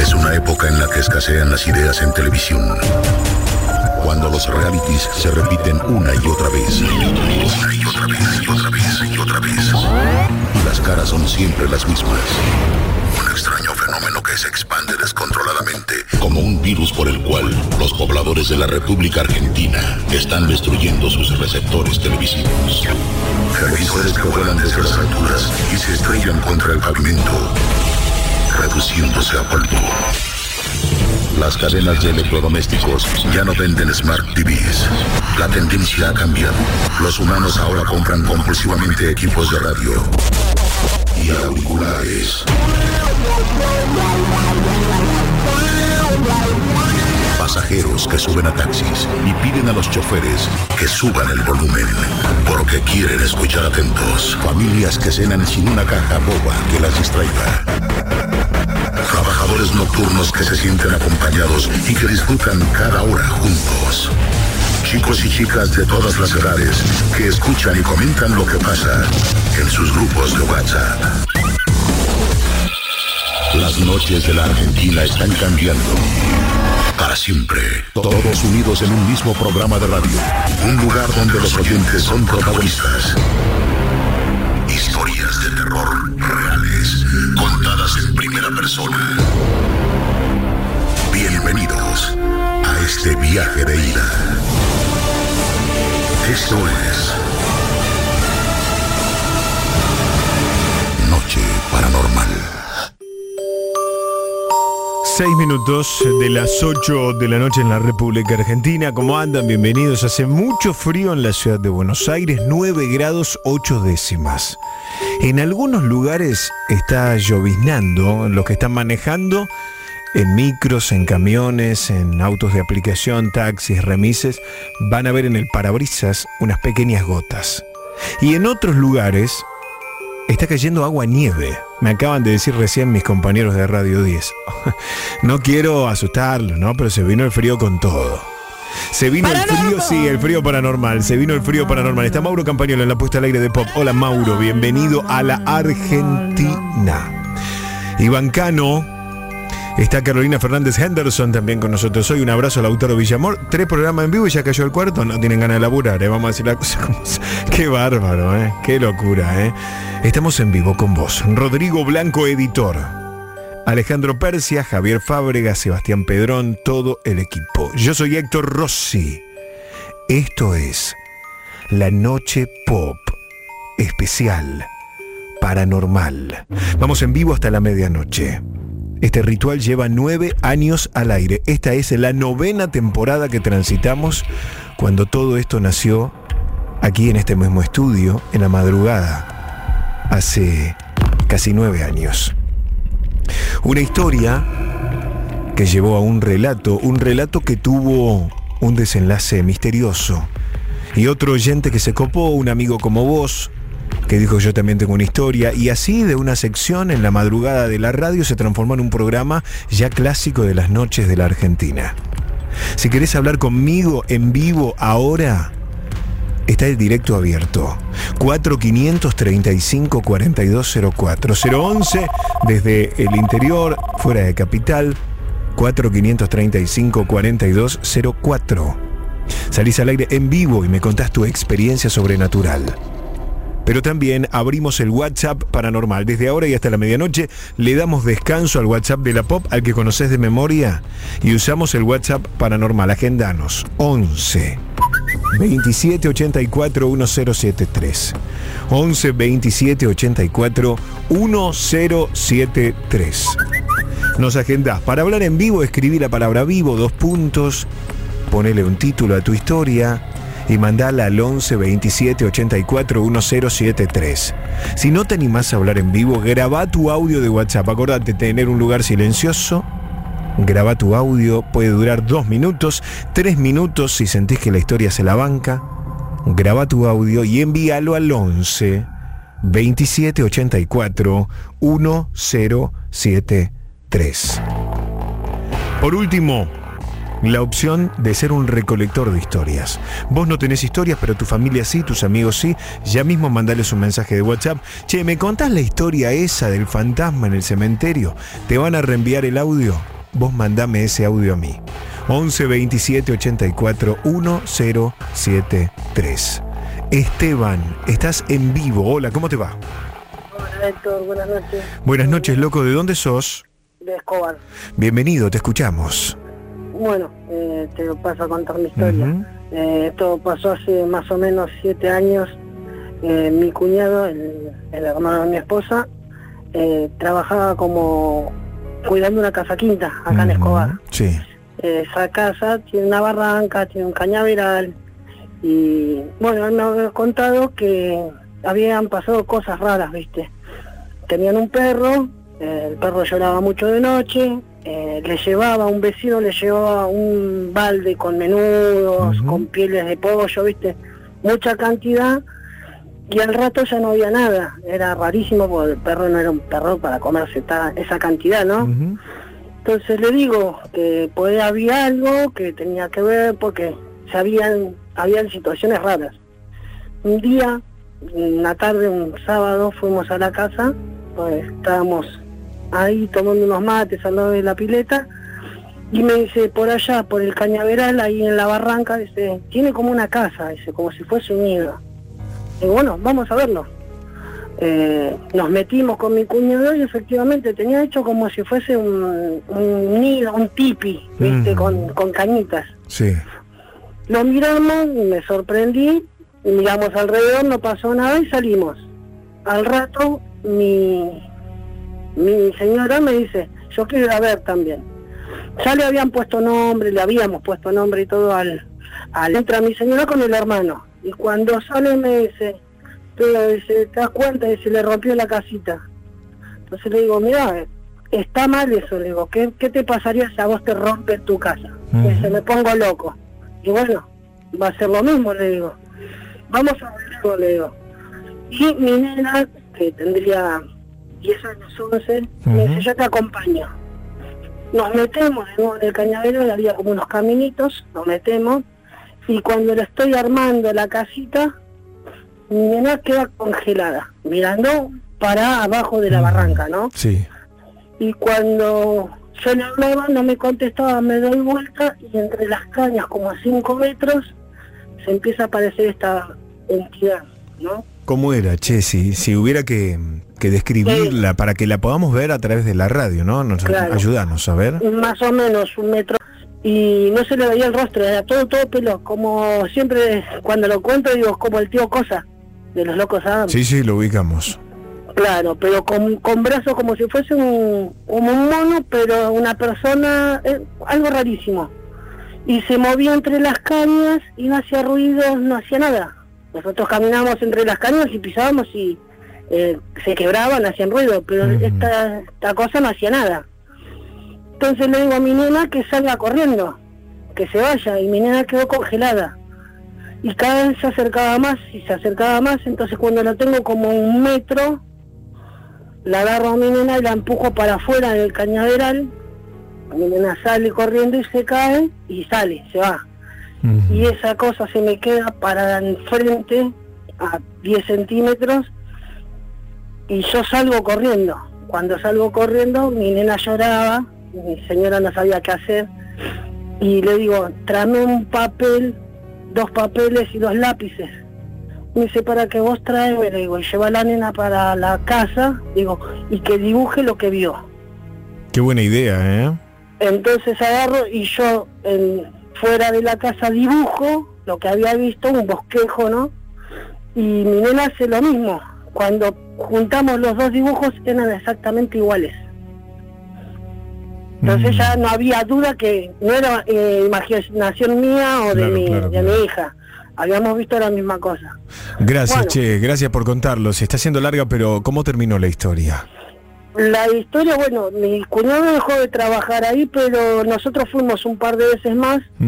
Es una época en la que escasean las ideas en televisión. Cuando los realities se repiten una y otra vez. Una y otra vez y otra vez y otra vez. Y las caras son siempre las mismas. Un extraño fenómeno que se expande descontroladamente como un virus por el cual los pobladores de la República Argentina están destruyendo sus receptores televisivos. Televisores que vuelan desde las alturas y se estrellan contra el pavimento, reduciéndose a polvo. Las cadenas de electrodomésticos ya no venden Smart TVs. La tendencia ha cambiado. Los humanos ahora compran compulsivamente equipos de radio y auriculares. Pasajeros que suben a taxis y piden a los choferes que suban el volumen porque quieren escuchar atentos. Familias que cenan sin una caja boba que las distraiga. Trabajadores nocturnos que se sienten acompañados y que disfrutan cada hora juntos. Chicos y chicas de todas las edades que escuchan y comentan lo que pasa en sus grupos de WhatsApp. Las noches de la Argentina están cambiando. Para siempre. Todos unidos en un mismo programa de radio. Un lugar donde los oyentes son protagonistas. Historias de terror reales, contadas en primera persona. Bienvenidos a este viaje de ida. Esto es Noche Paranormal. Seis minutos de las 8 de la noche en la República Argentina. ¿Cómo andan? Bienvenidos. Hace mucho frío en la ciudad de Buenos Aires, 9 grados 8 décimas. En algunos lugares está lloviznando. Los que están manejando en micros, en camiones, en autos de aplicación, taxis, remises, van a ver en el parabrisas unas pequeñas gotas. Y en otros lugares está cayendo agua nieve. Me acaban de decir recién mis compañeros de Radio 10. no quiero asustarlos, ¿no? Pero se vino el frío con todo. Se vino el frío, sí, el frío paranormal. Se vino el frío paranormal. Está Mauro Campañola en la puesta al aire de Pop. Hola Mauro, bienvenido a la Argentina. Iván Cano, Está Carolina Fernández Henderson también con nosotros hoy. Un abrazo a Lautaro Villamor. Tres programas en vivo y ya cayó el cuarto. No tienen ganas de laburar, ¿eh? vamos a decir la cosa como Qué bárbaro, ¿eh? Qué locura, ¿eh? Estamos en vivo con vos. Rodrigo Blanco, editor. Alejandro Persia, Javier Fábrega, Sebastián Pedrón, todo el equipo. Yo soy Héctor Rossi. Esto es La Noche Pop Especial Paranormal. Vamos en vivo hasta la medianoche. Este ritual lleva nueve años al aire. Esta es la novena temporada que transitamos cuando todo esto nació aquí en este mismo estudio, en la madrugada, hace casi nueve años. Una historia que llevó a un relato, un relato que tuvo un desenlace misterioso. Y otro oyente que se copó, un amigo como vos, que dijo yo también tengo una historia, y así de una sección en la madrugada de la radio se transformó en un programa ya clásico de las noches de la Argentina. Si querés hablar conmigo en vivo ahora, está el directo abierto. 4535 4204 011 desde el interior, fuera de capital, 4535 4204. Salís al aire en vivo y me contás tu experiencia sobrenatural. Pero también abrimos el WhatsApp paranormal. Desde ahora y hasta la medianoche le damos descanso al WhatsApp de la Pop, al que conoces de memoria, y usamos el WhatsApp paranormal. Agendanos 11 27 84 1073. 11 27 84 1073. Nos agendás. Para hablar en vivo, escribí la palabra vivo, dos puntos, ponele un título a tu historia y mandala al 11 27 84 1073. Si no te animás a hablar en vivo, graba tu audio de WhatsApp. Acordate tener un lugar silencioso. Graba tu audio, puede durar dos minutos, tres minutos si sentís que la historia se la banca. Graba tu audio y envíalo al 11 27 84 1073. Por último, la opción de ser un recolector de historias. Vos no tenés historias, pero tu familia sí, tus amigos sí. Ya mismo mandales un mensaje de WhatsApp. Che, ¿me contás la historia esa del fantasma en el cementerio? ¿Te van a reenviar el audio? Vos mandame ese audio a mí. 11 27 84 1073. Esteban, estás en vivo. Hola, ¿cómo te va? Hola Héctor, buenas noches. Buenas noches, loco. ¿De dónde sos? De Escobar. Bienvenido, te escuchamos. Bueno, eh, te paso a contar mi historia. Eh, esto pasó hace más o menos siete años. Eh, mi cuñado, el, el hermano de mi esposa, eh, trabajaba como cuidando una casa quinta acá en. Escobar. Sí. Esa casa tiene una barranca, tiene un cañaveral y bueno, él me había contado que habían pasado cosas raras, ¿viste? Tenían un perro, el perro lloraba mucho de noche, eh, le llevaba, un vecino le llevaba un balde con menudos, con pieles de pollo, ¿viste? Mucha cantidad y al rato ya no había nada. Era rarísimo porque el perro no era un perro para comerse ta- esa cantidad, ¿no? Entonces le digo que pues había algo que tenía que ver porque se habían, habían situaciones raras. Un día, una tarde, un sábado, fuimos a la casa, pues estábamos ahí tomando unos mates al lado de la pileta y me dice, por allá, por el cañaveral, ahí en la barranca, dice, tiene como una casa, dice, como si fuese un nido. Y bueno, vamos a verlo. Eh, nos metimos con mi cuñado y efectivamente tenía hecho como si fuese un, un nido, un tipi, ¿viste? Mm. Con, con cañitas. Sí. Lo miramos, me sorprendí, miramos alrededor, no pasó nada y salimos. Al rato mi, mi señora me dice, yo quiero ir a ver también. Ya le habían puesto nombre, le habíamos puesto nombre y todo al, al entra mi señora con el hermano. Y cuando sale me dice, ¿te das cuenta? Y se le rompió la casita. Entonces le digo, mira, está mal eso, le digo, ¿qué, qué te pasaría si a vos te rompe tu casa? Ujú. Dice, me pongo loco. Y bueno, va a ser lo mismo, le digo. Vamos a verlo, le digo. Y mi nena, que tendría 10 años, 11, me Ujú. dice, yo te acompaño. Nos metemos de nuevo en el cañadero, y había como unos caminitos, nos metemos, y cuando le estoy armando la casita, mi nena queda congelada, mirando para abajo de la barranca, ¿no? Sí. Y cuando yo le hablaba, no me contestaba, me doy vuelta y entre las cañas, como a 5 metros, se empieza a aparecer esta entidad, ¿no? ¿Cómo era, che? Si, si hubiera que, que describirla para que la podamos ver a través de la radio, ¿no? Nos, Claro. A ver. Más o menos un metro. Y no se le veía el rostro, era todo, todo pelo. Como siempre, cuando lo cuento, digo, como el tío Cosa, de los locos Adams. Sí, sí, lo ubicamos. Claro, pero con, con brazos como si fuese un, como un mono, pero una persona, eh, algo rarísimo. Y se movía entre las cañas y no hacía ruido, no hacía nada. Nosotros caminábamos entre las cañas y pisábamos y eh, se quebraban, hacían ruido, pero esta, esta cosa no hacía nada. Entonces le digo a mi nena que salga corriendo, que se vaya, y mi nena quedó congelada. Y cada vez se acercaba más y se acercaba más, entonces cuando la tengo como un metro, la agarro a mi nena y la empujo para afuera del cañaveral. Mi nena sale corriendo y se cae y sale, se va. Y esa cosa se me queda parada enfrente a 10 centímetros y yo salgo corriendo. Cuando salgo corriendo, mi nena lloraba, mi señora no sabía qué hacer y le digo, tráeme un papel dos papeles y dos lápices. Me dice, para que vos traeme, le digo, y lleva a la nena para la casa, digo, y que dibuje lo que vio. Qué buena idea, ¿eh? Entonces agarro y yo en, fuera de la casa dibujo lo que había visto, un bosquejo, ¿no? Y mi nena hace lo mismo. Cuando juntamos los dos dibujos eran exactamente iguales. Entonces Mm. ya no había duda que no era eh, imaginación mía o de, Claro, mi, claro, de claro. mi hija. Habíamos visto la misma cosa. Gracias, Bueno. che, gracias por contarlo. Se está haciendo larga, pero ¿cómo terminó la historia? La historia, bueno, mi cuñado dejó de trabajar ahí, pero nosotros fuimos un par de veces más. Ujú.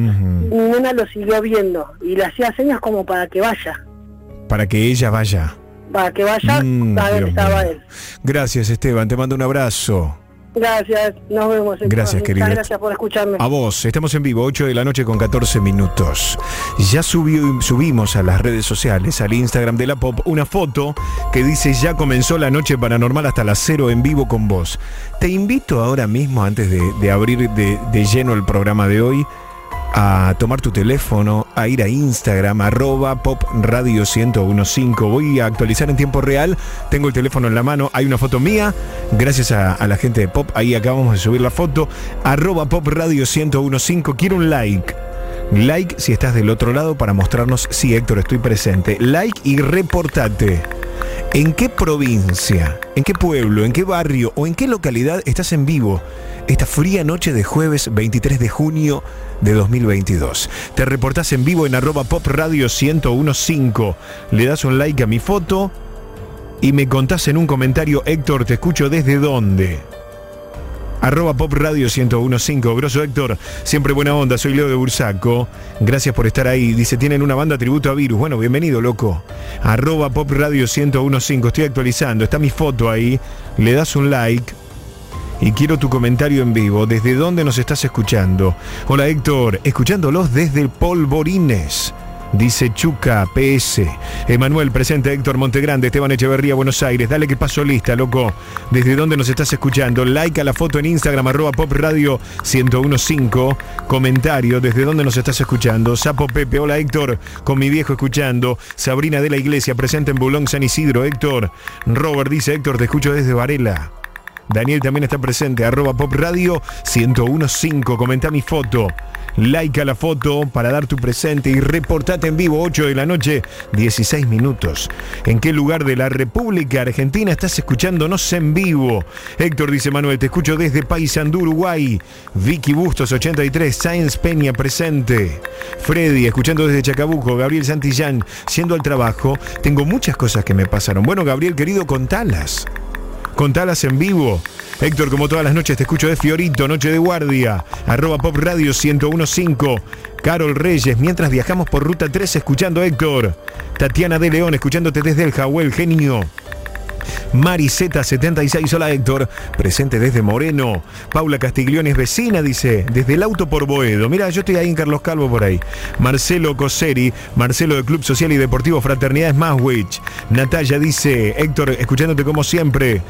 Mi nena lo siguió viendo y le hacía señas como para que vaya. Para que ella vaya. Para que vaya Mm, a ver estaba él. Gracias, Esteban. Te mando un abrazo. Gracias, nos vemos. Gracias, querido. Gracias por escucharme. A vos, estamos en vivo, 8 de la noche con 14 minutos. Ya subió- subimos a las redes sociales, al Instagram de la Pop, una foto que dice ya comenzó la noche paranormal hasta las 0 en vivo con vos. Te invito ahora mismo, antes de, de abrir de, de lleno el programa de hoy, a tomar tu teléfono, a ir a Instagram, arroba pop radio 1015. Voy a actualizar en tiempo real. Tengo el teléfono en la mano. Hay una foto mía. Gracias a, la gente de Pop. Ahí acabamos de subir la foto. Arroba pop radio 1015. Quiero un like. Like si estás del otro lado para mostrarnos si Héctor estoy presente. Like y reportate. ¿En qué provincia, en qué pueblo, en qué barrio o en qué localidad estás en vivo esta fría noche de jueves 23 de junio de 2022? Te reportás en vivo en arroba pop radio 1015. Le das un like a mi foto y me contás en un comentario, Héctor, te escucho desde dónde. Arroba Pop Radio 1015. Grosso Héctor, siempre buena onda. Soy Leo de Bursaco. Gracias por estar ahí. Dice, tienen una banda tributo a Virus. Bueno, bienvenido, loco. Arroba Pop Radio 1015. Estoy actualizando. Está mi foto ahí. Le das un like. Y quiero tu comentario en vivo. ¿Desde dónde nos estás escuchando? Hola Héctor, escuchándolos desde Polvorines. Dice Chuca PS. Emanuel, presente Héctor Montegrande, Esteban Echeverría, Buenos Aires. Dale que paso lista, loco. ¿Desde dónde nos estás escuchando? Like a la foto en Instagram, arroba pop radio 1015. Comentario, ¿desde dónde nos estás escuchando? Sapo Pepe, hola Héctor, con mi viejo escuchando. Sabrina de la Iglesia, presente en Bulón, San Isidro. Héctor. Robert dice, Héctor, te escucho desde Varela. Daniel también está presente, arroba pop radio 1015, comenta mi foto. Like a la foto para dar tu presente y reportate en vivo 8 de la noche, 16 minutos. ¿En qué lugar de la República Argentina estás escuchándonos en vivo? Héctor dice Manuel, te escucho desde Paysandú, Uruguay. Vicky Bustos 83, Science Peña presente. Freddy, escuchando desde Chacabuco, Gabriel Santillán, siendo al trabajo, tengo muchas cosas que me pasaron. Bueno, Gabriel querido, contalas. Contalas en vivo. Héctor, como todas las noches, te escucho de Fiorito, Noche de Guardia, arroba Pop Radio 1015. Carol Reyes, mientras viajamos por Ruta 3, escuchando Héctor. Tatiana de León, escuchándote desde el Jahuel, genio. Mariseta76, hola Héctor, presente desde Moreno. Paula Castiglione es vecina, dice, desde el auto por Boedo. Mira, yo estoy ahí en Carlos Calvo por ahí. Marcelo Coseri, Marcelo de Club Social y Deportivo Fraternidad Smashwich. Natalia dice, Héctor, escuchándote como siempre.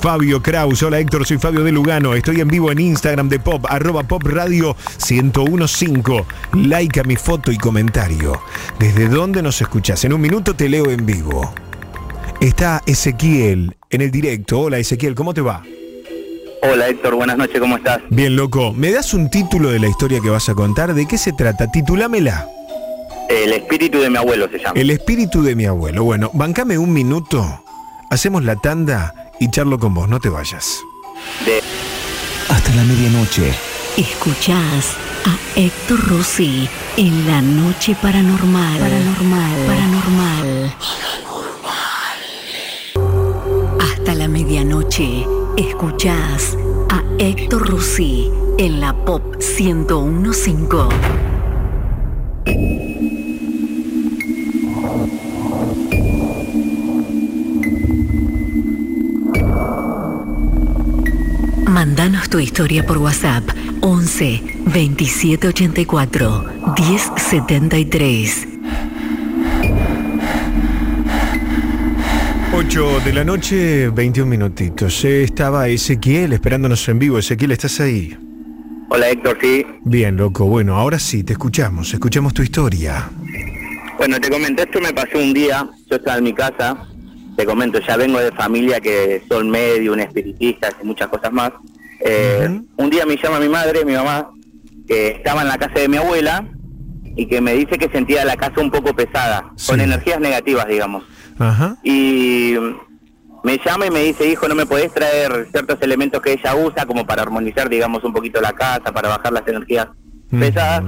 Fabio Kraus, hola Héctor, soy Fabio de Lugano, estoy en vivo en Instagram de Pop, arroba Pop Radio 1015. Like a mi foto y comentario. ¿Desde dónde nos escuchás? En un minuto te leo en vivo. Está Ezequiel en el directo. Hola Ezequiel, ¿cómo te va? Hola Héctor, buenas noches, ¿cómo estás? Bien, loco. ¿Me das un título de la historia que vas a contar? ¿De qué se trata? Titulámela. El espíritu de mi abuelo se llama. El espíritu de mi abuelo. Bueno, bancame un minuto. Hacemos la tanda y charlo con vos. No te vayas. De... Hasta la medianoche. Escuchás a Héctor Rossi en la noche paranormal. Paranormal. Paranormal. Medianoche. Escuchás a Héctor Rossi en la Pop 1015. Mandanos tu historia por WhatsApp 11 2784 1073. 8 de la noche, 21 minutitos. Eh, Estaba Ezequiel esperándonos en vivo. Ezequiel, ¿estás ahí? Hola Héctor, sí. Bien, loco. Bueno, ahora sí, te escuchamos. Escuchamos tu historia. Bueno, te comento, esto me pasó un día, yo estaba en mi casa, te comento, ya vengo de familia que son medium, espiritistas y muchas cosas más. Eh, Un día me llama mi madre, mi mamá, que estaba en la casa de mi abuela y que me dice que sentía la casa un poco pesada, con energías negativas, digamos. Ajá. Y me llama y me dice, hijo, ¿no me podés traer ciertos elementos que ella usa como para armonizar, digamos, un poquito la casa, para bajar las energías pesadas?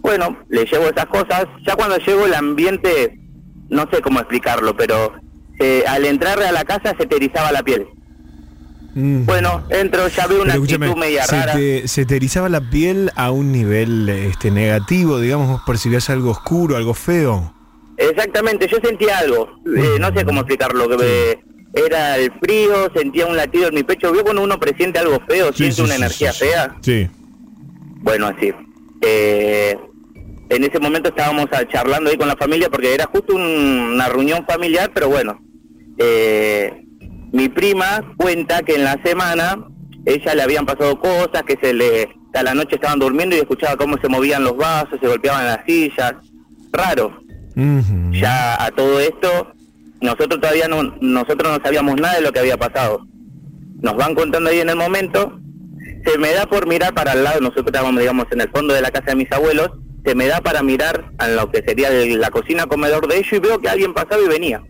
Bueno, le llevo esas cosas. Ya cuando llego el ambiente, no sé cómo explicarlo, pero eh, al entrar a la casa se te erizaba la piel. Bueno, entro, ya veo una actitud media se rara. te, se te erizaba la piel a un nivel este, negativo, digamos, vos percibías algo oscuro, algo feo. Exactamente, yo sentía algo, eh, no sé cómo explicarlo, que me- era el frío, sentía un latido en mi pecho. ¿Vio cuando uno presiente algo feo, siente sí, una sí, energía fea? Sí. Bueno, así. Eh, en ese momento estábamos ah, charlando ahí con la familia porque era justo un- una reunión familiar, pero bueno. Eh, mi prima cuenta que en la semana ella le habían pasado cosas, que se le a la noche estaban durmiendo y escuchaba cómo se movían los vasos, se golpeaban las sillas. Raro. Ya a todo esto, nosotros todavía no, nosotros no sabíamos nada de lo que había pasado. Nos van contando ahí en el momento, se me da por mirar para el lado, nosotros estábamos, digamos, en el fondo de la casa de mis abuelos, se me da para mirar a lo que sería la cocina comedor de ellos y veo que alguien pasaba y venía.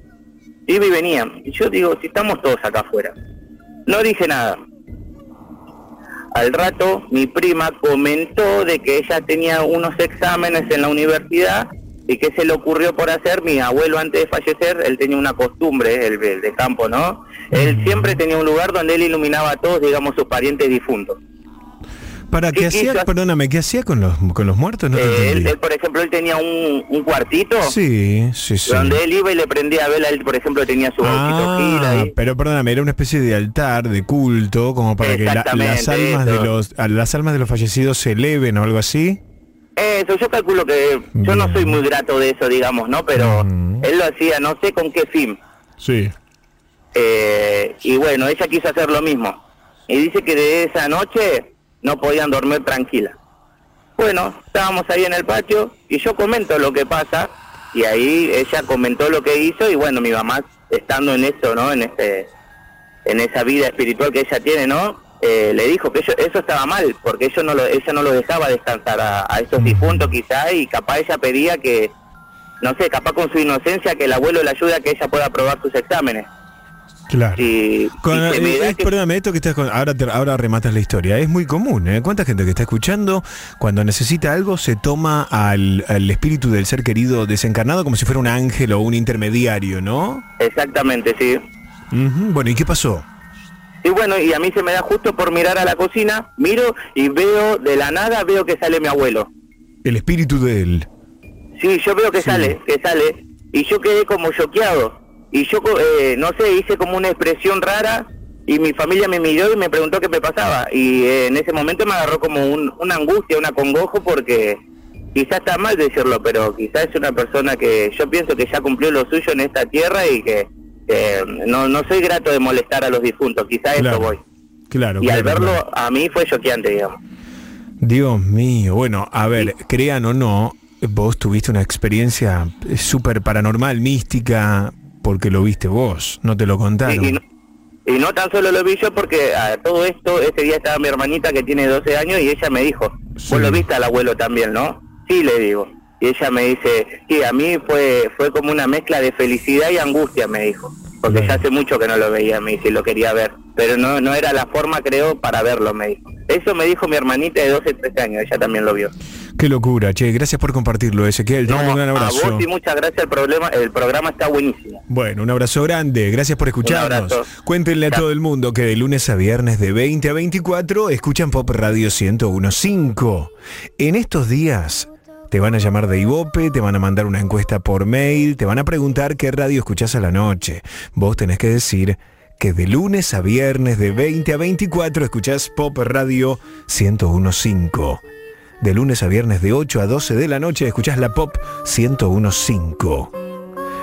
Iba y venía. Y yo digo, si estamos todos acá afuera. No dije nada. Al rato mi prima comentó de que ella tenía unos exámenes en la universidad y que se le ocurrió por hacer, mi abuelo antes de fallecer, él tenía una costumbre, el, el de campo, ¿no? Él siempre tenía un lugar donde él iluminaba a todos, digamos, sus parientes difuntos. ¿Para qué ¿Qué hacía? Perdóname, ¿qué hacía con los, con los muertos? No Eh, él, él, por ejemplo, él tenía un, un cuartito Sí, sí, sí. donde él iba y le prendía vela, él, por ejemplo, tenía su Ah, pero perdóname, era una especie de altar, de culto, como para que la- las almas de los a las almas de los fallecidos se eleven o algo así. Eso, yo calculo que yo no soy muy grato de eso, digamos, ¿no? Pero Mm. él lo hacía, no sé con qué fin. Sí. Eh, y bueno, ella quiso hacer lo mismo. Y dice que de esa noche no podían dormir tranquila. Bueno, estábamos ahí en el patio y yo comento lo que pasa y ahí ella comentó lo que hizo y bueno, mi mamá estando en eso, ¿no? En ese en esa vida espiritual que ella tiene, ¿no? Eh, le dijo que ello- eso estaba mal, porque ellos no lo, ella no lo dejaba descansar a, a esos difuntos quizá y capaz ella pedía que, no sé, capaz con su inocencia que el abuelo le ayude a que ella pueda aprobar sus exámenes. Claro. Y, Con- eh, da es- que- Perdóname, esto que estás con, ahora, te- ahora rematas la historia. Es muy común, ¿eh? ¿Cuánta gente que está escuchando, cuando necesita algo, se toma al, al espíritu del ser querido desencarnado como si fuera un ángel o un intermediario, ¿no? Exactamente, sí. Bueno, ¿y qué pasó? Y bueno, y a mí se me da justo por mirar a la cocina, miro y veo de la nada, veo que sale mi abuelo. El espíritu de él. Sí, yo veo que sale, que sale, y yo quedé como choqueado. Y yo, eh, no sé, hice como una expresión rara, y mi familia me miró y me preguntó qué me pasaba. Y eh, en ese momento me agarró como un- una angustia, un acongojo, porque quizás está mal decirlo, pero quizás es una persona que yo pienso que ya cumplió lo suyo en esta tierra y que eh, no, no soy grato de molestar a los difuntos, quizás Claro, eso voy. Claro. Y al verlo, claro. a mí fue choqueante, digamos. Dios mío, bueno, a ver, crean o no, vos tuviste una experiencia eh, súper paranormal, mística, porque lo viste vos, no te lo contaron. Y, y no, y no tan solo lo vi yo porque a todo esto, ese día estaba mi hermanita que tiene 12 años y ella me dijo, Sí. vos lo viste al abuelo también, ¿no? Sí, le digo. Y ella me dice, sí, a mí fue fue como una mezcla de felicidad y angustia, me dijo. Porque ya hace mucho que no lo veía, me dice, y lo quería ver. Pero no no era la forma, creo, para verlo, me dijo. Eso me dijo mi hermanita de 12, 13 años, ella también lo vio. Qué locura, che, gracias por compartirlo, Ezequiel, te No, mando un gran a abrazo. vos y muchas gracias, el, problema, el programa está buenísimo. Bueno, un abrazo grande, gracias por escucharnos. abrazo. Cuéntenle a todo el mundo que de lunes a viernes de 20 a 24 escuchan Pop Radio 1015. En estos días te van a llamar de Ibope, te van a mandar una encuesta por mail, te van a preguntar qué radio escuchás a la noche. Vos tenés que decir que de lunes a viernes de 20 a 24 escuchás Pop Radio 1015. De lunes a viernes de 8 a 12 de la noche escuchás la Pop 1015.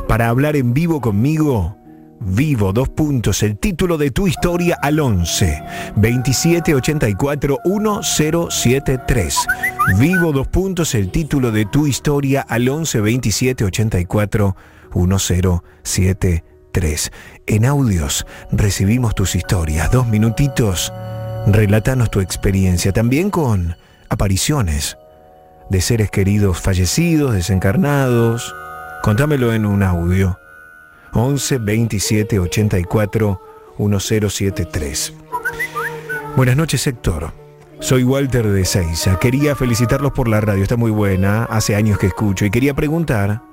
Para hablar en vivo conmigo, Vivo, dos puntos, el título de tu historia al 11 2784 1073. Vivo, dos puntos, el título de tu historia al 11 2784 1073. En audios recibimos tus historias, dos minutitos. Relatanos tu experiencia, también con apariciones de seres queridos fallecidos, desencarnados. Contámelo en un audio. 11 27 84 1073. Buenas noches, Héctor. Soy Walter de Seiza. Quería felicitarlos por la radio, está muy buena, hace años que escucho, y quería preguntar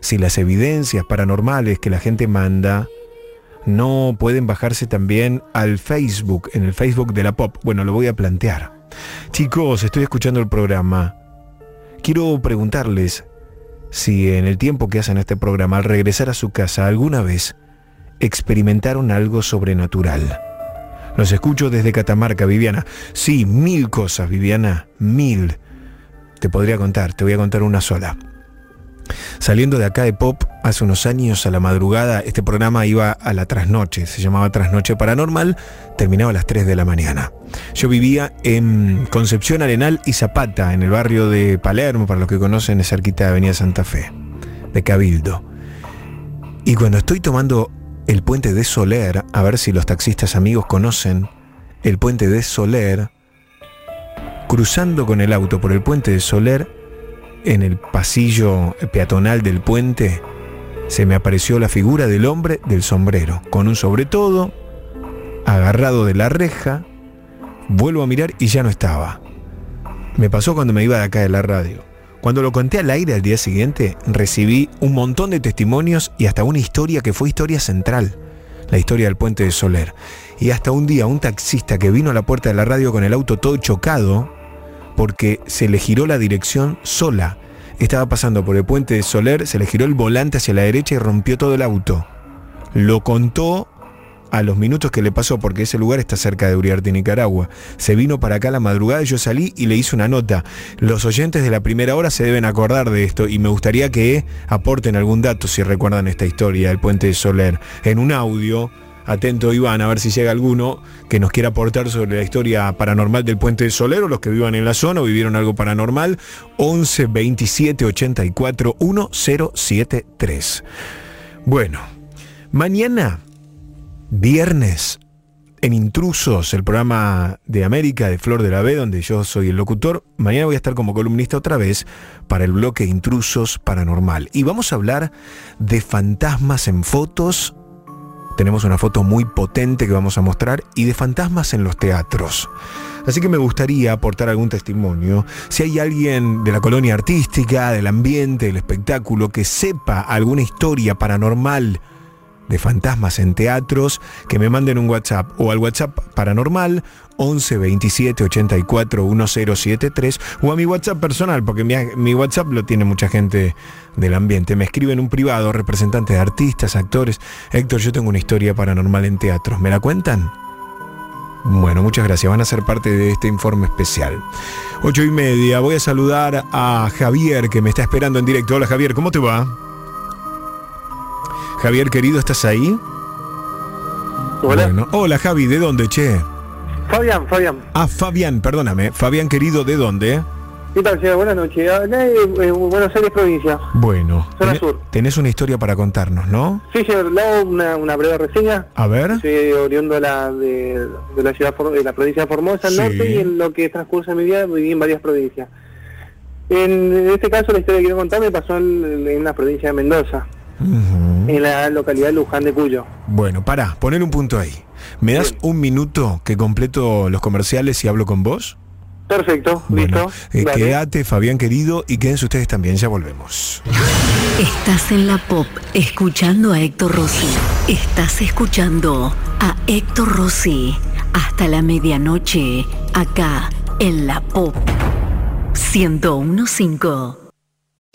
si las evidencias paranormales que la gente manda no pueden bajarse también al Facebook, en el Facebook de la Pop. Bueno, lo voy a plantear. Chicos, estoy escuchando el programa. Quiero preguntarles si en el tiempo que hacen este programa, al regresar a su casa, alguna vez experimentaron algo sobrenatural. Los escucho desde Catamarca, Viviana. Sí, mil cosas, Viviana, mil. Te podría contar, te voy a contar una sola. Saliendo de acá de Pop, hace unos años a la madrugada, este programa iba a la trasnoche, se llamaba Trasnoche Paranormal, terminaba a las 3 de la mañana. Yo vivía en Concepción Arenal y Zapata, en el barrio de Palermo, para los que conocen, es cerquita de Avenida Santa Fe, de Cabildo. Y cuando estoy tomando el puente de Soler, a ver si los taxistas amigos conocen el puente de Soler, cruzando con el auto por el puente de Soler, en el pasillo peatonal del puente, se me apareció la figura del hombre del sombrero, con un sobretodo, agarrado de la reja, vuelvo a mirar y ya no estaba. Me pasó cuando me iba de acá de la radio. Cuando lo conté al aire al día siguiente, recibí un montón de testimonios y hasta una historia que fue historia central, la historia del puente de Soler. Y hasta un día un taxista que vino a la puerta de la radio con el auto todo chocado, porque se le giró la dirección sola. Estaba pasando por el puente de Soler, se le giró el volante hacia la derecha y rompió todo el auto. Lo contó a los minutos que le pasó, porque ese lugar está cerca de Uriarte, Nicaragua. Se vino para acá a la madrugada y yo salí y le hice una nota. Los oyentes de la primera hora se deben acordar de esto y me gustaría que aporten algún dato si recuerdan esta historia del puente de Soler en un audio Atento Iván, a ver si llega alguno que nos quiera aportar sobre la historia paranormal del puente de Solero, los que vivan en la zona o vivieron algo paranormal, 11 27 84 1073. Bueno, mañana, viernes, en Intrusos, el programa de América de Flor de la B, donde yo soy el locutor. Mañana voy a estar como columnista otra vez para el bloque Intrusos Paranormal. Y vamos a hablar de fantasmas en fotos tenemos una foto muy potente que vamos a mostrar y de fantasmas en los teatros. Así que me gustaría aportar algún testimonio. Si hay alguien de la colonia artística, del ambiente, del espectáculo, que sepa alguna historia paranormal de fantasmas en teatros, que me manden un WhatsApp o al WhatsApp paranormal 11 27 84 1073 o a mi WhatsApp personal, porque mi, WhatsApp lo tiene mucha gente del ambiente. Me escriben un privado, representantes de artistas, actores. Héctor, yo tengo una historia paranormal en teatros. ¿Me la cuentan? Bueno, muchas gracias. Van a ser parte de este informe especial. Ocho y media. Voy a saludar a Javier que me está esperando en directo. Hola Javier, ¿cómo te va? Javier, querido, ¿estás ahí? Hola. hola Javi, ¿de dónde, che? Fabián, Fabián. Ah, Fabián, perdóname. Fabián, querido, ¿de dónde? ¿Qué tal, Buenas noches. Buenos Aires, provincia. Bueno. tenés, una historia para contarnos, ¿no? Sí, señor. Le hago una, breve reseña. A ver. Soy oriundo de la, de, la ciudad de la provincia de Formosa, al norte, y en lo que transcurre mi vida viví en varias provincias. En este caso, la historia que quiero contar me pasó en, en la provincia de Mendoza en la localidad de Luján de Cuyo. Bueno, para, poner un punto ahí. ¿Me das un minuto que completo los comerciales y hablo con vos? Perfecto, listo. Eh, quédate, Fabián querido, y quédense ustedes también, ya volvemos. Estás en la pop escuchando a Héctor Rossi. Estás escuchando a Héctor Rossi hasta la medianoche, acá en la pop 1015.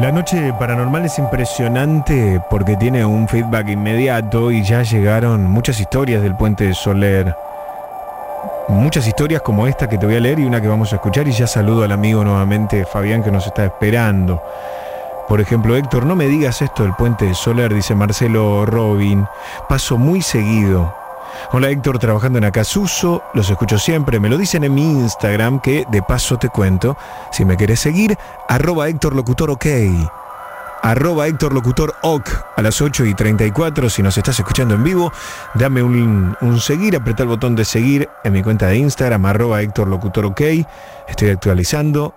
La noche paranormal es impresionante porque tiene un feedback inmediato y ya llegaron muchas historias del puente de Soler. Muchas historias como esta que te voy a leer y una que vamos a escuchar y ya saludo al amigo nuevamente Fabián que nos está esperando. Por ejemplo, Héctor, no me digas esto del puente de Soler, dice Marcelo Robin. Paso muy seguido Hola Héctor, trabajando en Acasuso, los escucho siempre, me lo dicen en mi Instagram que de paso te cuento, si me querés seguir, arroba Héctor Locutor OK, arroba Locutor OK a las 8 y 34, si nos estás escuchando en vivo, dame un, un seguir, apretá el botón de seguir en mi cuenta de Instagram, arroba Héctor Locutor OK, estoy actualizando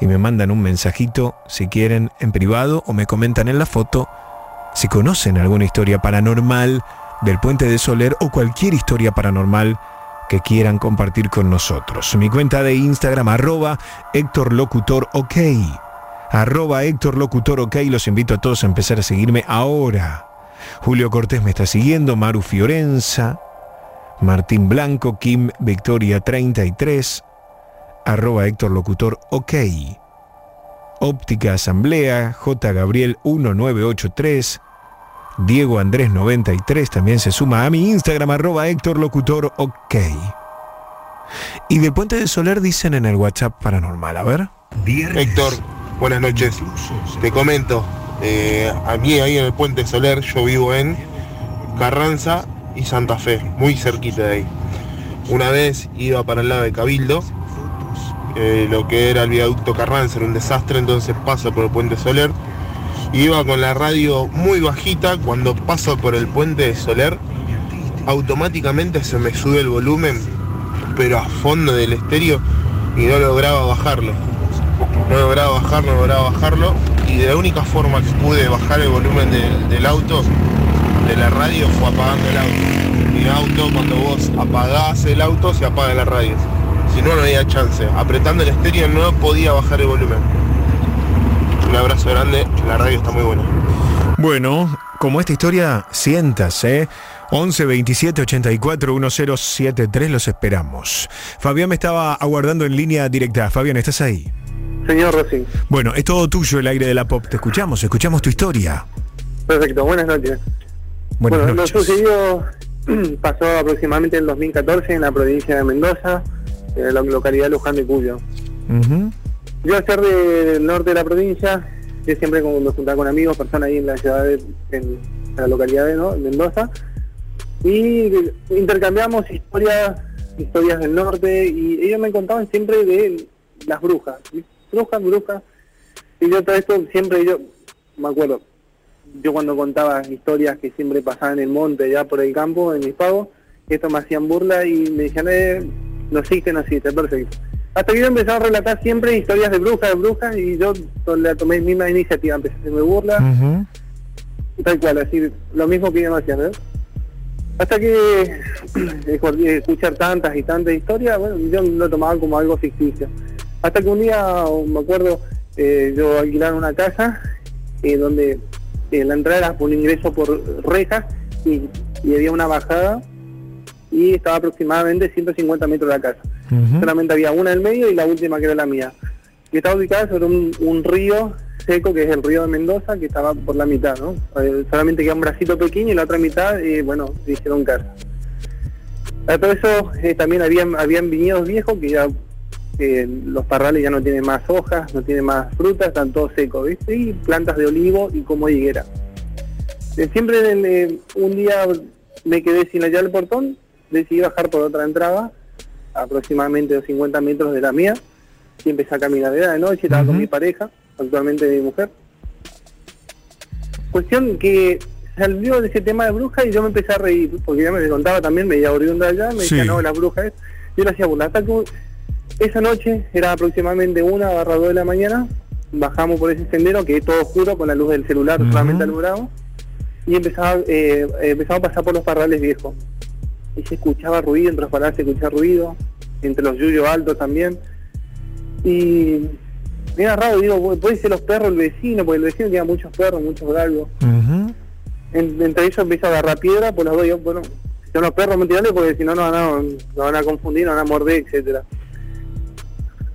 y me mandan un mensajito si quieren en privado o me comentan en la foto si conocen alguna historia paranormal, del puente de Soler o cualquier historia paranormal que quieran compartir con nosotros. Mi cuenta de Instagram, arroba Héctor Locutor OK. Arroba Héctor Locutor OK. Los invito a todos a empezar a seguirme ahora. Julio Cortés me está siguiendo, Maru Fiorenza, Martín Blanco, Kim Victoria 33, arroba Héctor Locutor OK. Óptica Asamblea, J. Gabriel 1983, Diego Andrés 93 también se suma a mi Instagram arroba Héctor Locutor OK. Y del Puente de Soler dicen en el WhatsApp paranormal, a ver. Héctor, buenas noches. Te comento, eh, a mí ahí en el Puente Soler yo vivo en Carranza y Santa Fe, muy cerquita de ahí. Una vez iba para el lado de Cabildo, eh, lo que era el viaducto Carranza era un desastre, entonces paso por el Puente Soler Iba con la radio muy bajita, cuando paso por el puente de Soler, automáticamente se me sube el volumen, pero a fondo del estéreo, y no lograba bajarlo. No lograba bajarlo, no lograba bajarlo, y de la única forma que pude bajar el volumen del, auto, de la radio, fue apagando el auto. Mi auto, cuando vos apagás el auto, se apaga la radio. Si no, no había chance. Apretando el estéreo no podía bajar el volumen un abrazo grande, la radio está muy buena. Bueno, como esta historia, sientas, ¿eh? 11 27 84 1073, los esperamos. Fabián me estaba aguardando en línea directa. Fabián, ¿estás ahí? Señor Rossi. Bueno, es todo tuyo el aire de la pop. Te escuchamos, escuchamos tu historia. Perfecto, buenas noches. Buenas bueno, noches. lo sucedido pasó aproximadamente en 2014 en la provincia de Mendoza, en la localidad de Luján de Cuyo. Yo a ser del norte de la provincia, yo siempre me juntaba con amigos, personas ahí en la ciudad, de, en la localidad de Mendoza, y intercambiamos historias, historias del norte, y ellos me contaban siempre de las brujas, brujas, brujas, y yo todo esto siempre yo, me acuerdo, yo cuando contaba historias que siempre pasaban en el monte, ya por el campo, en mis pagos, esto me hacían burla y me decían, eh, no existe, no existe, perfecto. Hasta que yo empecé a relatar siempre historias de brujas, de brujas, y yo le tomé mi misma iniciativa, empecé a hacerme burla, tal cual, así, lo mismo que ellos hacían, ¿no? Hasta que escuchar tantas y tantas historias, bueno, yo lo tomaba como algo ficticio. Hasta que un día, me acuerdo, eh, yo alquilar una casa eh, donde eh, la entrada era un ingreso por rejas y, y había una bajada y estaba aproximadamente 150 metros de la casa. Solamente había una en el medio y la última que era la mía. Y estaba ubicada sobre un, río seco que es el río de Mendoza, que estaba por la mitad, ¿no? Eh, solamente queda un bracito pequeño y la otra mitad, eh, bueno, hicieron casa. A todo eso eh, también habían, habían viñedos viejos que ya los parrales ya no tienen más hojas, no tienen más frutas, están todos secos. Y plantas de olivo y como higuera. siempre un día me quedé sin hallar el portón, decidí bajar por otra entrada aproximadamente 50 metros de la mía y empecé a caminar. Era de noche, estaba con mi pareja actualmente mi mujer. Cuestión que salió de ese tema de bruja y yo me empecé a reír, porque ya me contaba también, me iba oriunda allá, me decía, no, la bruja es. Yo le hacía burla. Hasta que esa noche, era aproximadamente una barra dos de la mañana, bajamos por ese sendero que es todo oscuro con la luz del celular solamente alumbrado y empezaba, eh, empezamos a pasar por los parrales viejos. Y se escuchaba ruido, entre los parrales se escuchaba ruido, entre los yuyos altos también. Y era raro, digo, puede ser los perros del vecino, porque el vecino tenía muchos perros, muchos galgos. En- entre ellos empiezo a agarrar piedra, por los dos, yo, bueno, si son los perros, mentirales, porque si no, no van, van a confundir, no van a morder, etcétera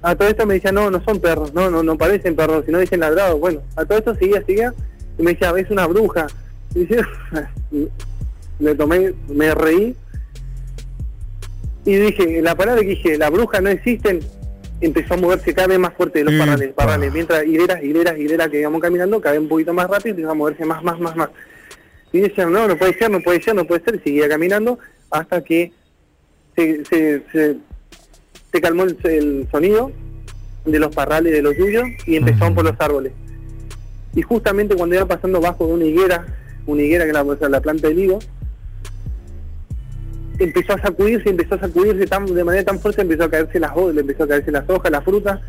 A todo esto me decía, no, no son perros, no, no, no parecen perros, sino dicen ladrados. Bueno, a todo esto seguía, seguía, y me decía, es una bruja. Y dice, le tomé, me reí, y dije, la palabra que dije, la bruja no existen, empezó a moverse cada vez más fuerte de los parrales, parrales, mientras hileras, hileras, hileras que íbamos caminando, cada vez un poquito más rápido, empezó a moverse más, más, más, más. Y decían, no, no puede ser, no puede ser, no puede ser, y seguía caminando hasta que se, se, se, se calmó el, el sonido de los parrales de los yuyos y empezaron por los árboles. Y justamente cuando iba pasando bajo de una higuera, una higuera que es la, la planta del higo, empezó a sacudirse, empezó a sacudirse tan, de manera tan fuerte, empezó a caerse las hojas, empezó a caerse las hojas, las frutas,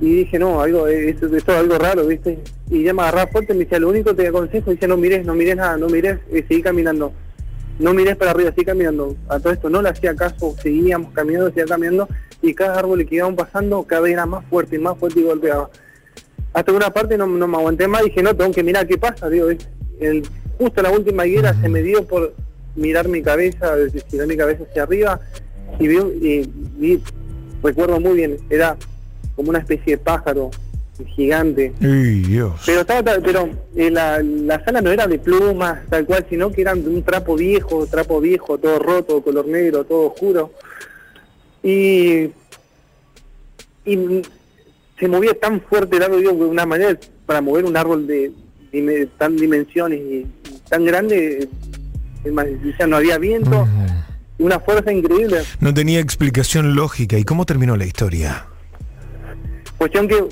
y dije, no, algo, esto, esto es algo raro, ¿viste? Y ya me agarraba fuerte, me decía, lo único que te aconsejo, dice, no mires, no mires nada, no mires, eh, seguí caminando, no mires para arriba, seguí caminando. A todo esto no le hacía caso, seguíamos caminando, seguía caminando, y cada árbol que íbamos pasando, cada vez era más fuerte y más fuerte y golpeaba. Hasta una parte no, no me aguanté más, dije, no, tengo que mirar qué pasa, digo, el, justo la última higuera se me dio por mirar mi cabeza, estirar mi cabeza hacia arriba, y vi, y vi, recuerdo muy bien, era como una especie de pájaro gigante, Dios. pero estaba, pero eh, la, la sala no era de plumas, tal cual, sino que eran de un trapo viejo, trapo viejo, todo roto, color negro, todo oscuro. Y, y se movía tan fuerte el árbol, de una manera para mover un árbol de, dime- tan dimensiones y tan grande, ya no había viento, una fuerza increíble. No tenía explicación lógica. ¿Y cómo terminó la historia? Cuestión que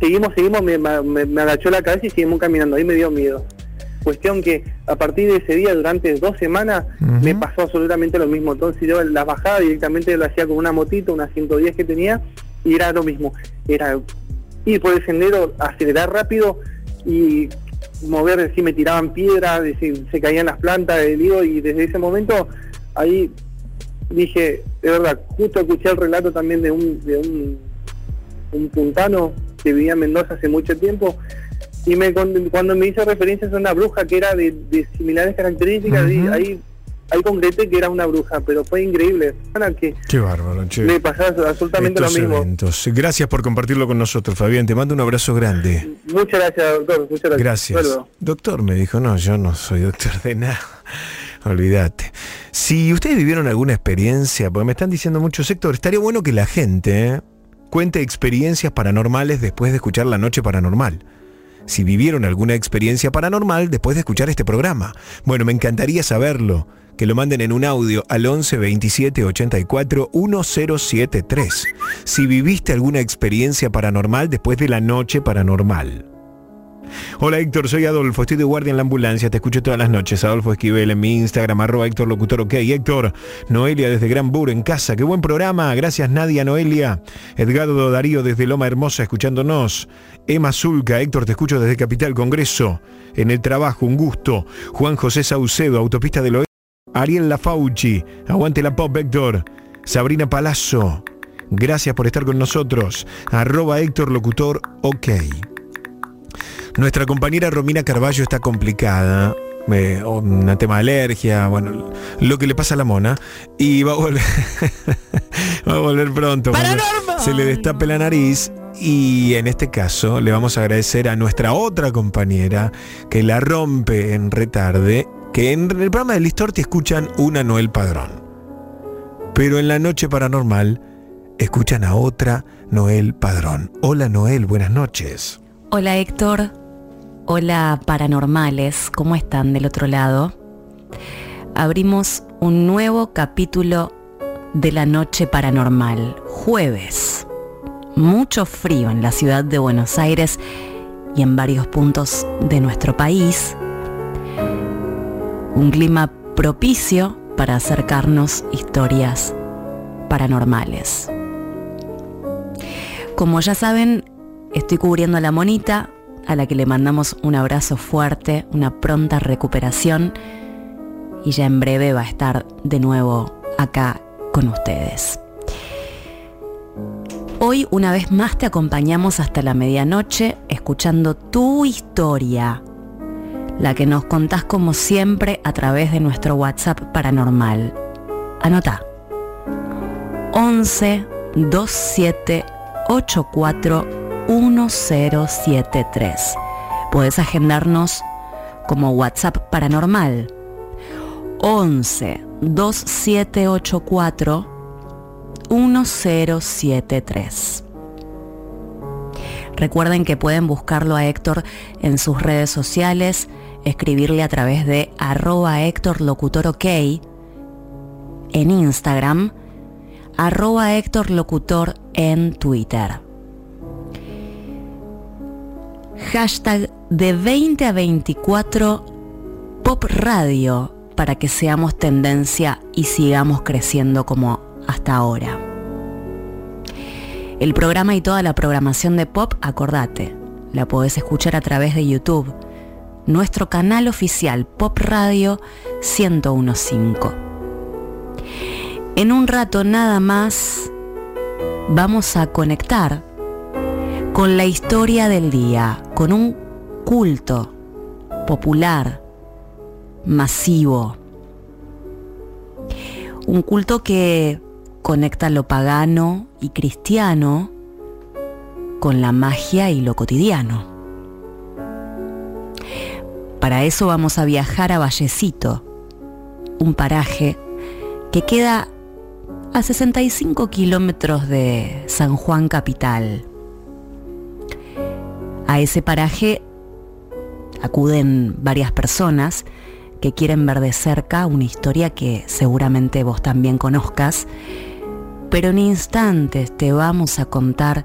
seguimos, seguimos, me, me, me agachó la cabeza y seguimos caminando, ahí me dio miedo. Cuestión que a partir de ese día, durante dos semanas, me pasó absolutamente lo mismo. Entonces yo la bajada directamente lo hacía con una motito, una 110 que tenía, y era lo mismo. Era ir por el sendero, acelerar rápido y mover, si me tiraban piedras, si se caían las plantas, digo, y desde ese momento ahí dije, de verdad, justo escuché el relato también de un, de un, un puntano que vivía en Mendoza hace mucho tiempo y me cuando, cuando me hizo referencia a una bruja que era de, de similares características, y ahí, ahí concreté que era una bruja, pero fue increíble. Para Qué bárbaro, che. me pasaba absolutamente Estos lo mismo. eventos. Gracias por compartirlo con nosotros, Fabián. Te mando un abrazo grande. Muchas gracias, doctor. Muchas gracias. Gracias. Doctor, me dijo, no, yo no soy doctor de nada. Olvídate. Si ustedes vivieron alguna experiencia, porque me están diciendo mucho sector, estaría bueno que la gente eh, cuente experiencias paranormales después de escuchar La Noche Paranormal. Si vivieron alguna experiencia paranormal después de escuchar este programa. Bueno, me encantaría saberlo. Que lo manden en un audio al 11 27 84 1073. Si viviste alguna experiencia paranormal después de la noche paranormal. Hola Héctor, soy Adolfo, estoy de guardia en la ambulancia, te escucho todas las noches. Adolfo Esquivel en mi Instagram, arroba Héctor Locutor, ok. Héctor, Noelia desde Gran Bur en casa, qué buen programa, gracias Nadia, Noelia. Edgardo Darío desde Loma Hermosa escuchándonos. Emma Zulca, Héctor, te escucho desde Capital Congreso, en el trabajo, un gusto. Juan José Saucedo, Autopista del Oeste. Ariel Lafauci, aguante la pop Héctor. Sabrina Palazzo, gracias por estar con nosotros. Arroba Héctor Locutor, ok. Nuestra compañera Romina Carballo está complicada. eh, un tema de alergia, bueno, lo que le pasa a la mona. Y va a volver, va a volver pronto. Se le destape la nariz. Y en este caso le vamos a agradecer a nuestra otra compañera que la rompe en retarde, que en el programa de Listorti escuchan una Noel Padrón. Pero en la noche paranormal escuchan a otra Noel Padrón. Hola Noel, buenas noches. Hola Héctor, hola paranormales, ¿cómo están del otro lado? Abrimos un nuevo capítulo de la noche paranormal, jueves. mucho frío en la ciudad de Buenos Aires y en varios puntos de nuestro país. Un clima propicio para acercarnos historias paranormales. Como ya saben, estoy cubriendo a la monita, a la que le mandamos un abrazo fuerte, una pronta recuperación y ya en breve va a estar de nuevo acá con ustedes. Hoy una vez más te acompañamos hasta la medianoche escuchando tu historia, la que nos contás como siempre a través de nuestro WhatsApp paranormal. Anota. 11 27 84 1073. Puedes agendarnos como WhatsApp paranormal 11 2784 1073. Recuerden que pueden buscarlo a Héctor en sus redes sociales, escribirle a través de arroba Héctor Locutor OK en Instagram, arroba Héctor Locutor en Twitter. Hashtag de 20 a 24 Pop Radio para que seamos tendencia y sigamos creciendo como hasta ahora. El programa y toda la programación de Pop, acordate, la podés escuchar a través de YouTube, nuestro canal oficial Pop Radio 1015. En un rato nada más vamos a conectar con la historia del día, con un culto popular, masivo. Un culto que conecta lo pagano y cristiano con la magia y lo cotidiano. Para eso vamos a viajar a Vallecito, un paraje que queda a 65 kilómetros de San Juan Capital. A ese paraje acuden varias personas que quieren ver de cerca una historia que seguramente vos también conozcas, pero en instantes te vamos a contar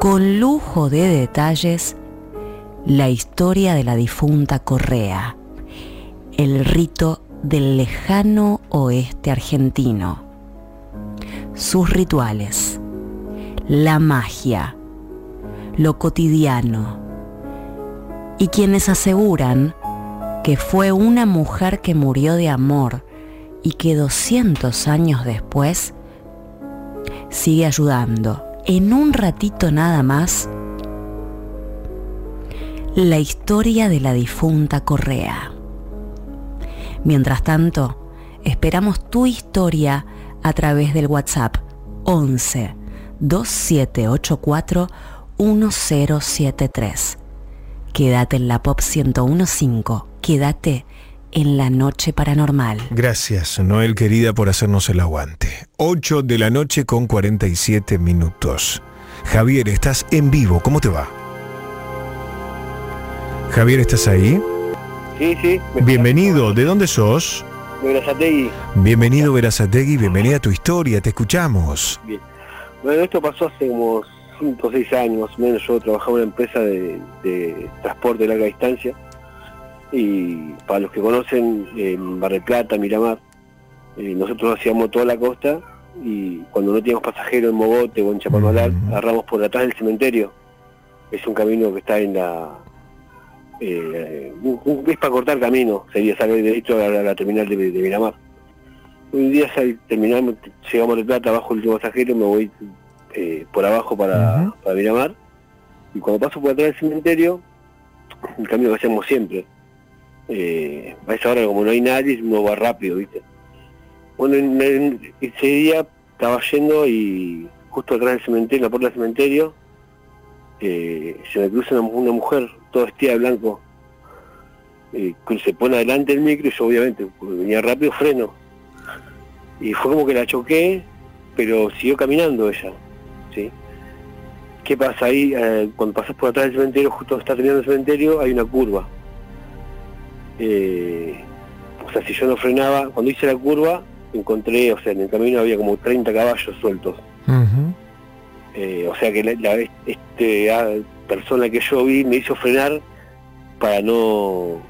con lujo de detalles la historia de la difunta Correa, el rito del lejano oeste argentino, sus rituales, la magia, lo cotidiano, y quienes aseguran que fue una mujer que murió de amor y que 200 años después sigue ayudando. En un ratito nada más, la historia de la difunta Correa. Mientras tanto, esperamos tu historia a través del WhatsApp 11 2784 1073. Quédate en la Pop 1015. Quédate en la noche paranormal. Gracias, Noel querida, por hacernos el aguante. 8 de la noche con 47 minutos. Javier, estás en vivo, ¿cómo te va? Javier, ¿estás ahí? Sí, sí. Bienvenido, ¿de dónde sos? De Verazategui. Bienvenido, Verazategui, bienvenida a tu historia, te escuchamos. Bien. Bueno, esto pasó hace como 5 o 6 años más o menos. Yo trabajaba en una empresa de, de transporte de larga distancia y para los que conocen en Bar del Plata, Miramar, eh, nosotros hacíamos toda la costa y cuando no teníamos pasajeros en Mogote o en Chapalmalal, agarramos por atrás del cementerio. Es un camino que está en la... Eh, es para cortar camino, sería salir derecho a la, a la terminal de, de Miramar. Un día sal- terminamos, llegamos del Plata, bajo el último pasajero, me voy eh, por abajo para, para Miramar y cuando paso por atrás del cementerio, el camino que hacemos siempre, eh, a esa hora como no hay nadie, uno va rápido, ¿viste? Bueno, en- en- ese día estaba yendo y justo atrás del cementerio, en la puerta del cementerio, eh, se me cruza una, mujer toda vestida de blanco, eh, que se pone adelante el micro y yo obviamente, venía rápido, freno. Y fue como que la choqué, pero siguió caminando ella, ¿sí? ¿Qué pasa ahí? Eh, cuando pasas por atrás del cementerio, justo está terminando el cementerio, hay una curva. Eh, o sea, si yo no frenaba, cuando hice la curva, encontré, o sea, en el camino había como 30 caballos sueltos. Eh, o sea que la, la- ah, persona que yo vi me hizo frenar para no,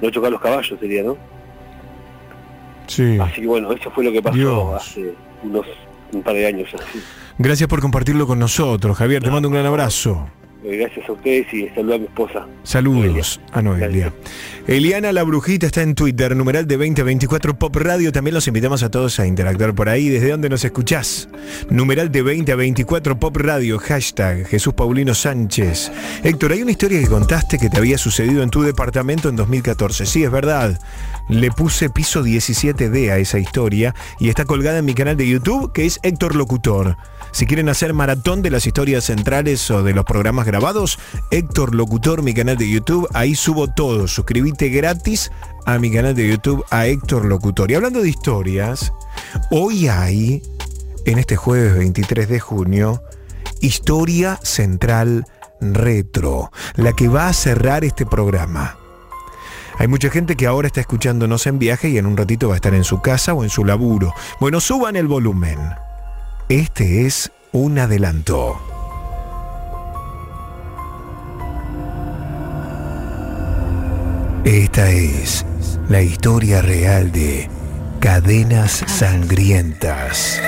no chocar los caballos, sería, ¿no? Sí. Así que bueno, eso fue lo que pasó Dios. hace unos un par de años. así. Gracias por compartirlo con nosotros, Javier. Te mando un gran abrazo. Eh, Gracias a ustedes y saludo a mi esposa. Saludos a Noelia. Eliana la Brujita está en Twitter, numeral de 2024 Pop Radio. También los invitamos a todos a interactuar por ahí. ¿Desde dónde nos escuchás? Numeral de 2024 Pop Radio, hashtag Jesús Paulino Sánchez. Héctor, hay una historia que contaste que te había sucedido en tu departamento en 2014. Sí, es verdad. Le puse piso 17D a esa historia y está colgada en mi canal de YouTube que es Héctor Locutor. Si quieren hacer maratón de las historias centrales o de los programas grabados, Héctor Locutor, mi canal de YouTube, ahí subo todo. Suscríbete gratis a mi canal de YouTube a Héctor Locutor. Y hablando de historias, hoy hay, en este jueves 23 de junio, Historia Central Retro, la que va a cerrar este programa. Hay mucha gente que ahora está escuchándonos en viaje y en un ratito va a estar en su casa o en su laburo. Bueno, suban el volumen. Este es un adelanto. Esta es la historia real de Cadenas Sangrientas.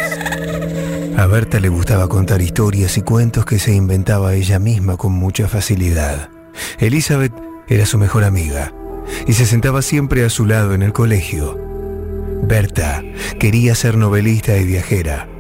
A Berta le gustaba contar historias y cuentos que se inventaba ella misma con mucha facilidad. Elizabeth era su mejor amiga y se sentaba siempre a su lado en el colegio. Berta quería ser novelista y viajera.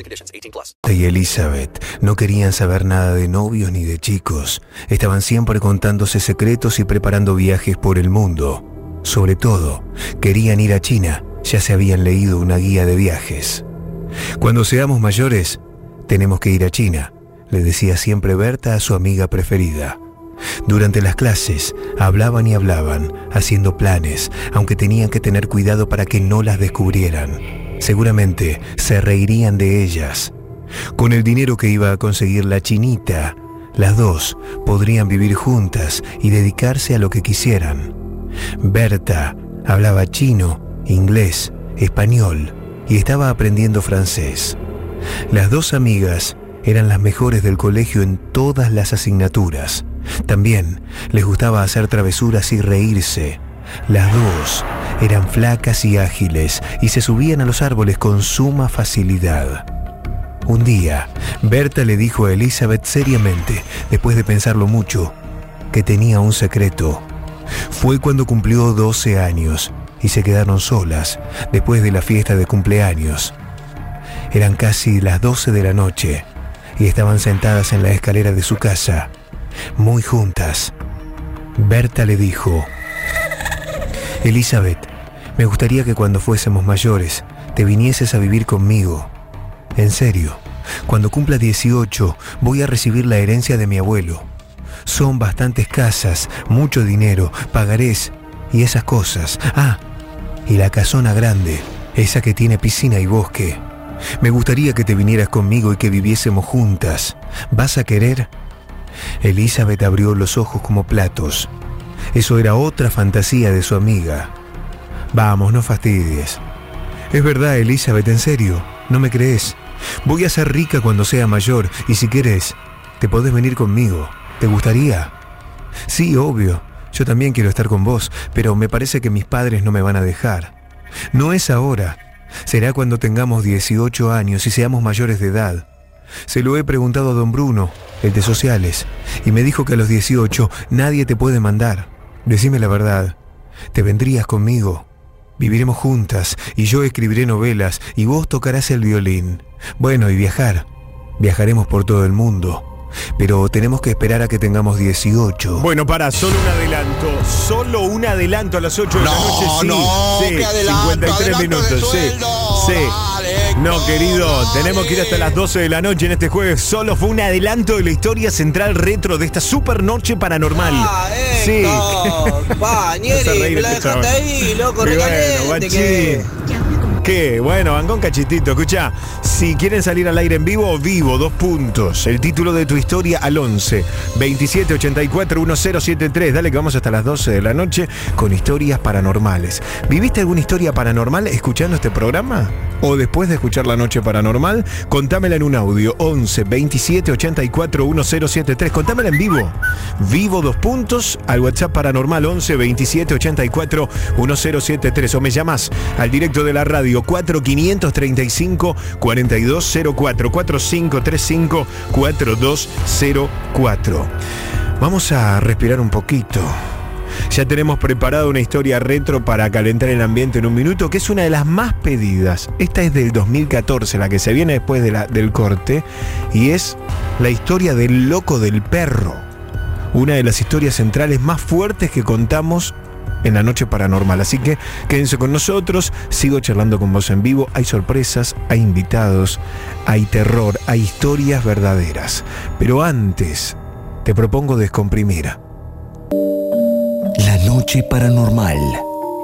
and conditions. 18 plus. y Elizabeth no querían saber nada de novios ni de chicos. Estaban siempre contándose secretos y preparando viajes por el mundo. Sobre todo, querían ir a China. Ya se habían leído una guía de viajes. Cuando seamos mayores, tenemos que ir a China, le decía siempre Berta a su amiga preferida. Durante las clases hablaban y hablaban, haciendo planes, aunque tenían que tener cuidado para que no las descubrieran. Seguramente se reirían de ellas. Con el dinero que iba a conseguir la chinita, las dos podrían vivir juntas y dedicarse a lo que quisieran. Berta hablaba chino, inglés, español y estaba aprendiendo francés. Las dos amigas eran las mejores del colegio en todas las asignaturas. También les gustaba hacer travesuras y reírse. Las dos eran flacas y ágiles y se subían a los árboles con suma facilidad. Un día, Berta le dijo a Elizabeth seriamente, después de pensarlo mucho, que tenía un secreto. Fue cuando cumplió 12 años y se quedaron solas después de la fiesta de cumpleaños. Eran casi las 12 de la noche y estaban sentadas en la escalera de su casa, muy juntas. Berta le dijo, Elizabeth, me gustaría que cuando fuésemos mayores te vinieses a vivir conmigo. En serio, cuando cumpla 18 voy a recibir la herencia de mi abuelo. Son bastantes casas, mucho dinero, pagarés y esas cosas. Ah, y la casona grande, esa que tiene piscina y bosque. Me gustaría que te vinieras conmigo y que viviésemos juntas. ¿Vas a querer? Elizabeth abrió los ojos como platos. Eso era otra fantasía de su amiga. Vamos, no fastidies. Es verdad, Elizabeth, en serio, ¿no me crees? Voy a ser rica cuando sea mayor y si quieres, te podés venir conmigo. ¿Te gustaría? Sí, obvio. Yo también quiero estar con vos, pero me parece que mis padres no me van a dejar. No es ahora. Será cuando tengamos 18 años y seamos mayores de edad. Se lo he preguntado a don Bruno, el de sociales, y me dijo que a los 18 nadie te puede mandar. Decime la verdad. ¿Te vendrías conmigo? Viviremos juntas y yo escribiré novelas y vos tocarás el violín. Bueno, y viajar. Viajaremos por todo el mundo. Pero tenemos que esperar a que tengamos 18. Bueno, para, solo un adelanto. Solo un adelanto a las 8 de la No, noche. Sí, no, sí, qué adelanto, 53 adelanto de minutos. Sí, sueldo. sí. No, querido, tenemos que ir hasta las 12 de la noche en este jueves. Solo fue un adelanto de la historia central retro de esta super noche paranormal. Ah, sí. Va, Nieri, me la este dejaste ahí, loco, bueno, que- ¿Qué? Bueno, van cachitito. Escucha, si quieren salir al aire en vivo, vivo, dos puntos. El título de tu historia al 11 27 84 1073. Dale que vamos hasta las 12 de la noche con historias paranormales. ¿Viviste alguna historia paranormal escuchando este programa? ¿O después de escuchar La Noche Paranormal? Contámela en un audio 11 27 84 1073. Contámela en vivo. Vivo dos puntos al WhatsApp Paranormal 11 27 84 1073. O me llamas al directo de la radio 4535 4204 4535 4204. Vamos a respirar un poquito. Ya tenemos preparada una historia retro para calentar el ambiente en un minuto, que es una de las más pedidas. Esta es del 2014, la que se viene después de la- del corte, y es la historia del loco del perro. Una de las historias centrales más fuertes que contamos en la noche paranormal. Así que quédense con nosotros, sigo charlando con vos en vivo. Hay sorpresas, hay invitados, hay terror, hay historias verdaderas. Pero antes, te propongo descomprimir. La noche paranormal.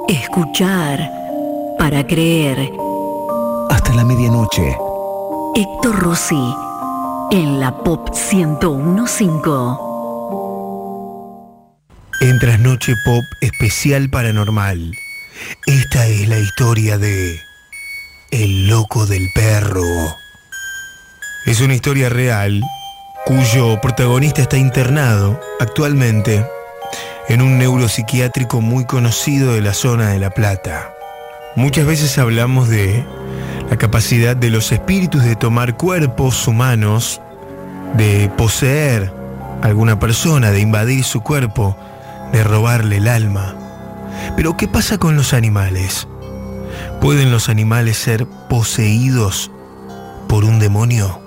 Escuchar para creer. Hasta la medianoche. Héctor Rossi en la Pop 1015. En Trasnoche Pop Especial Paranormal. Esta es la historia de El Loco del Perro. Es una historia real cuyo protagonista está internado actualmente en un neuropsiquiátrico muy conocido de la zona de La Plata. Muchas veces hablamos de la capacidad de los espíritus de tomar cuerpos humanos, de poseer alguna persona, de invadir su cuerpo, de robarle el alma. Pero ¿qué pasa con los animales? ¿Pueden los animales ser poseídos por un demonio?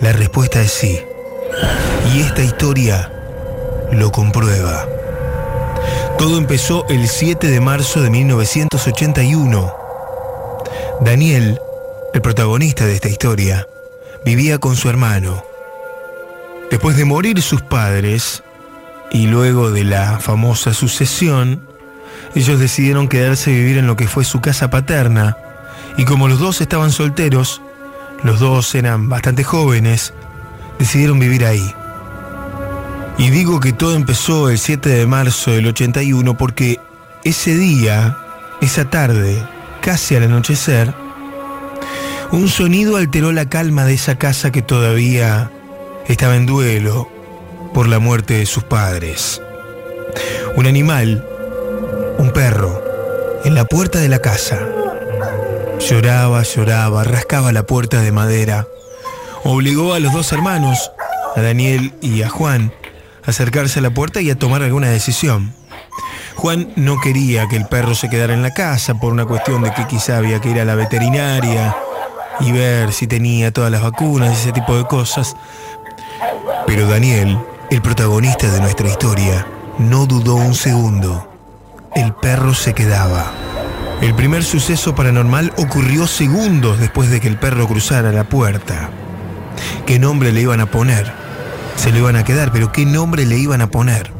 La respuesta es sí. Y esta historia lo comprueba. Todo empezó el 7 de marzo de 1981. Daniel, el protagonista de esta historia, vivía con su hermano. Después de morir sus padres, y luego de la famosa sucesión, ellos decidieron quedarse a vivir en lo que fue su casa paterna, y como los dos estaban solteros, los dos eran bastante jóvenes, decidieron vivir ahí. Y digo que todo empezó el 7 de marzo del 81 porque ese día, esa tarde, casi al anochecer, un sonido alteró la calma de esa casa que todavía estaba en duelo por la muerte de sus padres. Un animal, un perro, en la puerta de la casa. Lloraba, lloraba, rascaba la puerta de madera. Obligó a los dos hermanos, a Daniel y a Juan, a acercarse a la puerta y a tomar alguna decisión. Juan no quería que el perro se quedara en la casa por una cuestión de que quizá había que ir a la veterinaria y ver si tenía todas las vacunas y ese tipo de cosas. Pero Daniel, el protagonista de nuestra historia, no dudó un segundo. El perro se quedaba. El primer suceso paranormal ocurrió segundos después de que el perro cruzara la puerta. ¿Qué nombre le iban a poner? Se lo iban a quedar, pero ¿qué nombre le iban a poner?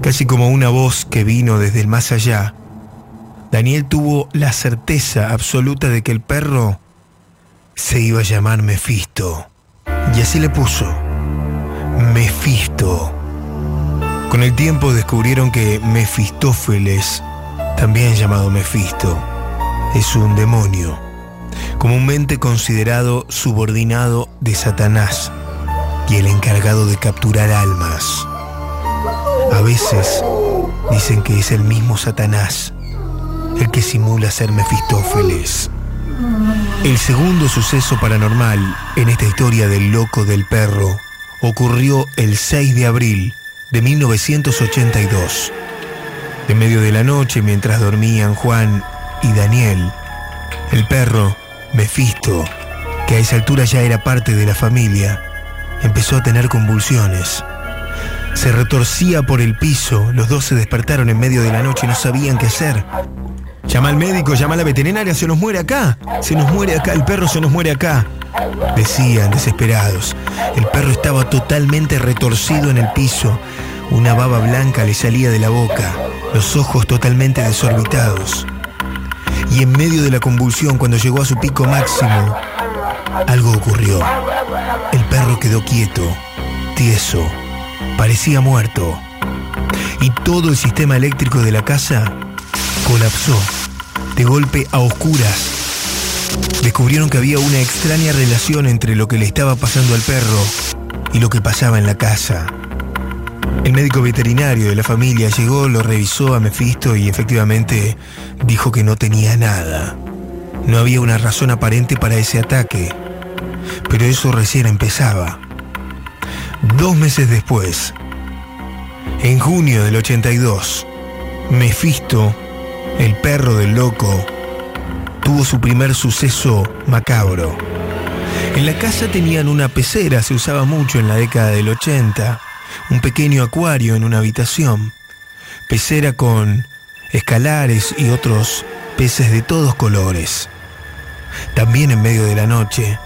Casi como una voz que vino desde el más allá, Daniel tuvo la certeza absoluta de que el perro se iba a llamar Mefisto. Y así le puso. Mefisto. Con el tiempo descubrieron que Mefistófeles, también llamado Mefisto, es un demonio, comúnmente considerado subordinado de Satanás y el encargado de capturar almas. A veces dicen que es el mismo Satanás el que simula ser Mefistófeles. El segundo suceso paranormal en esta historia del loco del perro ocurrió el 6 de abril de 1982. En medio de la noche, mientras dormían Juan y Daniel, el perro, Mefisto, que a esa altura ya era parte de la familia, empezó a tener convulsiones. Se retorcía por el piso, los dos se despertaron en medio de la noche y no sabían qué hacer. Llama al médico, llama a la veterinaria, se nos muere acá. Se nos muere acá, el perro se nos muere acá. Decían desesperados. El perro estaba totalmente retorcido en el piso. Una baba blanca le salía de la boca, los ojos totalmente desorbitados. Y en medio de la convulsión, cuando llegó a su pico máximo, algo ocurrió. El perro quedó quieto, tieso, parecía muerto. Y todo el sistema eléctrico de la casa colapsó, de golpe a oscuras. Descubrieron que había una extraña relación entre lo que le estaba pasando al perro y lo que pasaba en la casa. El médico veterinario de la familia llegó, lo revisó a Mefisto y efectivamente dijo que no tenía nada. No había una razón aparente para ese ataque. Pero eso recién empezaba. Dos meses después, en junio del 82, Mefisto, el perro del loco, tuvo su primer suceso macabro. En la casa tenían una pecera, se usaba mucho en la década del 80, un pequeño acuario en una habitación, pecera con escalares y otros peces de todos colores. También en medio de la noche,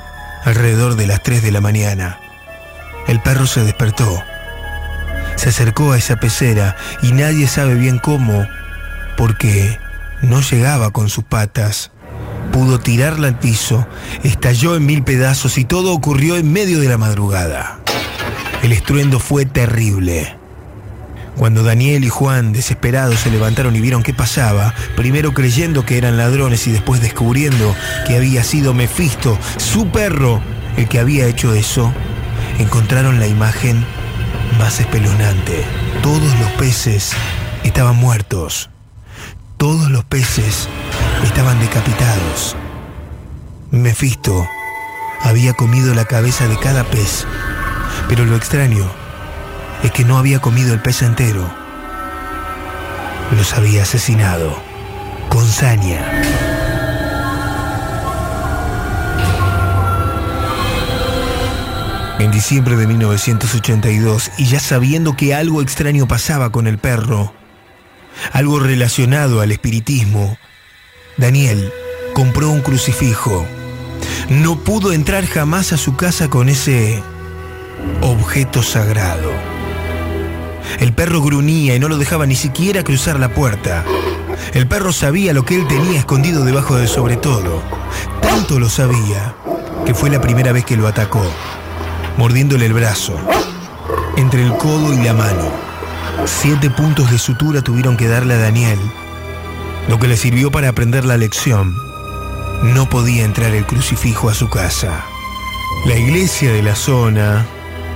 alrededor de las 3 de la mañana, el perro se despertó. Se acercó a esa pecera y nadie sabe bien cómo, porque no llegaba con sus patas. Pudo tirarla al piso, estalló en mil pedazos y todo ocurrió en medio de la madrugada. El estruendo fue terrible. Cuando Daniel y Juan, desesperados, se levantaron y vieron qué pasaba, primero creyendo que eran ladrones y después descubriendo que había sido Mefisto, su perro, el que había hecho eso, encontraron la imagen más espeluznante. Todos los peces estaban muertos. Todos los peces estaban decapitados. Mefisto había comido la cabeza de cada pez, pero lo extraño es que no había comido el pez entero. Los había asesinado con saña. En diciembre de 1982, y ya sabiendo que algo extraño pasaba con el perro, algo relacionado al espiritismo, Daniel compró un crucifijo. No pudo entrar jamás a su casa con ese objeto sagrado. El perro gruñía y no lo dejaba ni siquiera cruzar la puerta. El perro sabía lo que él tenía escondido debajo del sobre todo. Tanto lo sabía que fue la primera vez que lo atacó, mordiéndole el brazo, entre el codo y la mano. Siete puntos de sutura tuvieron que darle a Daniel, lo que le sirvió para aprender la lección. No podía entrar el crucifijo a su casa. La iglesia de la zona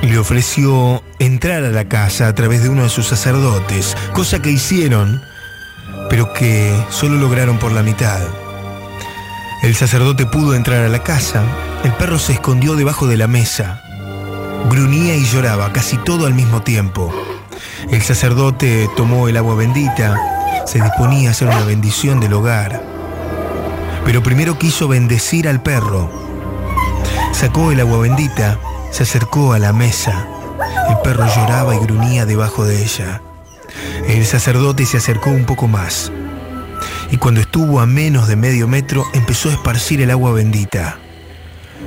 le ofreció entrar a la casa a través de uno de sus sacerdotes, cosa que hicieron, pero que solo lograron por la mitad. El sacerdote pudo entrar a la casa, el perro se escondió debajo de la mesa, gruñía y lloraba casi todo al mismo tiempo. El sacerdote tomó el agua bendita, se disponía a hacer una bendición del hogar, pero primero quiso bendecir al perro. Sacó el agua bendita, se acercó a la mesa. El perro lloraba y gruñía debajo de ella. El sacerdote se acercó un poco más y cuando estuvo a menos de medio metro empezó a esparcir el agua bendita.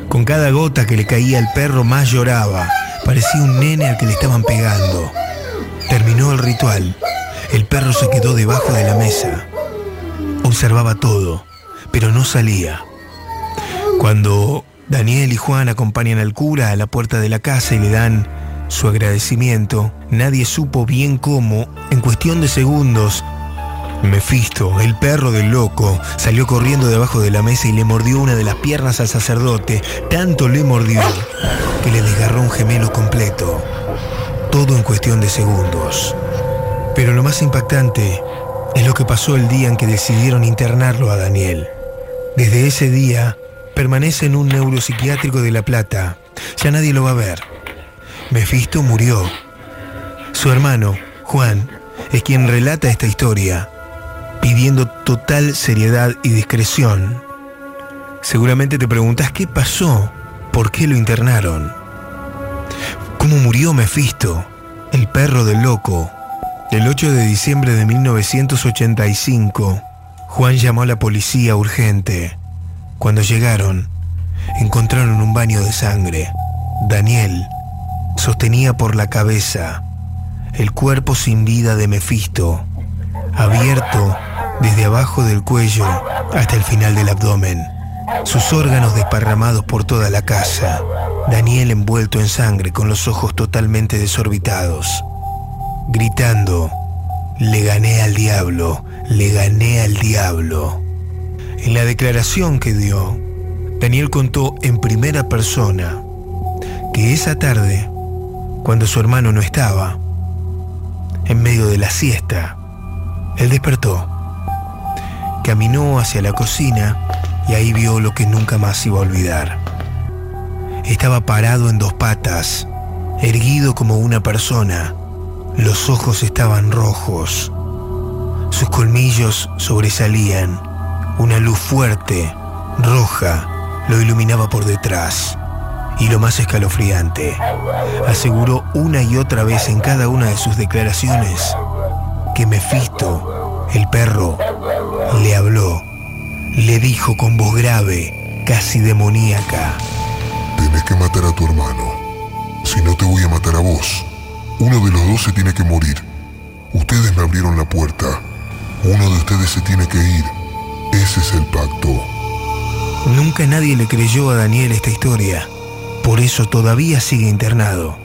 Con cada gota que le caía al perro más lloraba. Parecía un nene al que le estaban pegando. Terminó el ritual. El perro se quedó debajo de la mesa. Observaba todo, pero no salía. Cuando Daniel y Juan acompañan al cura a la puerta de la casa y le dan su agradecimiento, nadie supo bien cómo, en cuestión de segundos, Mefisto, el perro del loco, salió corriendo debajo de la mesa y le mordió una de las piernas al sacerdote. Tanto le mordió que le desgarró un gemelo completo. Todo en cuestión de segundos. Pero lo más impactante es lo que pasó el día en que decidieron internarlo a Daniel. Desde ese día, permanece en un neuropsiquiátrico de La Plata. Ya nadie lo va a ver. Mefisto murió. Su hermano, Juan, es quien relata esta historia, pidiendo total seriedad y discreción. Seguramente te preguntas qué pasó, por qué lo internaron. ¿Cómo murió Mefisto, el perro del loco? El 8 de diciembre de 1985, Juan llamó a la policía urgente. Cuando llegaron, encontraron un baño de sangre. Daniel sostenía por la cabeza el cuerpo sin vida de Mefisto, abierto desde abajo del cuello hasta el final del abdomen. Sus órganos desparramados por toda la casa. Daniel envuelto en sangre con los ojos totalmente desorbitados. Gritando, le gané al diablo, le gané al diablo. En la declaración que dio, Daniel contó en primera persona que esa tarde, cuando su hermano no estaba, en medio de la siesta, él despertó, caminó hacia la cocina y ahí vio lo que nunca más iba a olvidar. Estaba parado en dos patas, erguido como una persona. Los ojos estaban rojos. Sus colmillos sobresalían. Una luz fuerte, roja, lo iluminaba por detrás. Y lo más escalofriante, aseguró una y otra vez en cada una de sus declaraciones que Mefisto, el perro, le habló le dijo con voz grave, casi demoníaca. Tienes que matar a tu hermano. Si no te voy a matar a vos. Uno de los dos se tiene que morir. Ustedes me abrieron la puerta. Uno de ustedes se tiene que ir. Ese es el pacto. Nunca nadie le creyó a Daniel esta historia. Por eso todavía sigue internado.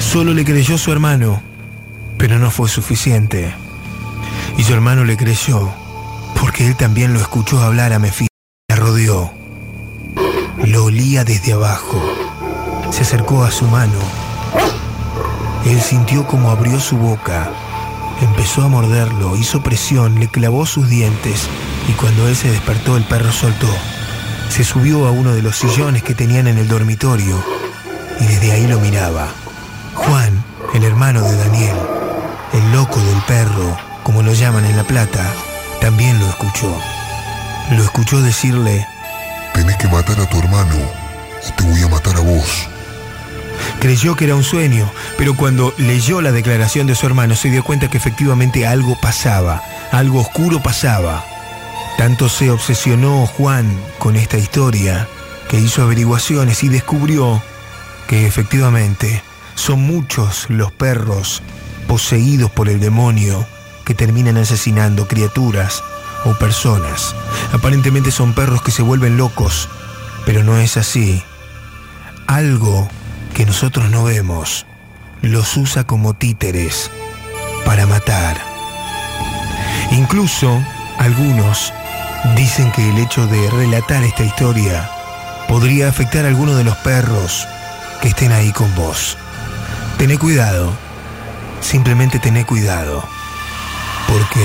Solo le creyó su hermano, pero no fue suficiente. Y su hermano le creyó porque él también lo escuchó hablar a Mefisto. La rodeó. Lo olía desde abajo. Se acercó a su mano. Él sintió como abrió su boca. Empezó a morderlo, hizo presión, le clavó sus dientes y cuando él se despertó el perro soltó. Se subió a uno de los sillones que tenían en el dormitorio y desde ahí lo miraba. Juan, el hermano de Daniel, el loco del perro, como lo llaman en La Plata, también lo escuchó. Lo escuchó decirle, Tenés que matar a tu hermano o te voy a matar a vos. Creyó que era un sueño, pero cuando leyó la declaración de su hermano se dio cuenta que efectivamente algo pasaba, algo oscuro pasaba. Tanto se obsesionó Juan con esta historia que hizo averiguaciones y descubrió que efectivamente son muchos los perros poseídos por el demonio que terminan asesinando criaturas o personas. Aparentemente son perros que se vuelven locos, pero no es así. Algo que nosotros no vemos los usa como títeres para matar. Incluso algunos dicen que el hecho de relatar esta historia podría afectar a alguno de los perros que estén ahí con vos. Tené cuidado, simplemente tené cuidado. Porque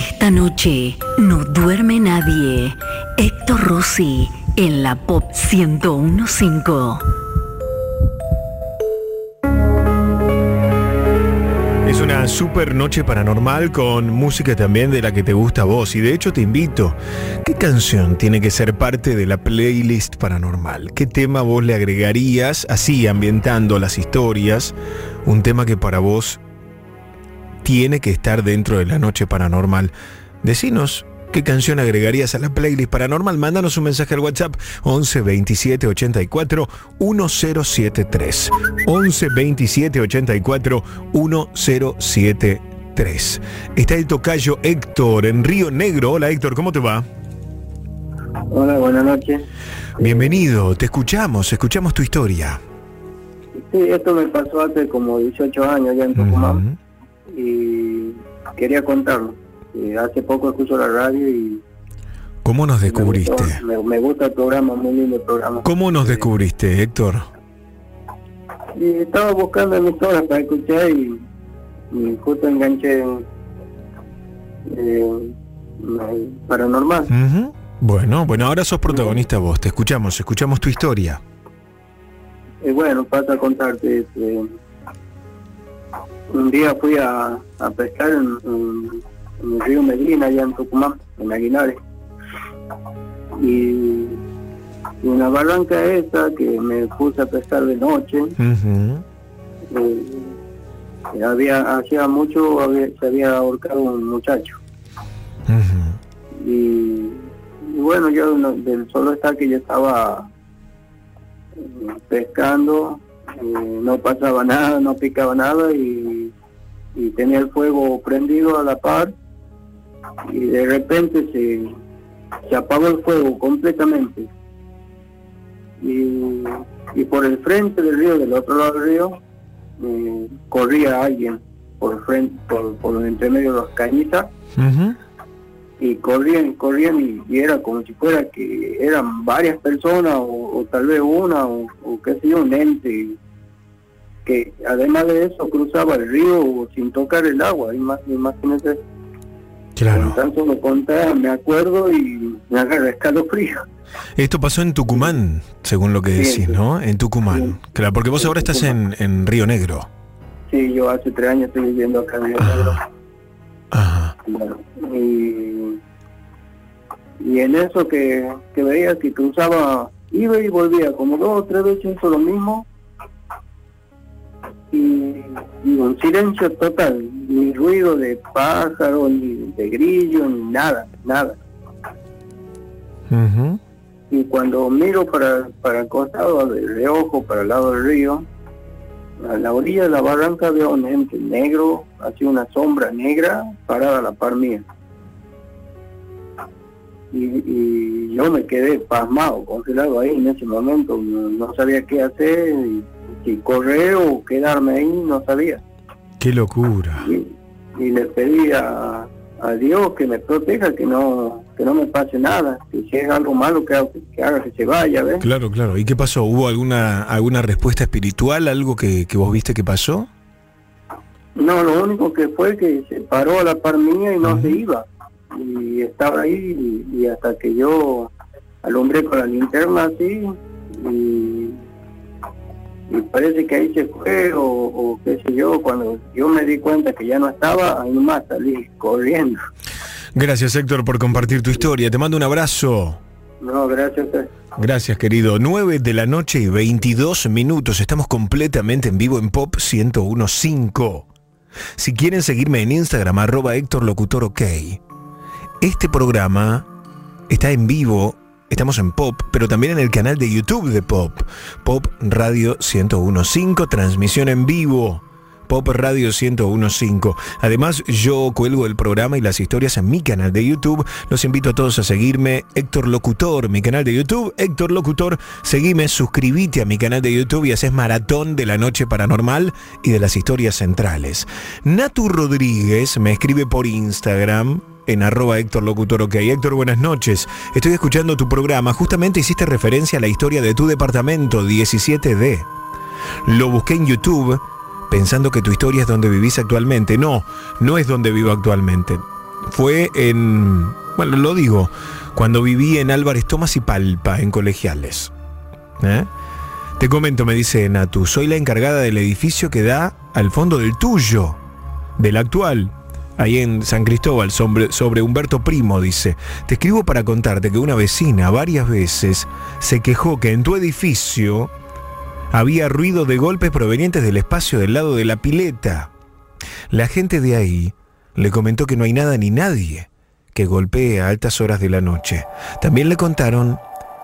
Esta noche no duerme nadie. Héctor Rossi en la Pop 1015. Es una super noche paranormal con música también de la que te gusta a vos. Y de hecho te invito, ¿qué canción tiene que ser parte de la playlist paranormal? ¿Qué tema vos le agregarías, así ambientando las historias, un tema que para vos tiene que estar dentro de la noche paranormal? Decinos ¿Qué canción agregarías a la playlist paranormal? Mándanos un mensaje al WhatsApp 11 27 84 1073. 11 27 84 1073. Está el tocayo Héctor en Río Negro. Hola Héctor, ¿cómo te va? Hola, buenas noches. Bienvenido, te escuchamos, escuchamos tu historia. Sí, esto me pasó hace como 18 años ya en Tucumán y quería contarlo. Eh, hace poco escucho la radio y... ¿Cómo nos descubriste? Me, me, gusta el programa, muy lindo el programa. ¿Cómo nos descubriste, Héctor? Y estaba buscando emisoras para escuchar y, y justo enganché eh, paranormal. Bueno, bueno, ahora sos protagonista vos, te escuchamos, escuchamos tu historia. Bueno, pasa a contarte. Este, un día fui a, a pescar en, en en el río Medina, allá en Tucumán, en Aguinares. Y, una barranca esa que me puse a pescar de noche, eh, había hacía mucho se había ahorcado un muchacho. y, bueno, yo del solo está que yo estaba eh, pescando, eh, no pasaba nada, no picaba nada y, tenía el fuego prendido a la par y de repente se, se apagó el fuego completamente. Y, y por el frente del río, del otro lado del río, eh, corría alguien por frente, por, por entre medio de las cañitas. Y corrían, corrían y, era como si fuera que eran varias personas o, tal vez una o, o qué sé yo, un ente que además de eso cruzaba el río sin tocar el agua, imagínense. Claro. tanto me conté, me acuerdo y me agarra escalofrío. Esto pasó en Tucumán, según lo que decís, ¿no? En Tucumán. Claro, porque vos ahora estás en, en, Río Negro. Sí, yo hace tres años estoy viviendo acá en Río Negro. Ajá. y, y en eso que, que veía que cruzaba, iba y volvía como dos o tres veces hizo lo mismo y, un silencio total, ni ruido de pájaro, ni de grillo, ni nada, nada. Y cuando miro para, para el costado del reojo, para el lado del río, a la orilla de la barranca veo un ente negro, así una sombra negra parada a la par mía. Y, y, yo me quedé pasmado, congelado ahí en ese momento, no, no sabía qué hacer. Y, si correr o quedarme ahí, no sabía. Qué locura. Y, le pedí a, Dios que me proteja, que no que no me pase nada, que si es algo malo que, haga que se vaya, ¿ves? Claro, claro. ¿Y qué pasó? ¿Hubo alguna alguna respuesta espiritual, algo que, vos viste que pasó? No, lo único que fue que se paró a la par mía y no se iba. Y estaba ahí y, y hasta que yo alumbré con la linterna así y y parece que ahí se fue o, qué sé yo, cuando yo me di cuenta que ya no estaba, ahí más salí corriendo. Gracias Héctor por compartir tu historia, te mando un abrazo. No, gracias. Gracias querido, 9 de la noche y 22 minutos, estamos completamente en vivo en Pop 1015. Si quieren seguirme en Instagram, arroba Héctor Locutor OK. Este programa está en vivo Estamos en Pop, pero también en el canal de YouTube de Pop. Pop Radio 1015, transmisión en vivo. Pop Radio 1015. Además, yo cuelgo el programa y las historias en mi canal de YouTube. Los invito a todos a seguirme. Héctor Locutor, mi canal de YouTube. Héctor Locutor, seguime, suscríbete a mi canal de YouTube y haces maratón de la noche paranormal y de las historias centrales. Natu Rodríguez me escribe por Instagram en arroba Héctor Locutor OK. Héctor, buenas noches. Estoy escuchando tu programa. Justamente hiciste referencia a la historia de tu departamento 17D. Lo busqué en YouTube pensando que tu historia es donde vivís actualmente. No, no es donde vivo actualmente. Fue en... Bueno, lo digo, cuando viví en Álvarez Tomás y Palpa, en colegiales. ¿Eh? Te comento, me dice Natu, soy la encargada del edificio que da al fondo del tuyo. del actual, ahí en San Cristóbal, sobre, sobre, Humberto Primo, dice, te escribo para contarte que una vecina varias veces se quejó que en tu edificio había ruido de golpes provenientes del espacio del lado de la pileta. La gente de ahí le comentó que no hay nada ni nadie que golpee a altas horas de la noche. También le contaron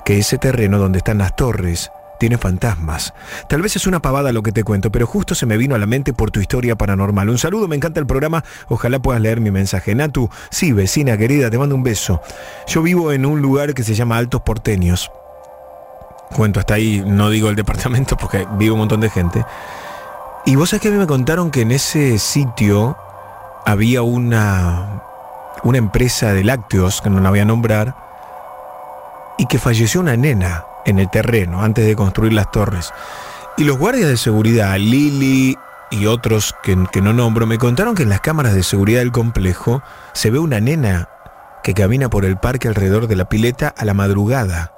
que ese terreno donde están las torres tiene fantasmas. Tal vez es una pavada lo que te cuento, pero justo se me vino a la mente por tu historia paranormal. Un saludo, me encanta el programa. Ojalá puedas leer mi mensaje. Natu, sí, vecina querida, te mando un beso. Yo vivo en un lugar que se llama Altos Porteños. Cuento hasta ahí, no digo el departamento porque vive un montón de gente. Y vos sabés que a mí me contaron que en ese sitio había una, una empresa de lácteos, que no la voy a nombrar, y que falleció una nena en el terreno antes de construir las torres. Y los guardias de seguridad, Lili y otros que, que, no nombro, me contaron que en las cámaras de seguridad del complejo se ve una nena que camina por el parque alrededor de la pileta a la madrugada.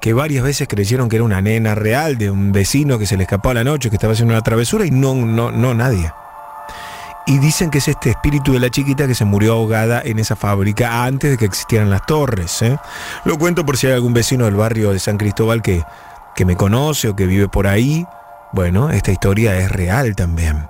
Que varias veces creyeron que era una nena real de un vecino que se le escapó a la noche, que estaba haciendo una travesura y no, no, no nadie. Y dicen que es este espíritu de la chiquita que se murió ahogada en esa fábrica antes de que existieran las torres. ¿eh? Lo cuento por si hay algún vecino del barrio de San Cristóbal que, que me conoce o que vive por ahí. Bueno, esta historia es real también.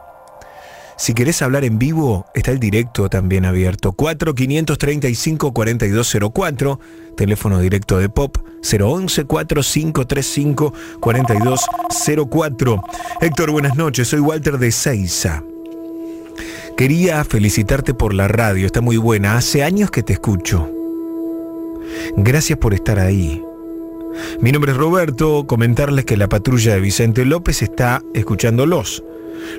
Si querés hablar en vivo, está el directo también abierto. 4535-4204, teléfono directo de Pop, 011-4535-4204. Héctor, buenas noches, soy Walter de Seiza. Quería felicitarte por la radio, está muy buena. Hace años que te escucho. Gracias por estar ahí. Mi nombre es Roberto, comentarles que la patrulla de Vicente López está escuchándolos.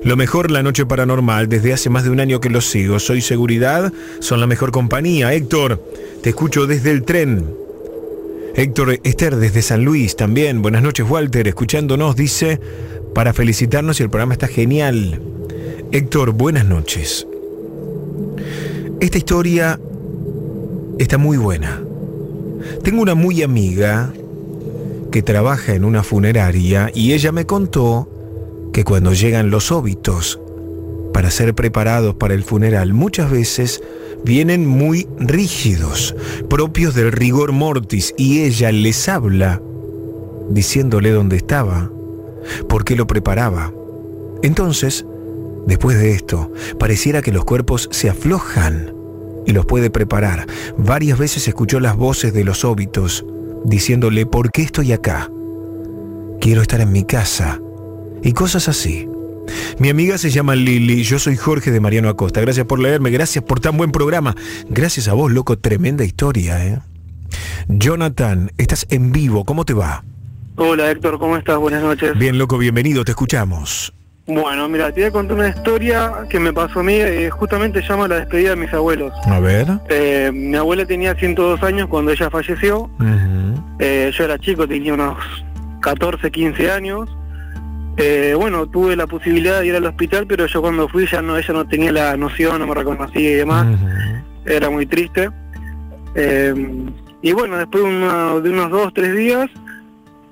Lo mejor la noche paranormal, desde hace más de un año que los sigo. Soy seguridad, son la mejor compañía. Héctor, te escucho desde el tren. Héctor Esther desde San Luis también. Buenas noches, Walter, escuchándonos, dice, para felicitarnos y el programa está genial. Héctor, buenas noches. Esta historia está muy buena. Tengo una muy amiga que trabaja en una funeraria y ella me contó que cuando llegan los óbitos para ser preparados para el funeral, muchas veces vienen muy rígidos, propios del rigor mortis, y ella les habla diciéndole dónde estaba, por qué lo preparaba. Entonces, Después de esto, pareciera que los cuerpos se aflojan y los puede preparar. Varias veces escuchó las voces de los óbitos diciéndole, ¿por qué estoy acá? Quiero estar en mi casa. Y cosas así. Mi amiga se llama Lili, yo soy Jorge de Mariano Acosta. Gracias por leerme, gracias por tan buen programa. Gracias a vos, loco, tremenda historia, ¿eh? Jonathan, estás en vivo, ¿cómo te va? Hola Héctor, ¿cómo estás? Buenas noches. Bien, loco, bienvenido, te escuchamos. Bueno, mira, te voy a contar una historia que me pasó a mí, eh, justamente llama la despedida de mis abuelos. A ver. Eh, mi abuela tenía 102 años cuando ella falleció. eh, yo era chico, tenía unos 14, 15 años. Eh, bueno, tuve la posibilidad de ir al hospital, pero yo cuando fui ya no, ella no tenía la noción, no me reconocía y demás. Era muy triste. Eh, y bueno, después una- de unos dos, tres días,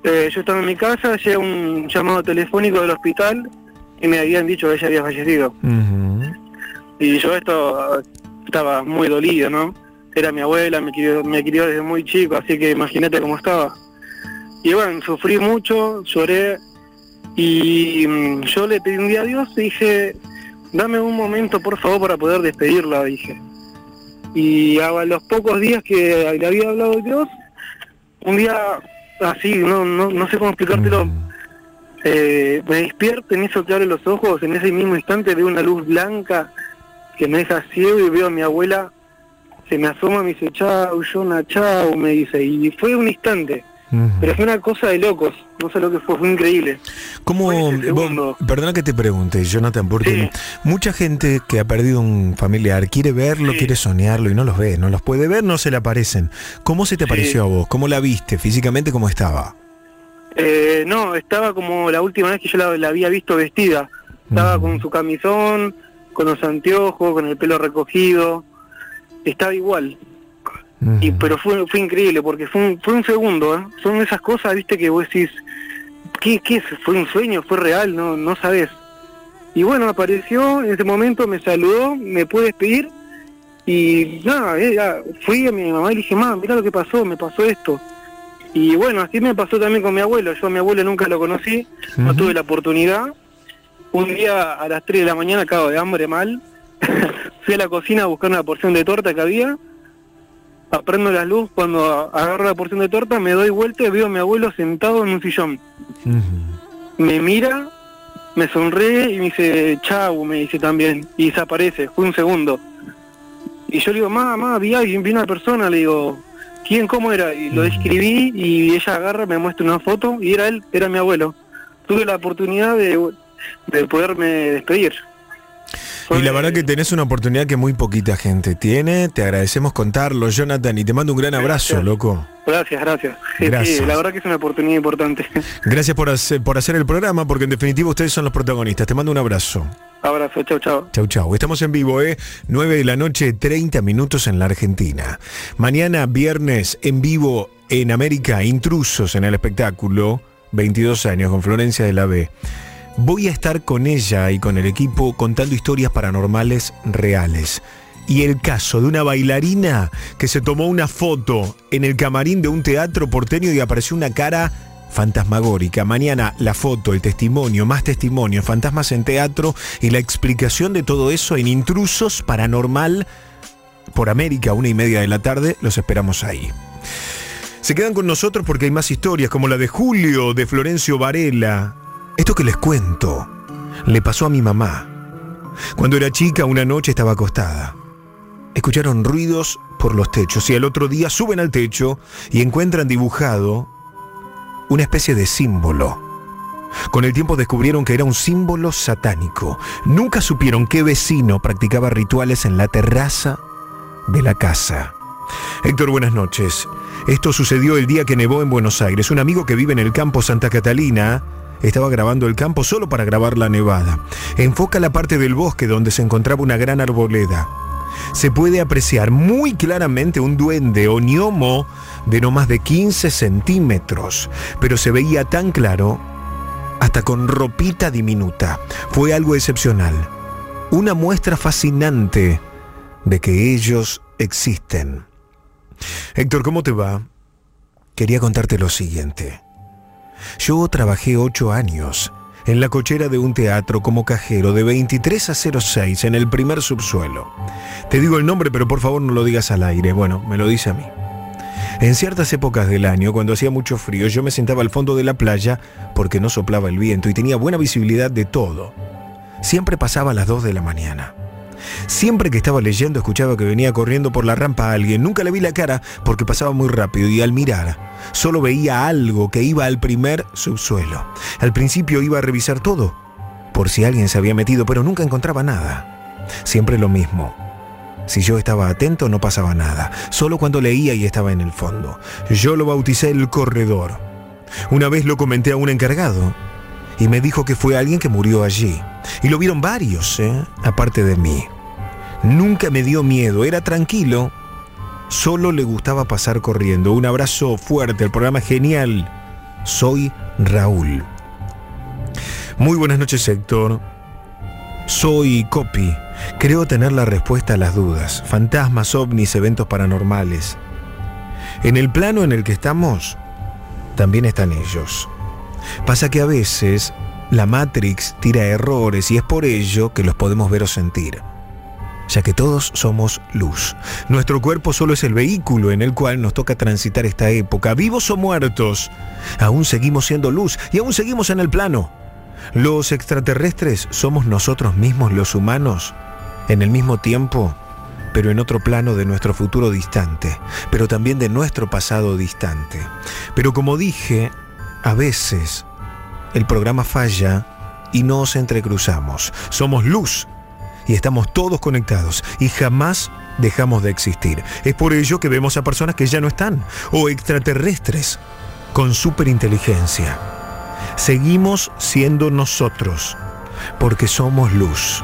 eh, yo estaba en mi casa, llega un llamado telefónico del hospital y me habían dicho que ella había fallecido. Y yo esto estaba muy dolido, ¿no? Era mi abuela, me crió, me crió desde muy chico, así que imagínate cómo estaba. Y bueno, sufrí mucho, lloré y mm, yo le pedí un día a Dios y dije, dame un momento por favor para poder despedirla, dije. Y a los pocos días que le había hablado de Dios, un día así, no, no, no sé cómo explicártelo, eh, me despierto, en eso que abre los ojos, en ese mismo instante veo una luz blanca que me deja ciego y veo a mi abuela, se me asoma, me dice, chau, Jonah, chau, me dice, y fue un instante, pero fue una cosa de locos, no sé lo que fue, fue increíble. ¿Cómo, vos- perdona que te pregunte, Jonathan, porque mucha gente que ha perdido un familiar quiere verlo, quiere soñarlo y no los ve, no los puede ver, no se le aparecen. ¿Cómo se te Sí. pareció a vos? ¿Cómo la viste físicamente? ¿Cómo estaba? Eh, no, estaba como la última vez que yo la, la había visto vestida. Estaba con su camisón, con los anteojos, con el pelo recogido. Estaba igual. Y, pero fue, fue increíble porque fue un, fue un segundo. ¿eh? Son esas cosas, viste, que vos decís, ¿qué, qué es? ¿Fue un sueño? ¿Fue real? No, no sabes. Y bueno, apareció en ese momento, me saludó, me pude despedir y nada, eh, fui a mi mamá y le dije, mamá, mira lo que pasó, me pasó esto. Y bueno, así me pasó también con mi abuelo. Yo a mi abuelo nunca lo conocí, no tuve la oportunidad. Un día a las 3 de la mañana, acabo de hambre mal, fui a la cocina a buscar una porción de torta que había. Aprendo la luz, cuando agarro la porción de torta, me doy vuelta y veo a mi abuelo sentado en un sillón. Me mira, me sonríe y me dice, chau, me dice también. Y desaparece, fue un segundo. Y yo le digo, mamá, mamá, vi a alguien, vi una persona, le digo, ¿quién, cómo era? Y lo describí y ella agarra, me muestra una foto y era él, era mi abuelo. Tuve la oportunidad de, de poderme despedir. Y la verdad que tenés una oportunidad que muy poquita gente tiene. Te agradecemos contarlo, Jonathan, y te mando un gran abrazo, loco. Gracias, gracias. Gracias. sí, la verdad que es una oportunidad importante. Gracias por hacer, por hacer el programa, porque en definitiva ustedes son los protagonistas. Te mando un abrazo. Abrazo, chau, chau. Chau, chau. Estamos en vivo, ¿eh? 9 de la noche, 30 minutos en la Argentina. Mañana, viernes, en vivo en América, intrusos en el espectáculo. 22 años con Florencia de la B. Voy a estar con ella y con el equipo contando historias paranormales reales. Y el caso de una bailarina que se tomó una foto en el camarín de un teatro porteño y apareció una cara fantasmagórica. Mañana la foto, el testimonio, más testimonio, fantasmas en teatro y la explicación de todo eso en Intrusos Paranormal por América, una y media de la tarde. Los esperamos ahí. Se quedan con nosotros porque hay más historias, como la de Julio, de Florencio Varela. Esto que les cuento le pasó a mi mamá. Cuando era chica, una noche estaba acostada. Escucharon ruidos por los techos y al otro día suben al techo y encuentran dibujado una especie de símbolo. Con el tiempo descubrieron que era un símbolo satánico. Nunca supieron qué vecino practicaba rituales en la terraza de la casa. Héctor, buenas noches. Esto sucedió el día que nevó en Buenos Aires. Un amigo que vive en el campo Santa Catalina estaba grabando el campo solo para grabar la nevada. Enfoca la parte del bosque donde se encontraba una gran arboleda. Se puede apreciar muy claramente un duende o gnomo de no más de 15 centímetros, pero se veía tan claro hasta con ropita diminuta. Fue algo excepcional. Una muestra fascinante de que ellos existen. Héctor, ¿cómo te va? Quería contarte lo siguiente. Yo trabajé ocho años en la cochera de un teatro como cajero de 23 a 06 en el primer subsuelo. Te digo el nombre, pero por favor no lo digas al aire. Bueno, me lo dice a mí. En ciertas épocas del año, cuando hacía mucho frío, yo me sentaba al fondo de la playa porque no soplaba el viento y tenía buena visibilidad de todo. Siempre pasaba a las 2 de la mañana. Siempre que estaba leyendo escuchaba que venía corriendo por la rampa alguien. Nunca le vi la cara porque pasaba muy rápido y al mirar solo veía algo que iba al primer subsuelo. Al principio iba a revisar todo, por si alguien se había metido, pero nunca encontraba nada. Siempre lo mismo. Si yo estaba atento no pasaba nada, solo cuando leía y estaba en el fondo. Yo lo bauticé el corredor. Una vez lo comenté a un encargado y me dijo que fue alguien que murió allí. Y lo vieron varios, ¿eh? aparte de mí. Nunca me dio miedo, era tranquilo. Solo le gustaba pasar corriendo. Un abrazo fuerte, el programa es genial. Soy Raúl. Muy buenas noches, Héctor. Soy Copy. Creo tener la respuesta a las dudas. Fantasmas, ovnis, eventos paranormales. En el plano en el que estamos, también están ellos. Pasa que a veces la Matrix tira errores y es por ello que los podemos ver o sentir. Ya que todos somos luz. Nuestro cuerpo solo es el vehículo en el cual nos toca transitar esta época. Vivos o muertos, aún seguimos siendo luz y aún seguimos en el plano. Los extraterrestres somos nosotros mismos los humanos, en el mismo tiempo, pero en otro plano de nuestro futuro distante, pero también de nuestro pasado distante. Pero como dije, a veces el programa falla y nos entrecruzamos. Somos luz y estamos todos conectados y jamás dejamos de existir. Es por ello que vemos a personas que ya no están o extraterrestres con superinteligencia. Seguimos siendo nosotros porque somos luz.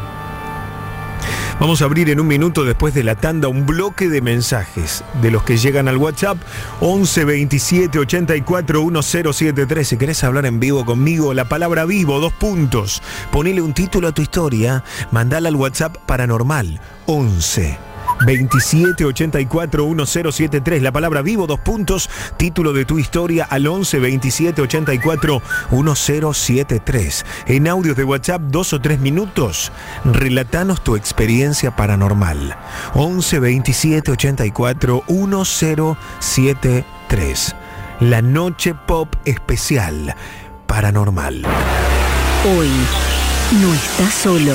Vamos a abrir en un minuto después de la tanda un bloque de mensajes de los que llegan al WhatsApp 11 27 84 1073. Si querés hablar en vivo conmigo, la palabra vivo, dos puntos. Ponele un título a tu historia, mandala al WhatsApp paranormal 11 2784 1073. La palabra vivo, dos puntos. Título de tu historia al 11 2784 1073. En audios de WhatsApp, dos o tres minutos. Relatanos tu experiencia paranormal. 11 2784 1073. La noche pop especial paranormal. Hoy no estás solo.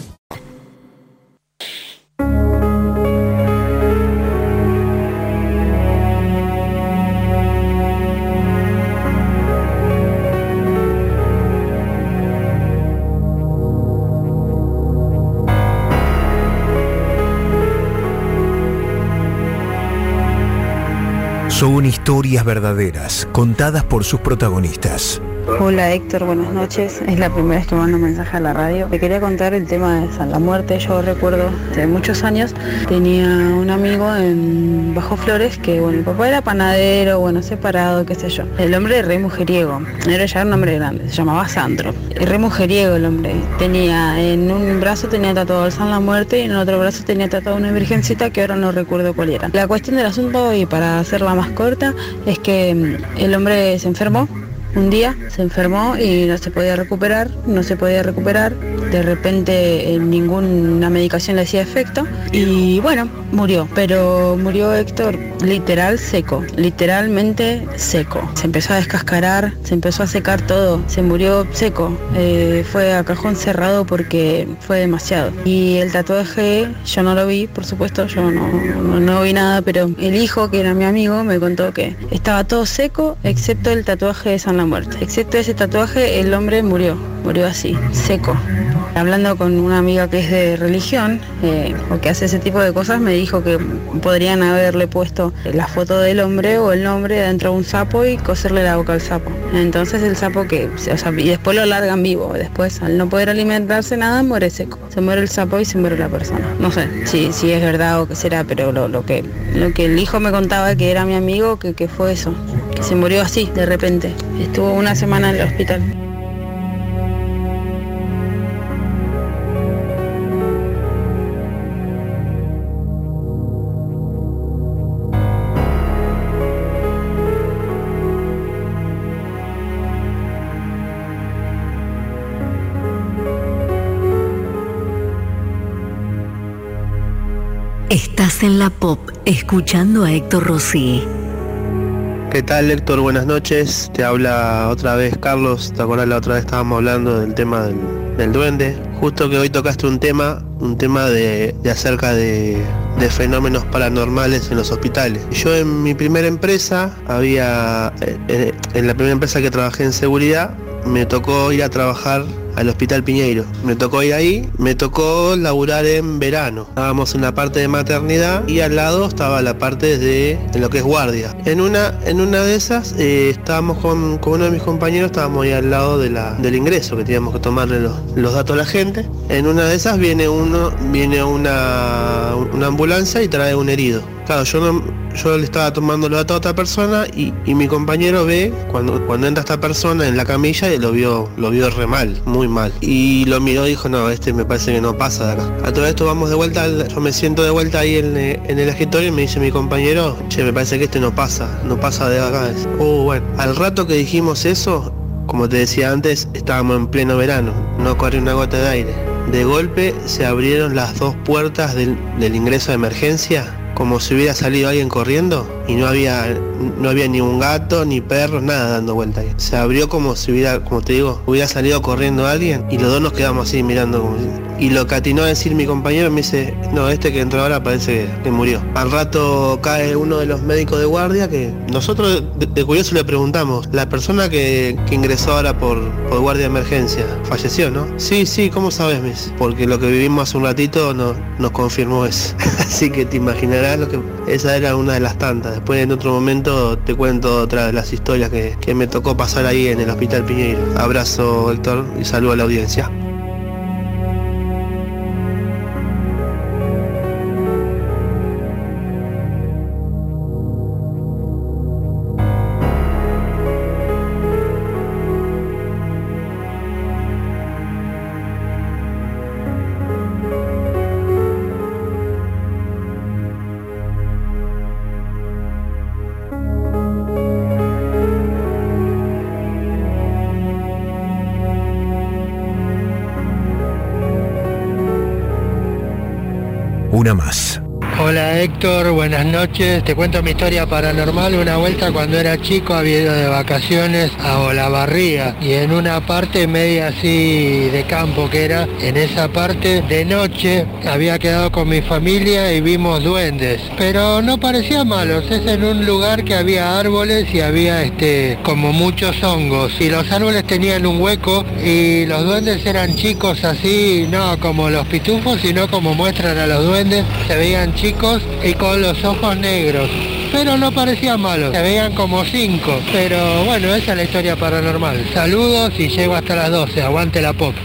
Son historias verdaderas, contadas por sus protagonistas. Hola Héctor, buenas noches. Es la primera vez que mando un mensaje a la radio. Te quería contar el tema de San la Muerte. Yo recuerdo hace muchos años tenía un amigo en Bajo Flores que, bueno, el papá era panadero, bueno, separado, qué sé yo. El hombre era re mujeriego. Era ya un hombre grande, se llamaba Sandro. Re mujeriego el hombre. Tenía, en un brazo tenía tatuado el San la Muerte y en otro brazo tenía tatuado una virgencita que ahora no recuerdo cuál era. La cuestión del asunto, y para hacerla más corta, es que mm, el hombre se enfermó un día se enfermó y no se podía recuperar, no se podía recuperar, de repente eh, ninguna medicación le hacía efecto. Y bueno, murió, pero murió Héctor literal seco, literalmente seco. Se empezó a descascarar, se empezó a secar todo, se murió seco, eh, fue a cajón cerrado porque fue demasiado. Y el tatuaje yo no lo vi, por supuesto, yo no, no, no vi nada, pero el hijo que era mi amigo me contó que estaba todo seco excepto el tatuaje de San la Muerte. Excepto ese tatuaje el hombre murió, murió así, seco. Hablando con una amiga que es de religión eh, o que hace ese tipo de cosas, me dijo que podrían haberle puesto la foto del hombre o el nombre dentro de un sapo y coserle la boca al sapo. Entonces el sapo que, o sea, y después lo largan vivo. Después, al no poder alimentarse nada, muere seco. Se muere el sapo y se muere la persona. No sé si, si es verdad o qué será, pero lo, lo que, lo que el hijo me contaba que era mi amigo, que, que fue eso, que se murió así, de repente. Estuvo una semana en el hospital. Estás en la pop escuchando a Héctor Rossi. ¿Qué tal Héctor? Buenas noches. Te habla otra vez Carlos. ¿Te acuerdas la otra vez estábamos hablando del tema del, duende? Justo que hoy tocaste un tema, un tema de, acerca de, de fenómenos paranormales en los hospitales. Yo en mi primera empresa había, eh, eh, en la primera empresa que trabajé en seguridad, me tocó ir a trabajar al Hospital Piñeiro. Me tocó ir ahí, me tocó laburar en verano. Estábamos en la parte de maternidad y al lado estaba la parte de, lo que es guardia. En una, en una de esas eh, estábamos con, con uno de mis compañeros, estábamos ahí al lado de la, del ingreso, que teníamos que tomarle los, los datos a la gente. En una de esas viene uno, viene una, una ambulancia y trae un herido. Claro, yo no, yo le estaba tomando los datos a otra persona y, mi compañero ve cuando, cuando entra esta persona en la camilla y lo vio, lo vio re mal, muy mal. Y lo miró y dijo, no, este me parece que no pasa de acá. A todo esto vamos de vuelta, yo me siento de vuelta ahí en, el escritorio y me dice mi compañero, che, me parece que este no pasa, no pasa de acá. Oh, bueno, al rato que dijimos eso, como te decía antes, estábamos en pleno verano, no corría una gota de aire. De golpe se abrieron las dos puertas del ingreso de emergencia, como si hubiera salido alguien corriendo y no había, no había ni un gato, ni perros, nada dando vuelta ahí. Se abrió como si hubiera, como te digo, hubiera salido corriendo alguien y los dos nos quedamos así mirando como Y lo que atinó a decir mi compañero me dice, no, este que entró ahora parece que, murió. Al rato cae uno de los médicos de guardia que nosotros de, curioso le preguntamos, la persona que, ingresó ahora por, guardia de emergencia, falleció, ¿no? Sí, sí, ¿cómo sabes, Miss? Porque lo que vivimos hace un ratito no- nos confirmó eso. Así que te imaginarás lo que... Esa era una de las tantas. Después en otro momento te cuento otra de las historias que, que me tocó pasar ahí en el Hospital Piñeiro. Abrazo, Héctor, y saludo a la audiencia. Una más. Buenas noches. Te cuento mi historia paranormal. Una vuelta cuando era chico había ido de vacaciones a Olavarría y en una parte media así de campo que era, en esa parte de noche había quedado con mi familia y vimos duendes. Pero no parecían malos, es en un lugar que había árboles y había este como muchos hongos. Y los árboles tenían un hueco y los duendes eran chicos así, no como los pitufos, sino como muestran a los duendes, se veían chicos y con los ojos negros. Pero no parecían malos, se veían como cinco. Pero bueno, esa es la historia paranormal. Saludos y llego hasta las 12. Aguante la pop.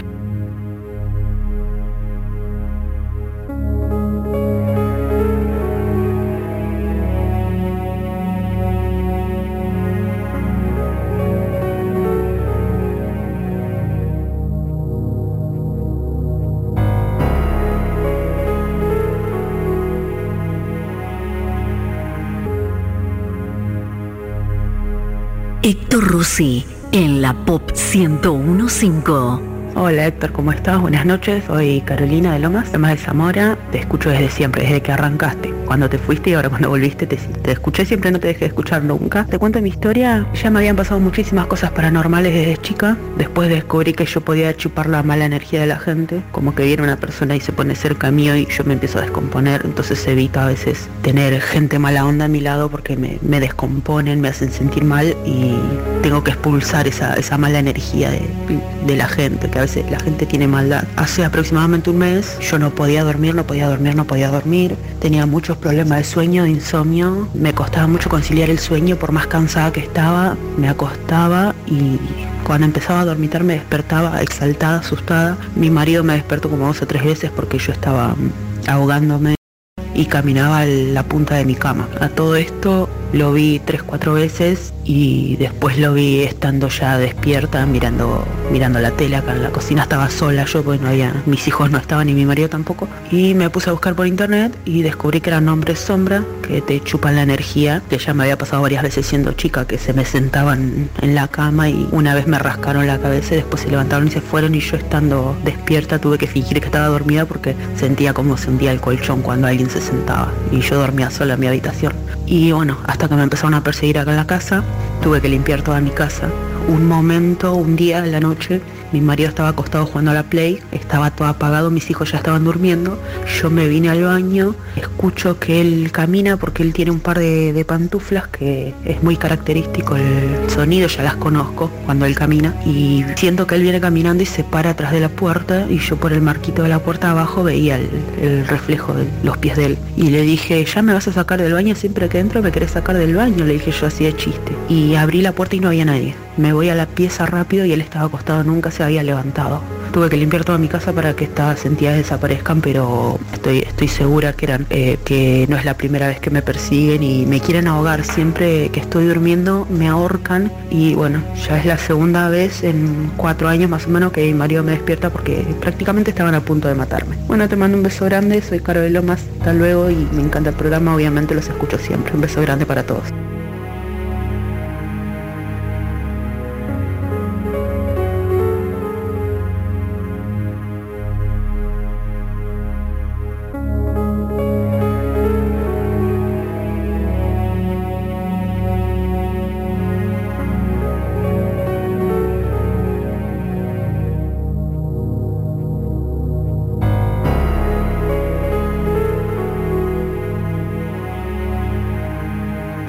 Rossi en la Pop 1015. Hola Héctor, ¿cómo estás? Buenas noches, soy Carolina de Lomas, Lomas de Zamora, te escucho desde siempre, desde que arrancaste. Cuando te fuiste y ahora cuando volviste te, te escuché siempre, no te dejé de escuchar nunca. Te cuento mi historia, ya me habían pasado muchísimas cosas paranormales desde chica, después descubrí que yo podía chupar la mala energía de la gente, como que viene una persona y se pone cerca mío y yo me empiezo a descomponer, entonces evito a veces tener gente mala onda a mi lado porque me, descomponen, me hacen sentir mal y tengo que expulsar esa, mala energía de, la gente, la gente tiene maldad. Hace aproximadamente un mes yo no podía dormir, no podía dormir, no podía dormir, tenía muchos problemas de sueño, de insomnio, me costaba mucho conciliar el sueño por más cansada que estaba, me acostaba y cuando empezaba a dormitar me despertaba exaltada, asustada. Mi marido me despertó como dos o tres veces porque yo estaba ahogándome y caminaba a la punta de mi cama. A todo esto lo vi tres, cuatro veces y después lo vi estando ya despierta mirando mirando la tele acá en la cocina estaba sola yo porque no había mis hijos no estaban ni mi marido tampoco. Y me puse a buscar por internet y descubrí que eran hombres sombra que te chupan la energía que ya me había pasado varias veces siendo chica que se me sentaban en la cama y una vez me rascaron la cabeza y después se levantaron y se fueron y yo estando despierta tuve que fingir que estaba dormida porque sentía como se hundía el colchón cuando alguien se sentaba y yo dormía sola en mi habitación. Y bueno hasta que me empezaron a perseguir acá en la casa tuve que limpiar toda mi casa un momento, un día en la noche, mi marido estaba acostado jugando a la play, estaba todo apagado, mis hijos ya estaban durmiendo, yo me vine al baño, escucho que él camina porque él tiene un par de, de pantuflas que es muy característico el sonido, ya las conozco cuando él camina, y siento que él viene caminando y se para atrás de la puerta y yo por el marquito de la puerta abajo veía el, el reflejo de los pies de él. Y le dije, ya me vas a sacar del baño siempre que entro, me querés sacar del baño, le dije yo así de chiste. Y abrí la puerta y no había nadie. Me voy a la pieza rápido y él estaba acostado, nunca se había levantado. tuve que limpiar toda mi casa para que estas entidades desaparezcan, pero estoy, estoy segura que eran, eh, que no es la primera vez que me persiguen y me quieren ahogar. Siempre que estoy durmiendo me ahorcan y bueno, ya es la segunda vez en cuatro años más o menos que mi marido me despierta porque prácticamente estaban a punto de matarme. Bueno, te mando un beso grande, soy Caro de Lomas, hasta luego y me encanta el programa, obviamente los escucho siempre. Un beso grande para todos.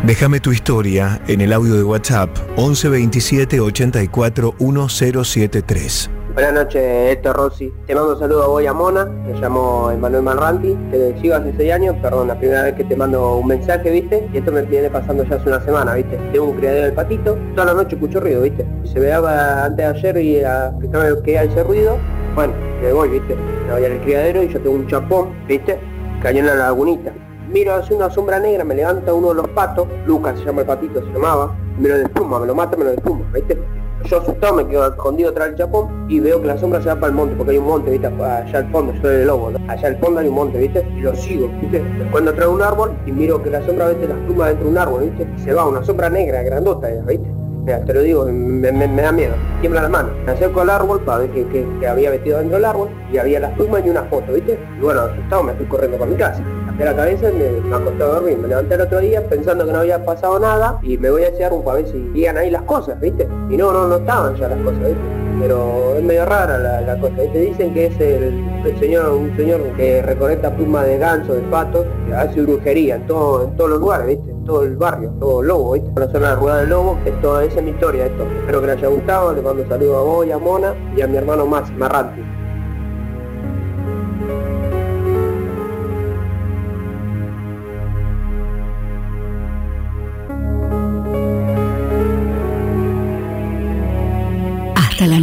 Déjame tu historia en el audio de WhatsApp 11 27 84 1073. Buenas noches, Héctor Rossi. Te mando un saludo a vos a Mona. Me llamo Emanuel Manranti. Te sigo hace 6 años, perdón, la primera vez que te mando un mensaje, ¿viste? Y esto me viene pasando ya hace una semana, ¿viste? Tengo un criadero del patito. Toda la noche escucho ruido, ¿viste? Se veaba antes de ayer y a explicarme qué era ese ruido. Bueno, me voy, ¿viste? Me voy al criadero y yo tengo un chapón, ¿viste? Cayó en la lagunita miro hacia una sombra negra, me levanta uno de los patos, Lucas se llama el patito, se llamaba, me lo despluma, me lo mata, me lo despluma, ¿viste? Yo asustado me quedo escondido tras el chapón y veo que la sombra se va para el monte, porque hay un monte, ¿viste? Allá al fondo, yo soy el lobo, ¿no? Allá al fondo hay un monte, ¿viste? Y lo sigo, ¿viste? Cuando trae un árbol y miro que la sombra vete las plumas dentro de un árbol, ¿viste? Se va, una sombra negra, grandota, ¿viste? Mira, te lo digo, me, da miedo, tiembla la mano. Me acerco al árbol para ver que, había vestido dentro del árbol y había las plumas y una foto, ¿viste? Y bueno, asustado me fui corriendo para mi casa de la cabeza y me, acosté a dormir. Me levanté el otro día pensando que no había pasado nada y me voy a echar un para ver si iban ahí las cosas, ¿viste? Y no, no, no estaban ya las cosas, ¿viste? Pero es medio rara la, cosa. Te dicen que es el, señor, un señor que recolecta plumas de ganso, de patos, que hace brujería en, todo, en todos los lugares, ¿viste? En todo el barrio, todo el lobo, ¿viste? La Rueda del Lobo, esa es mi historia esto. Espero que les haya gustado, les mando un saludo a vos y a Mona y a mi hermano más, Marranti.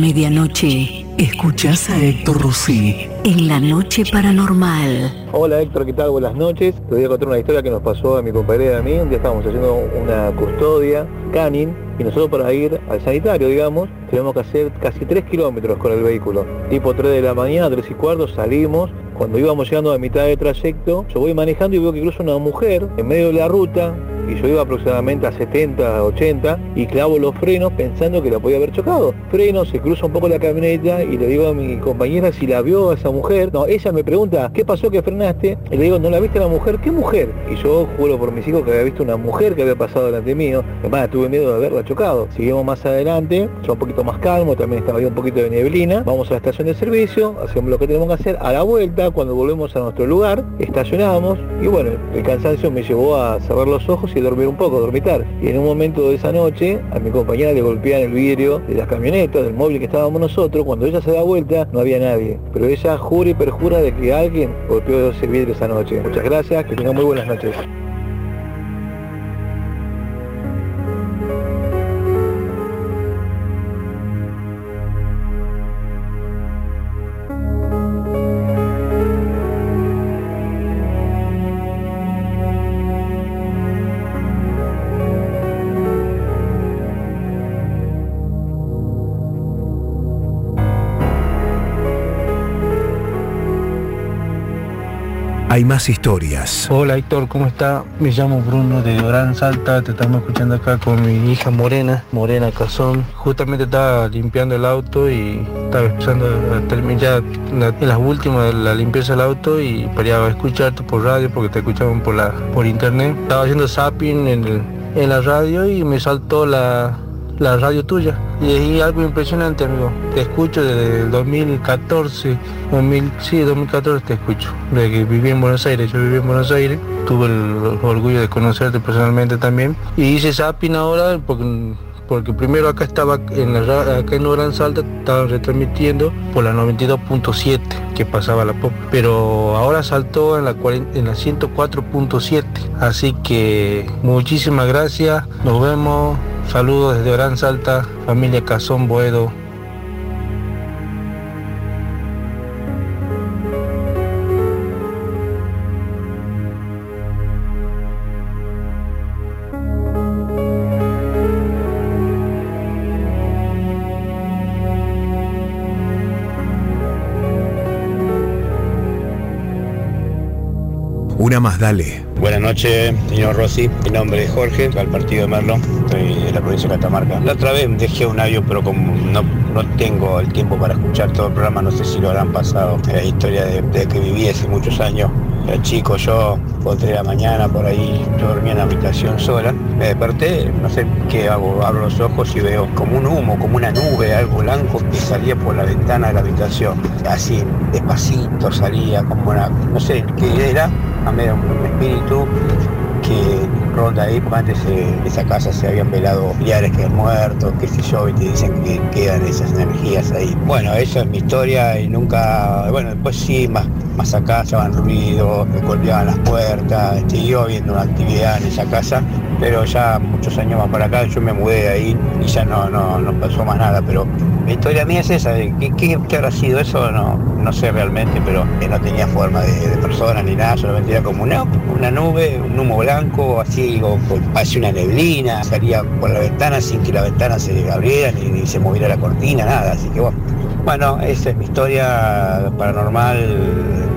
Medianoche, escuchás a Héctor Rossi en la noche paranormal. Hola Héctor, ¿qué tal? Buenas noches. Te voy a contar una historia que nos pasó a mi compañera y a mí. Un día estábamos haciendo una custodia, canning, y nosotros para ir al sanitario, digamos, tenemos que hacer casi 3 kilómetros con el vehículo. Tipo 3 de la mañana, 3 y cuarto, salimos. Cuando íbamos llegando a mitad de trayecto, yo voy manejando y veo que cruza una mujer en medio de la ruta, y yo iba aproximadamente a 70, 80 y clavo los frenos pensando que la podía haber chocado. Freno, se cruza un poco la camioneta y le digo a mi compañera si la vio a esa mujer. No, ella me pregunta, ¿qué pasó que frenaste? Y le digo, ¿no la viste la mujer? ¿Qué mujer? Y yo juro por mis hijos que había visto una mujer que había pasado delante mío. Además, tuve miedo de haberla chocado. Seguimos más adelante, ya un poquito más calmo, también estaba ahí un poquito de neblina. Vamos a la estación de servicio, hacemos lo que tenemos que hacer. A la vuelta, cuando volvemos a nuestro lugar, estacionamos y bueno, el cansancio me llevó a cerrar los ojos y dormir un poco, dormitar. Y en un momento de esa noche, a mi compañera le golpean el vidrio de la camioneta, del móvil que estábamos nosotros. Cuando ella se da vuelta, no había nadie. Pero ella jura y perjura de que alguien golpeó vidrio esa noche. Muchas gracias, que tengan muy buenas noches. Hay más historias. Hola Héctor, ¿cómo está? Me llamo Bruno de Orán Salta, te estamos escuchando acá con mi hija Morena, Morena Cazón. Justamente estaba limpiando el auto y estaba empezando a terminar en las últimas de la limpieza del auto y para escucharte por radio porque te escuchaban por la por internet. Estaba haciendo zapping en la radio y me saltó la, la radio tuya. Y es algo impresionante, amigo. Te escucho desde el 2014, 2000, sí, 2014 te escucho. Desde que viví en Buenos Aires, yo viví en Buenos Aires. Tuve el orgullo de conocerte personalmente también. Y hice zapping ahora porque porque primero acá estaba en la acá en Gran Salta estaban retransmitiendo por la 92.7 que pasaba la pop pero ahora saltó en la en la 104.7 así que muchísimas gracias nos vemos Saludos desde Orán Salta, familia Cazón Boedo. Una más, dale. Noches, señor Rossi. Mi nombre es Jorge, al partido de Merlo, soy de la provincia de Catamarca. La otra vez dejé un audio, pero como no, no tengo el tiempo para escuchar todo el programa, no sé si lo habrán pasado. La historia de, de que viví hace muchos años. Era chico yo, por de la mañana, por ahí, yo dormía en la habitación sola. Me desperté, no sé qué hago, abro los ojos y veo como un humo, como una nube, algo blanco que salía por la ventana de la habitación. Así, despacito salía, como una, no sé qué era, a mí era un espíritu que ronda ahí, porque antes en esa casa se habían velado familiares que han muerto, qué sé yo, y te dicen que quedan esas energías ahí. Bueno, esa es mi historia y nunca, bueno, después sí, más, más acá estaban ruido, me golpeaban las puertas, siguió habiendo una actividad en esa casa, pero ya muchos años más para acá yo me mudé de ahí y ya no, no, no pasó más nada, pero la historia mía es esa, de ¿qué, qué, habrá sido eso? No, no sé realmente, pero no tenía forma de, de persona ni nada, solamente era como una, una nube, un humo blanco, así, o, o parece una neblina, salía por la ventana sin que la ventana se abriera ni, ni se moviera la cortina, nada, así que bueno. Bueno, esa es mi historia paranormal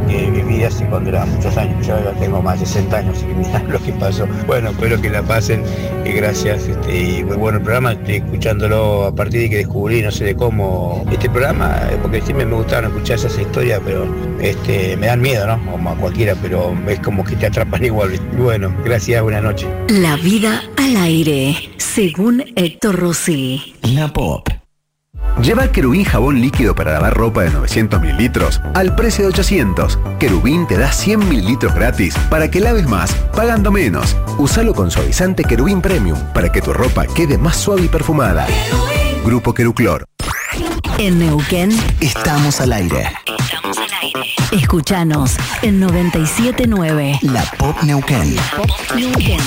hace cuando era muchos años. Yo ya tengo más de 60 años y mirá lo que pasó. Bueno, espero que la pasen y gracias. Este, y muy bueno el programa, estoy escuchándolo a partir de que descubrí, no sé de cómo, este programa, eh, porque siempre me gustaron escuchar esas historias, pero este, me dan miedo, ¿no? Como a cualquiera, pero es como que te atrapan igual. Bueno, gracias, buenas noches. La vida al aire, según Héctor Rossi. La Pop. Lleva Querubín jabón líquido para lavar ropa de 900 mililitros al precio de 800. Querubín te da 100 mililitros gratis para que laves más, pagando menos. Usalo con suavizante Querubín Premium para que tu ropa quede más suave y perfumada. Grupo Queruclor. En Neuquén Estamos al aire. Escuchanos en 979. La Pop Neuquén. Pop Neuquén.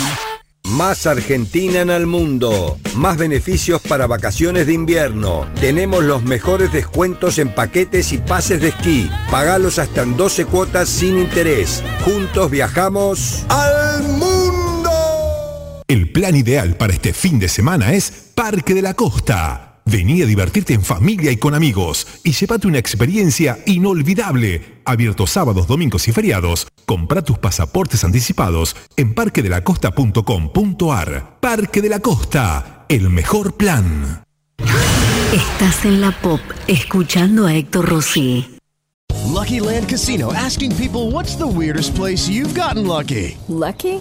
Más Argentina en el mundo. Más beneficios para vacaciones de invierno. Tenemos los mejores descuentos en paquetes y pases de esquí. Pagalos hasta en 12 cuotas sin interés. Juntos viajamos al mundo. El plan ideal para este fin de semana es Parque de la Costa. Vení a divertirte en familia y con amigos y llévate una experiencia inolvidable. Abierto sábados, domingos y feriados. Compra tus pasaportes anticipados en parquedelacosta.com.ar. Parque de la Costa, el mejor plan. Estás en la pop escuchando a Héctor Rossi. Lucky Land Casino asking people what's the weirdest place you've gotten lucky? Lucky?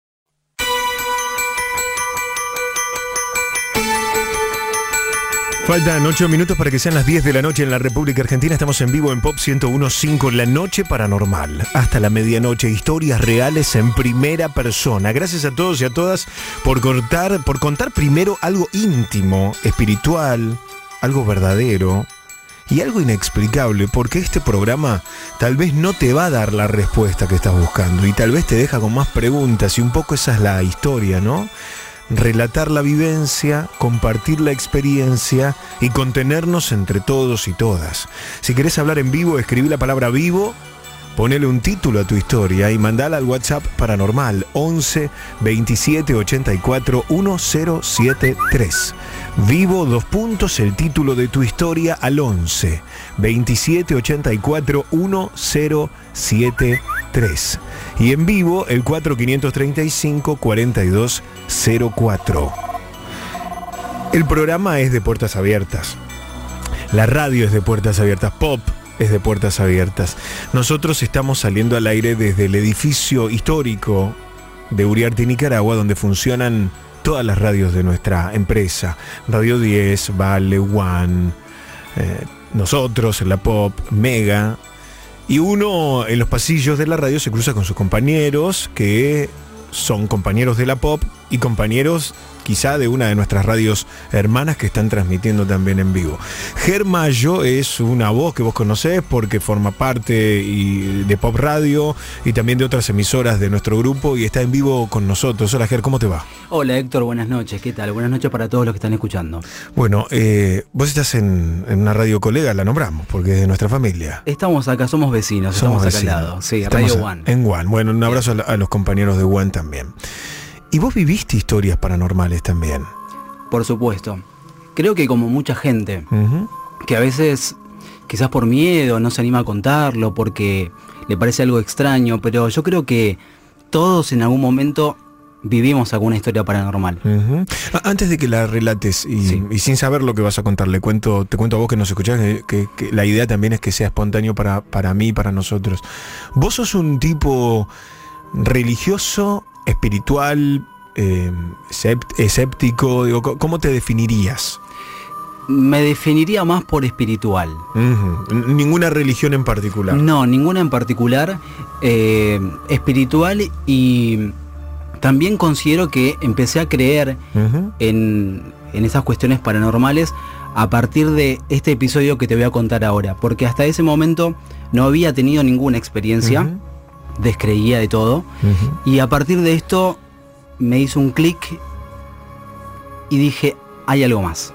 Faltan 8 minutos para que sean las 10 de la noche en la República Argentina. Estamos en vivo en Pop 101.5, La Noche Paranormal. Hasta la medianoche, historias reales en primera persona. Gracias a todos y a todas por contar, por contar primero algo íntimo, espiritual, algo verdadero y algo inexplicable, porque este programa tal vez no te va a dar la respuesta que estás buscando y tal vez te deja con más preguntas y un poco esa es la historia, ¿no? Relatar la vivencia, compartir la experiencia y contenernos entre todos y todas. Si querés hablar en vivo, escribí la palabra vivo, ponele un título a tu historia y mandala al WhatsApp paranormal 11 27 84 1073. Vivo dos puntos el título de tu historia al 11 27 84 1073. Y en vivo el 4535 4204. El programa es de puertas abiertas. La radio es de puertas abiertas. Pop es de puertas abiertas. Nosotros estamos saliendo al aire desde el edificio histórico de Uriarte, Nicaragua, donde funcionan todas las radios de nuestra empresa. Radio 10, Vale, One, eh, nosotros, la Pop, Mega. Y uno en los pasillos de la radio se cruza con sus compañeros que son compañeros de la Pop y compañeros quizá de una de nuestras radios hermanas que están transmitiendo también en vivo. Germayo es una voz que vos conocés porque forma parte y- de Pop Radio y también de otras emisoras de nuestro grupo y está en vivo con nosotros. Hola Ger, ¿cómo te va? Hola Héctor, buenas noches, ¿qué tal? Buenas noches para todos los que están escuchando. Bueno, eh, vos estás en, en una radio colega, la nombramos, porque es de nuestra familia. Estamos acá, somos vecinos, Somos estamos acá al lado. Sí, Estamos Radio One. En One. Bueno, un abrazo a, a los compañeros de One también. Y vos viviste historias paranormales también. Por supuesto. Creo que como mucha gente, que a veces quizás por miedo no se anima a contarlo porque le parece algo extraño, pero yo creo que todos en algún momento vivimos alguna historia paranormal. Antes de que la relates y, y sin saber lo que vas a contar, le cuento, te cuento a vos que nos escuchás que, que- que la idea también es que sea espontáneo para, para mí y para nosotros. Vos sos un tipo religioso, espiritual, eh, escept- escéptico, digo, ¿cómo te definirías? Me definiría más por espiritual. Ninguna religión en particular. No, ninguna en particular. eh, espiritual y también considero que empecé a creer en, en esas cuestiones paranormales a partir de este episodio que te voy a contar ahora. Porque hasta ese momento no había tenido ninguna experiencia. Descreía de todo. Y a partir de esto me hizo un clic y dije, hay algo más.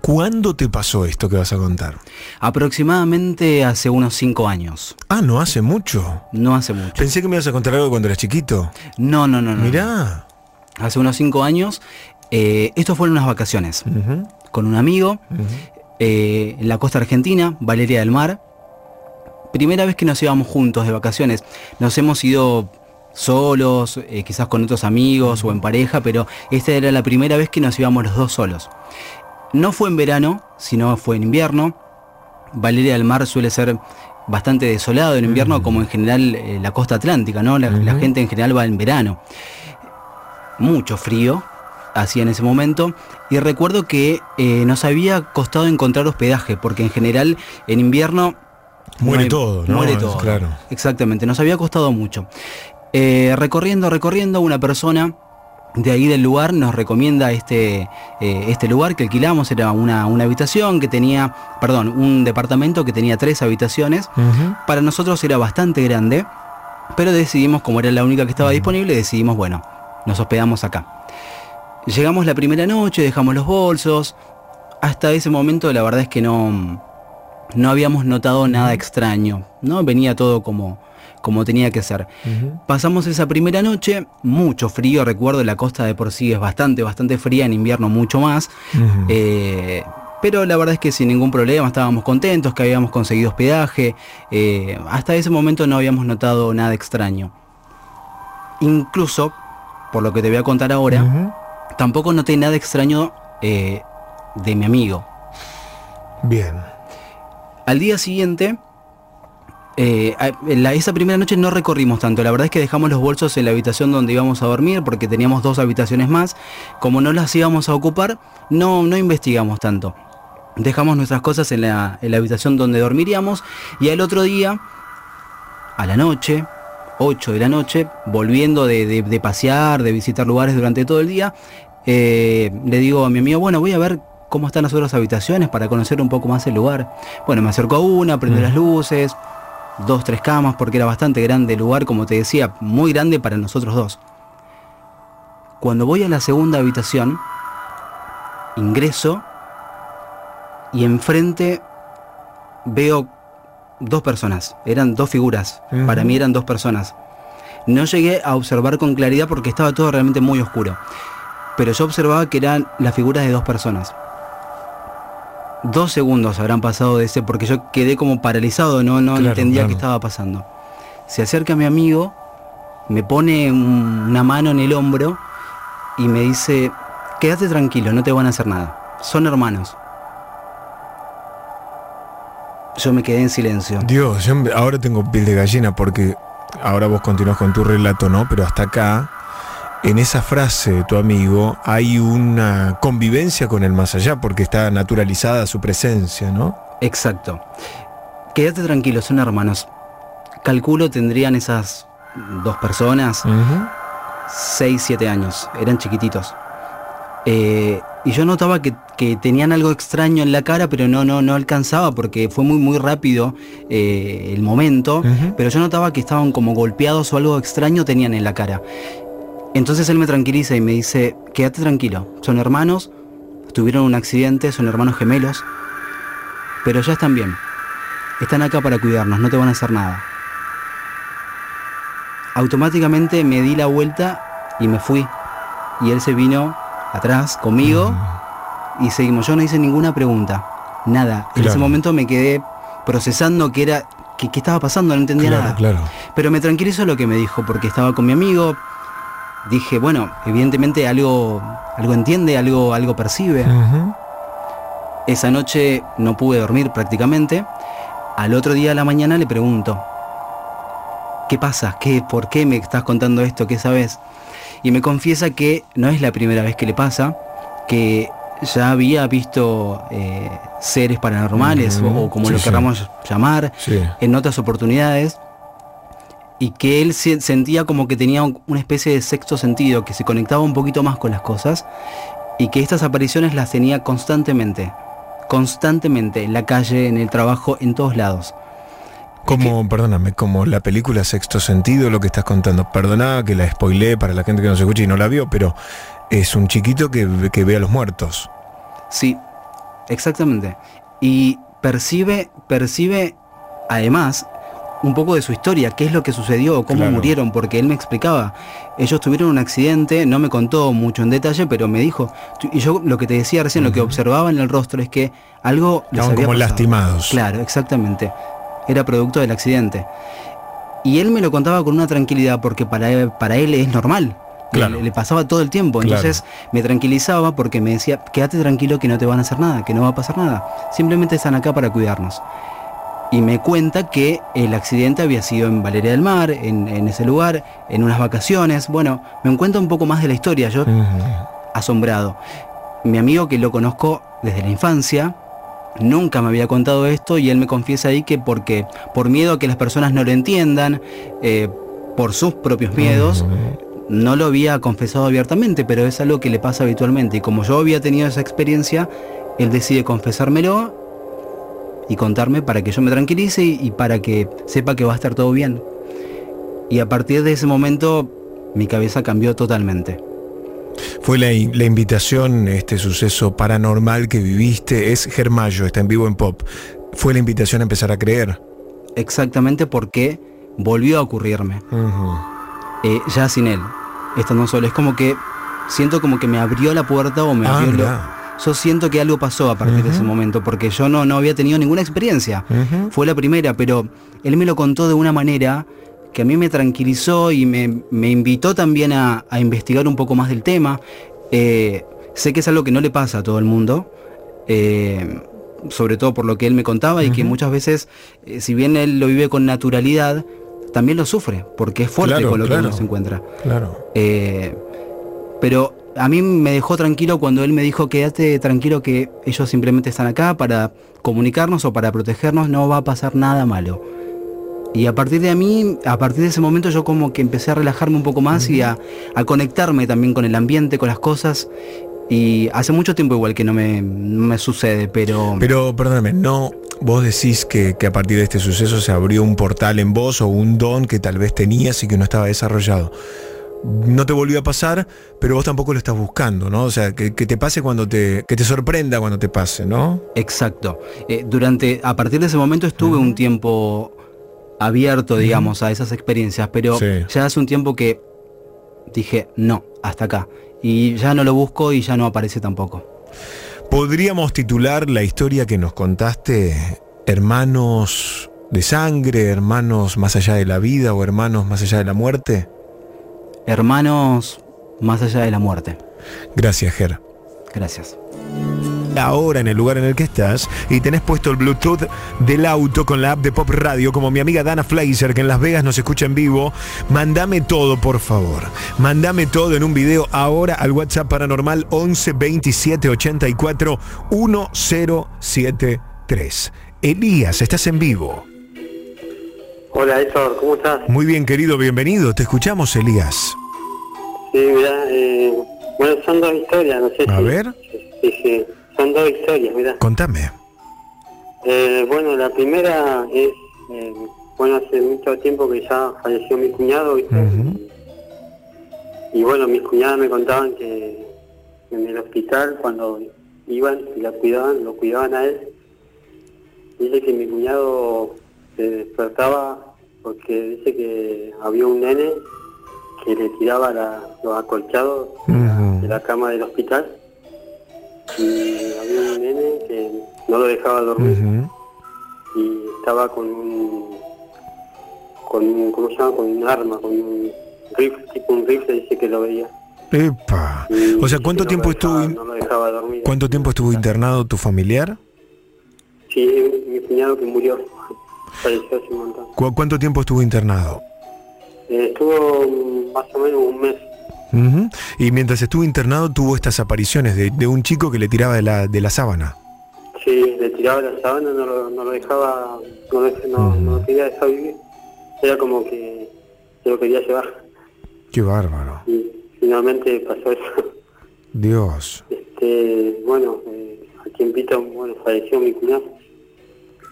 ¿Cuándo te pasó esto que vas a contar? Aproximadamente hace unos cinco años. Ah, no hace mucho. No hace mucho. Pensé que me ibas a contar algo cuando eras chiquito. No, no, no, no. Mirá. Hace unos cinco años. eh, esto fueron unas vacaciones. Con un amigo. eh, en la costa argentina, Valeria del Mar. Primera vez que nos íbamos juntos de vacaciones. Nos hemos ido solos, eh, quizás con otros amigos o en pareja, pero esta era la primera vez que nos íbamos los dos solos. No fue en verano, sino fue en invierno. Valeria del Mar suele ser bastante desolado en invierno, como en general eh, la costa atlántica, ¿no? La, la gente en general va en verano. Mucho frío hacía en ese momento. Y recuerdo que eh, nos había costado encontrar hospedaje, porque en general en invierno Muere no hay- todo, ¿no? Muere todo. claro. Exactamente, nos había costado mucho. Eh, recorriendo, recorriendo, una persona de ahí del lugar nos recomienda este, eh, este lugar que alquilamos, era una, una habitación que tenía, perdón, un departamento que tenía tres habitaciones. Para nosotros era bastante grande, pero decidimos, como era la única que estaba disponible, decidimos, bueno, nos hospedamos acá. Llegamos la primera noche, dejamos los bolsos. Hasta ese momento la verdad es que no, no habíamos notado nada extraño, ¿no? Venía todo como, como tenía que ser. Pasamos esa primera noche, mucho frío, recuerdo la costa de por sí es bastante, bastante fría, en invierno mucho más. Eh, pero la verdad es que sin ningún problema, estábamos contentos, que habíamos conseguido hospedaje. eh, hasta ese momento no habíamos notado nada extraño. Incluso, por lo que te voy a contar ahora, tampoco noté nada extraño eh, de mi amigo. Bien. Al día siguiente, eh, esa primera noche no recorrimos tanto. La verdad es que dejamos los bolsos en la habitación donde íbamos a dormir porque teníamos dos habitaciones más. Como no las íbamos a ocupar, no, no investigamos tanto. Dejamos nuestras cosas en la, en la habitación donde dormiríamos y al otro día, a la noche, 8 de la noche, volviendo de, de- de pasear, de visitar lugares durante todo el día, eh, le digo a mi amigo, bueno, voy a ver cómo están las otras habitaciones para conocer un poco más el lugar. Bueno, me acerco a una, prendo las luces, dos, tres camas, porque era bastante grande el lugar, como te decía, muy grande para nosotros dos. Cuando voy a la segunda habitación, ingreso y enfrente veo dos personas, eran dos figuras, para mí eran dos personas. No llegué a observar con claridad porque estaba todo realmente muy oscuro, pero yo observaba que eran las figuras de dos personas. Dos segundos habrán pasado de ese porque yo quedé como paralizado, no, no Claro, entendía claro. qué estaba pasando. Se acerca mi amigo, me pone un- una mano en el hombro y me dice, quédate tranquilo, no te van a hacer nada. Son hermanos. Yo me quedé en silencio. Dios, yo ahora tengo piel de gallina porque ahora vos continúas con tu relato, ¿no? Pero hasta acá en esa frase de tu amigo hay una convivencia con el más allá porque está naturalizada su presencia, ¿no? Exacto. Quédate tranquilo, son hermanos. Calculo tendrían esas dos personas 6, 7 años, eran chiquititos. Eh, y yo notaba que, que tenían algo extraño en la cara, pero no, no, no alcanzaba porque fue muy, muy rápido eh, el momento. Pero yo notaba que estaban como golpeados o algo extraño tenían en la cara. Entonces él me tranquiliza y me dice, quédate tranquilo, son hermanos, tuvieron un accidente, son hermanos gemelos, pero ya están bien. Están acá para cuidarnos, no te van a hacer nada. Automáticamente me di la vuelta y me fui. Y él se vino atrás conmigo y seguimos. Yo no hice ninguna pregunta, nada. En ese momento me quedé procesando que era qué estaba pasando, no entendía Claro, nada. claro. Pero me tranquilizó lo que me dijo porque estaba con mi amigo. Dije, bueno, evidentemente algo algo entiende, algo algo percibe. Esa noche no pude dormir prácticamente. Al otro día a la mañana le pregunto, ¿qué pasa? ¿Qué, ¿Por qué me estás contando esto? ¿Qué sabes? Y me confiesa que no es la primera vez que le pasa, que ya había visto eh, seres paranormales o, o como sí, lo sí. queramos llamar Sí. en otras oportunidades y que él se- sentía como que tenía un- una especie de sexto sentido, que se conectaba un poquito más con las cosas y que estas apariciones las tenía constantemente, constantemente, en la calle, en el trabajo, en todos lados. Como, perdóname, como la película Sexto Sentido, lo que estás contando. Perdona que la spoileé para la gente que no se escucha y no la vio, pero es un chiquito que, que ve a los muertos. Sí, exactamente. Y percibe, percibe además un poco de su historia, qué es lo que sucedió, cómo Claro. murieron, porque él me explicaba. Ellos tuvieron un accidente, no me contó mucho en detalle, pero me dijo, y yo lo que te decía recién, lo que observaba en el rostro es que algo les Estaban había como pasado. lastimados. Claro, exactamente. Era producto del accidente. Y él me lo contaba con una tranquilidad porque para él, para él es normal. Claro. Le, le pasaba todo el tiempo. Claro. Entonces me tranquilizaba porque me decía, quédate tranquilo que no te van a hacer nada, que no va a pasar nada. Simplemente están acá para cuidarnos. Y me cuenta que el accidente había sido en Valeria del Mar, en, en ese lugar, en unas vacaciones. Bueno, me cuenta un poco más de la historia. Yo asombrado. Mi amigo que lo conozco desde la infancia, nunca me había contado esto y él me confiesa ahí que porque por miedo a que las personas no lo entiendan, eh, por sus propios miedos, no lo había confesado abiertamente, pero es algo que le pasa habitualmente. Y como yo había tenido esa experiencia, él decide confesármelo y contarme para que yo me tranquilice y, y para que sepa que va a estar todo bien. Y a partir de ese momento mi cabeza cambió totalmente. Fue la, la invitación, este suceso paranormal que viviste, es Germayo, está en vivo en Pop. Fue la invitación a empezar a creer. Exactamente porque volvió a ocurrirme. Eh, ya sin él, estando solo. Es como que siento como que me abrió la puerta o me Ah, abrió lo-. Yo siento que algo pasó a partir de ese momento, porque yo no, no había tenido ninguna experiencia. Fue la primera, pero él me lo contó de una manera que a mí me tranquilizó y me, me invitó también a, a investigar un poco más del tema. Eh, sé que es algo que no le pasa a todo el mundo, eh, sobre todo por lo que él me contaba y que muchas veces, eh, si bien él lo vive con naturalidad, también lo sufre, porque es fuerte Claro, con lo claro. que uno se encuentra. Claro. Eh, pero a mí me dejó tranquilo cuando él me dijo quédate tranquilo que ellos simplemente están acá para comunicarnos o para protegernos, no va a pasar nada malo. Y a partir de a mí, a partir de ese momento yo como que empecé a relajarme un poco más y a, a conectarme también con el ambiente, con las cosas. Y hace mucho tiempo igual que no me, no me sucede, pero... Pero, perdóname, no, vos decís que, que a partir de este suceso se abrió un portal en vos o un don que tal vez tenías y que no estaba desarrollado. No te volvió a pasar, pero vos tampoco lo estás buscando, ¿no? O sea, que, que te pase cuando te. que te sorprenda cuando te pase, ¿no? Exacto. Eh, durante, a partir de ese momento estuve un tiempo abierto, digamos, a esas experiencias, pero Sí. ya hace un tiempo que dije, no, hasta acá. Y ya no lo busco y ya no aparece tampoco. ¿Podríamos titular la historia que nos contaste Hermanos de sangre, hermanos más allá de la vida o hermanos más allá de la muerte? Hermanos más allá de la muerte. Gracias, Ger. Gracias. ahora en el lugar en el que estás y tenés puesto el Bluetooth del auto con la app de Pop Radio, como mi amiga Dana Fleiser, que en Las Vegas nos escucha en vivo, mandame todo, por favor. Mandame todo en un video ahora al WhatsApp paranormal 11 27 84 1073. Elías, estás en vivo. Hola Héctor, ¿cómo estás? Muy bien, querido, bienvenido. Te escuchamos, Elías. Sí, mira, eh, bueno, son dos historias, no sé A si... ver. Sí, sí, son dos historias, mira. Contame. Eh, bueno, la primera es, eh, bueno, hace mucho tiempo que ya falleció mi cuñado, ¿viste? Y bueno, mis cuñadas me contaban que en el hospital, cuando iban y la cuidaban, lo cuidaban a él, dice que mi cuñado se despertaba porque dice que había un nene que le tiraba la- los acolchados de la cama del hospital y había un nene que no lo dejaba dormir y estaba con un con un ¿cómo se llama? con un arma con un rifle tipo un rifle dice que lo veía Epa. Y O sea, ¿cuánto tiempo dejaba- estuvo no lo dejaba dormir cuánto tiempo estuvo internado tu familiar? sí mi cuñado que murió falleció hace un montón ¿Cu- ¿Cuánto tiempo estuvo internado? Eh, estuvo más o menos un mes. Y mientras estuvo internado tuvo estas apariciones de, de un chico que le tiraba de la, de la sábana. sí le tiraba la sábana no lo, no lo dejaba no lo, no, no lo quería dejar vivir era como que se lo quería llevar Qué bárbaro. y finalmente pasó eso Dios. Este, bueno, eh, al tiempito, bueno, falleció mi cuñado.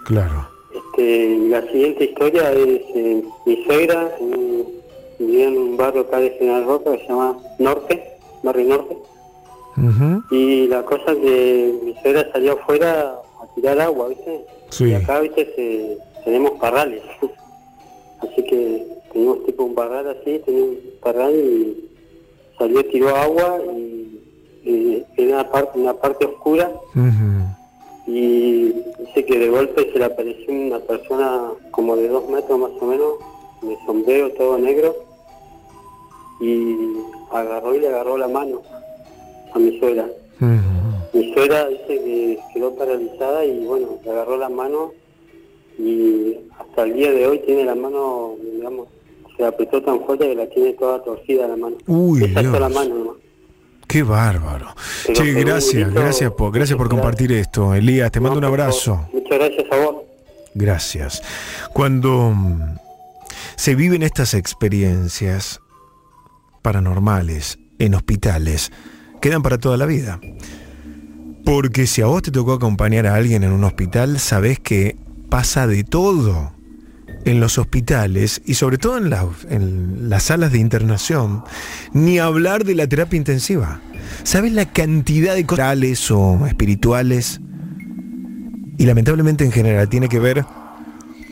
Claro. Este, la siguiente historia es eh, mi suegra, en- vivía en un barrio acá de General Roca que se llama Norte, Barrio Norte, y la cosa es que mi suegra salió afuera a tirar agua, ¿viste? Sí. Y acá, ¿viste? Se- tenemos parrales, así que teníamos tipo un parral así, teníamos un parral y salió, tiró agua y, y en una parte, una parte oscura y dice que de golpe se le apareció una persona como de dos metros más o menos, de sombrero todo negro, y agarró y le agarró la mano a mi suegra. Mi suegra dice que quedó paralizada y bueno, le agarró la mano y hasta el día de hoy tiene la mano, digamos, se apretó tan fuerte que la tiene toda torcida la mano. Uy, Esa Dios. sola mano nomás. Qué bárbaro. Che, gracias, gracias por, gracias por compartir esto. Elías, te mando un abrazo. Muchas gracias a vos. Gracias. Cuando mm, se viven estas experiencias paranormales en hospitales, quedan para toda la vida. Porque si a vos te tocó acompañar a alguien en un hospital, sabés que pasa de todo en los hospitales y sobre todo en, la- en las salas de internación, ni hablar de la terapia intensiva. ¿Sabes la cantidad de cosas o espirituales? Y lamentablemente en general tiene que ver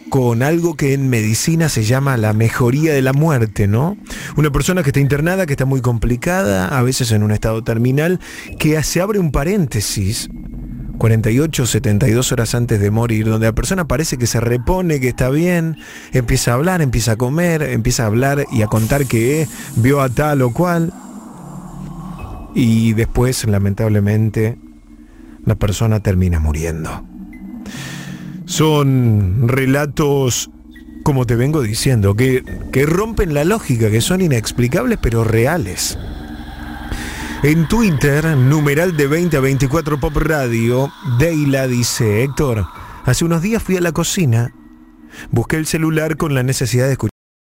con algo que en medicina se llama la mejoría de la muerte, ¿no? Una persona que está internada, que está muy complicada, a veces en un estado terminal, que se abre un paréntesis 48, 72 horas antes de morir, donde la persona parece que se repone, que está bien, empieza a hablar, empieza a comer, empieza a hablar y a contar que vio a tal o cual. Y después, lamentablemente, la persona termina muriendo. Son relatos, como te vengo diciendo, que, que rompen la lógica, que son inexplicables pero reales. En Twitter, numeral de 20 a 24 Pop Radio, Deila dice, Héctor, hace unos días fui a la cocina, busqué el celular con la necesidad de escuchar.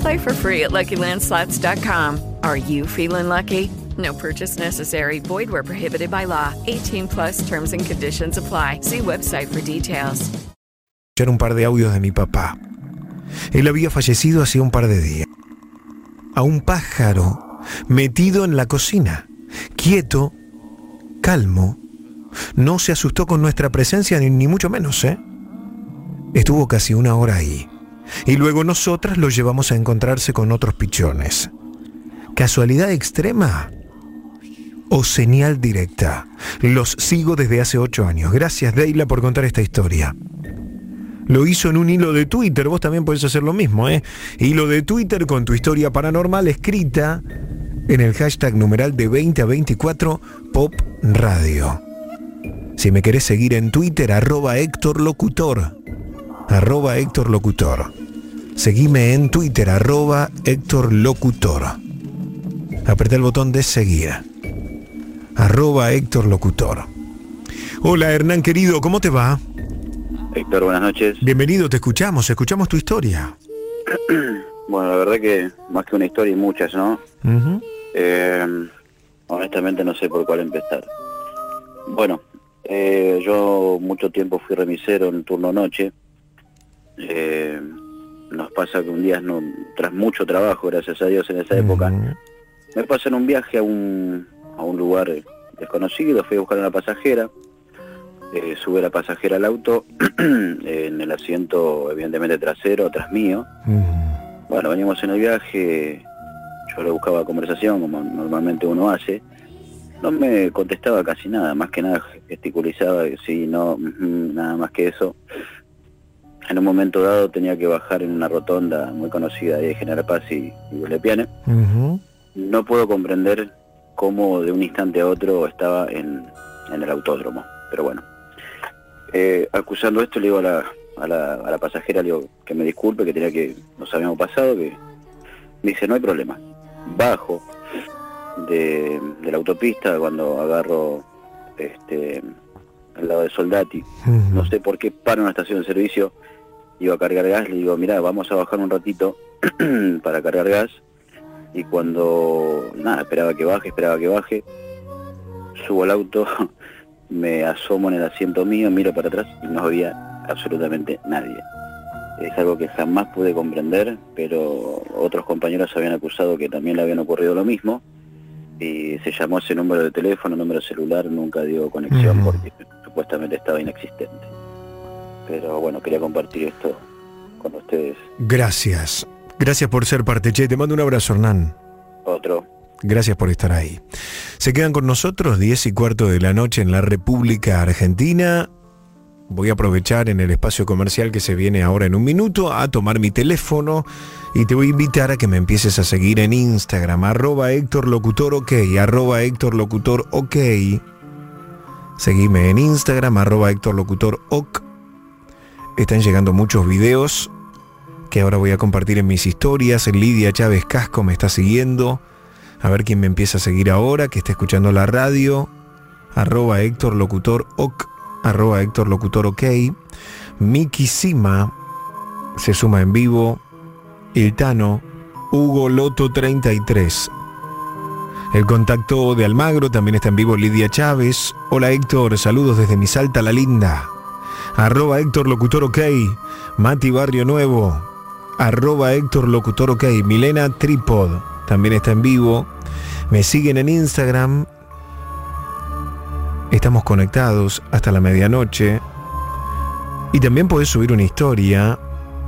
Play for free at LuckyLandSlots.com. Are you feeling lucky? No purchase necessary. Void where prohibited by law. 18 plus terms and conditions apply. See website for details. escuchar un par de audios de mi papá. Él había fallecido hacía un par de días. A un pájaro metido en la cocina, quieto, calmo. No se asustó con nuestra presencia, ni, ni mucho menos, ¿eh? Estuvo casi una hora ahí. Y luego nosotras lo llevamos a encontrarse con otros pichones. ¿Casualidad extrema? ¿O señal directa? Los sigo desde hace ocho años. Gracias, Deila, por contar esta historia. Lo hizo en un hilo de Twitter, vos también podés hacer lo mismo, ¿eh? Hilo de Twitter con tu historia paranormal escrita en el hashtag numeral de 20 a 24 Pop Radio. Si me querés seguir en Twitter, arroba Héctor Locutor. Arroba Héctor Locutor. Seguime en Twitter, arroba Héctor Locutor. Apreté el botón de seguir. Arroba Héctor Locutor. Hola Hernán querido, ¿cómo te va? Héctor, buenas noches. Bienvenido, te escuchamos, escuchamos tu historia. Bueno, la verdad que más que una historia y muchas, ¿no? Eh, honestamente no sé por cuál empezar. Bueno, eh, yo mucho tiempo fui remisero en turno noche. Eh, nos pasa que un día, no, tras mucho trabajo, gracias a Dios en esa época, me pasa en un viaje a un, a un lugar desconocido, fui a buscar a una pasajera, eh, sube la pasajera al auto, en el asiento evidentemente trasero, tras mío. Bueno, venimos en el viaje, yo le buscaba conversación como normalmente uno hace. No me contestaba casi nada, más que nada gesticulizaba, sí, no, nada más que eso. En un momento dado tenía que bajar en una rotonda muy conocida de General Paz y, y Lepiane. No puedo comprender cómo de un instante a otro estaba en, en el autódromo, pero bueno. Eh, acusando esto le digo a la, a, la, a la pasajera, le digo que me disculpe, que tenía que, nos habíamos pasado, que me dice no hay problema. Bajo de, de la autopista cuando agarro este al lado de Soldati, no sé por qué paro en una estación de servicio, iba a cargar gas, le digo, mira, vamos a bajar un ratito para cargar gas, y cuando, nada, esperaba que baje, esperaba que baje, subo al auto, me asomo en el asiento mío, miro para atrás y no había absolutamente nadie. Es algo que jamás pude comprender, pero otros compañeros habían acusado que también le habían ocurrido lo mismo, y se llamó ese número de teléfono, número celular, nunca dio conexión porque supuestamente estaba inexistente. Pero bueno, quería compartir esto con ustedes. Gracias. Gracias por ser parte. Che, te mando un abrazo, Hernán. Otro. Gracias por estar ahí. Se quedan con nosotros 10 y cuarto de la noche en la República Argentina. Voy a aprovechar en el espacio comercial que se viene ahora en un minuto a tomar mi teléfono y te voy a invitar a que me empieces a seguir en Instagram, arroba Héctor Locutor OK, arroba Héctor Locutor OK. Seguime en Instagram, arroba Héctor Locutor OK. Están llegando muchos videos que ahora voy a compartir en mis historias. Lidia Chávez Casco me está siguiendo. A ver quién me empieza a seguir ahora, que está escuchando la radio. Arroba Héctor Locutor OK. Arroba Héctor Locutor OK. Miki Sima se suma en vivo. Iltano. Hugo Loto 33. El contacto de Almagro también está en vivo Lidia Chávez. Hola Héctor, saludos desde mi Salta la Linda. Arroba Héctor Locutor OK. Mati Barrio Nuevo. Arroba Héctor Locutor OK. Milena Tripod también está en vivo. Me siguen en Instagram. Estamos conectados hasta la medianoche. Y también podés subir una historia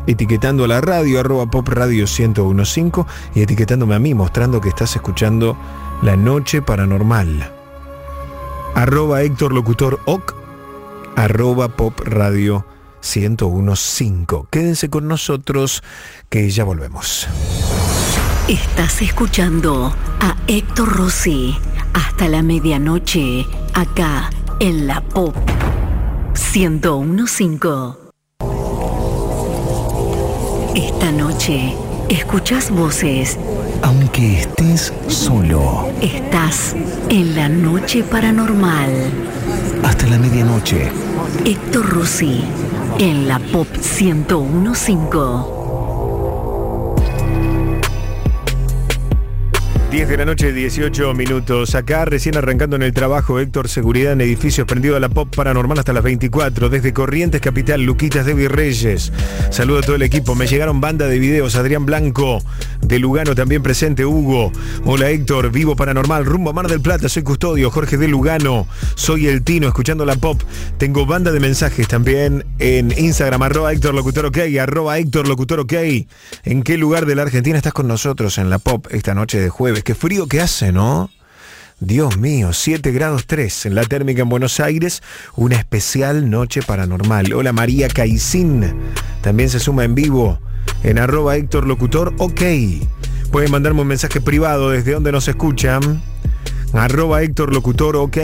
etiquetando a la radio, arroba pop radio 1015 y etiquetándome a mí, mostrando que estás escuchando La Noche Paranormal. Arroba Héctor Locutor OK, arroba pop radio 1015. Quédense con nosotros que ya volvemos. Estás escuchando a Héctor Rossi hasta la medianoche, acá en la Pop 1015. Esta noche, escuchas voces. Aunque estés solo, Estás en la noche paranormal. Hasta la medianoche. Héctor Rossi en la Pop 1015. 10 de la noche, 18 minutos. Acá recién arrancando en el trabajo, Héctor, seguridad en edificios prendido a la pop paranormal hasta las 24. Desde Corrientes Capital, Luquitas de Virreyes. Saludo a todo el equipo. Me llegaron banda de videos. Adrián Blanco de Lugano también presente. Hugo. Hola Héctor, vivo paranormal. Rumbo a Mar del Plata, soy custodio. Jorge de Lugano. Soy el Tino, escuchando la pop. Tengo banda de mensajes también en Instagram, arroba Héctor Locutor OK, arroba Héctor Locutor OK. ¿En qué lugar de la Argentina estás con nosotros en la pop esta noche de jueves? Qué frío que hace, ¿no? Dios mío, 7 grados 3 en la térmica en Buenos Aires, una especial noche paranormal. Hola María Caicín, también se suma en vivo en arroba Héctor Locutor, ok. Pueden mandarme un mensaje privado desde donde nos escuchan. Arroba Héctor Locutor, ok.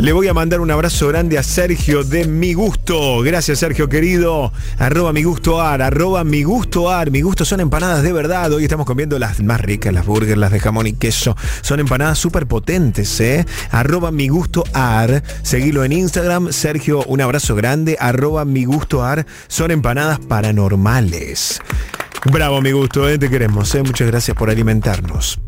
Le voy a mandar un abrazo grande a Sergio de Mi Gusto. Gracias, Sergio querido. Arroba Mi Gusto Ar, arroba Mi Gusto Ar. Mi Gusto son empanadas de verdad. Hoy estamos comiendo las más ricas, las burgers, las de jamón y queso. Son empanadas súper potentes, ¿eh? Arroba Mi Gusto Ar. Seguilo en Instagram. Sergio, un abrazo grande. Arroba Mi Gusto Ar. Son empanadas paranormales. Bravo, mi gusto, ¿eh? te queremos. ¿eh? Muchas gracias por alimentarnos.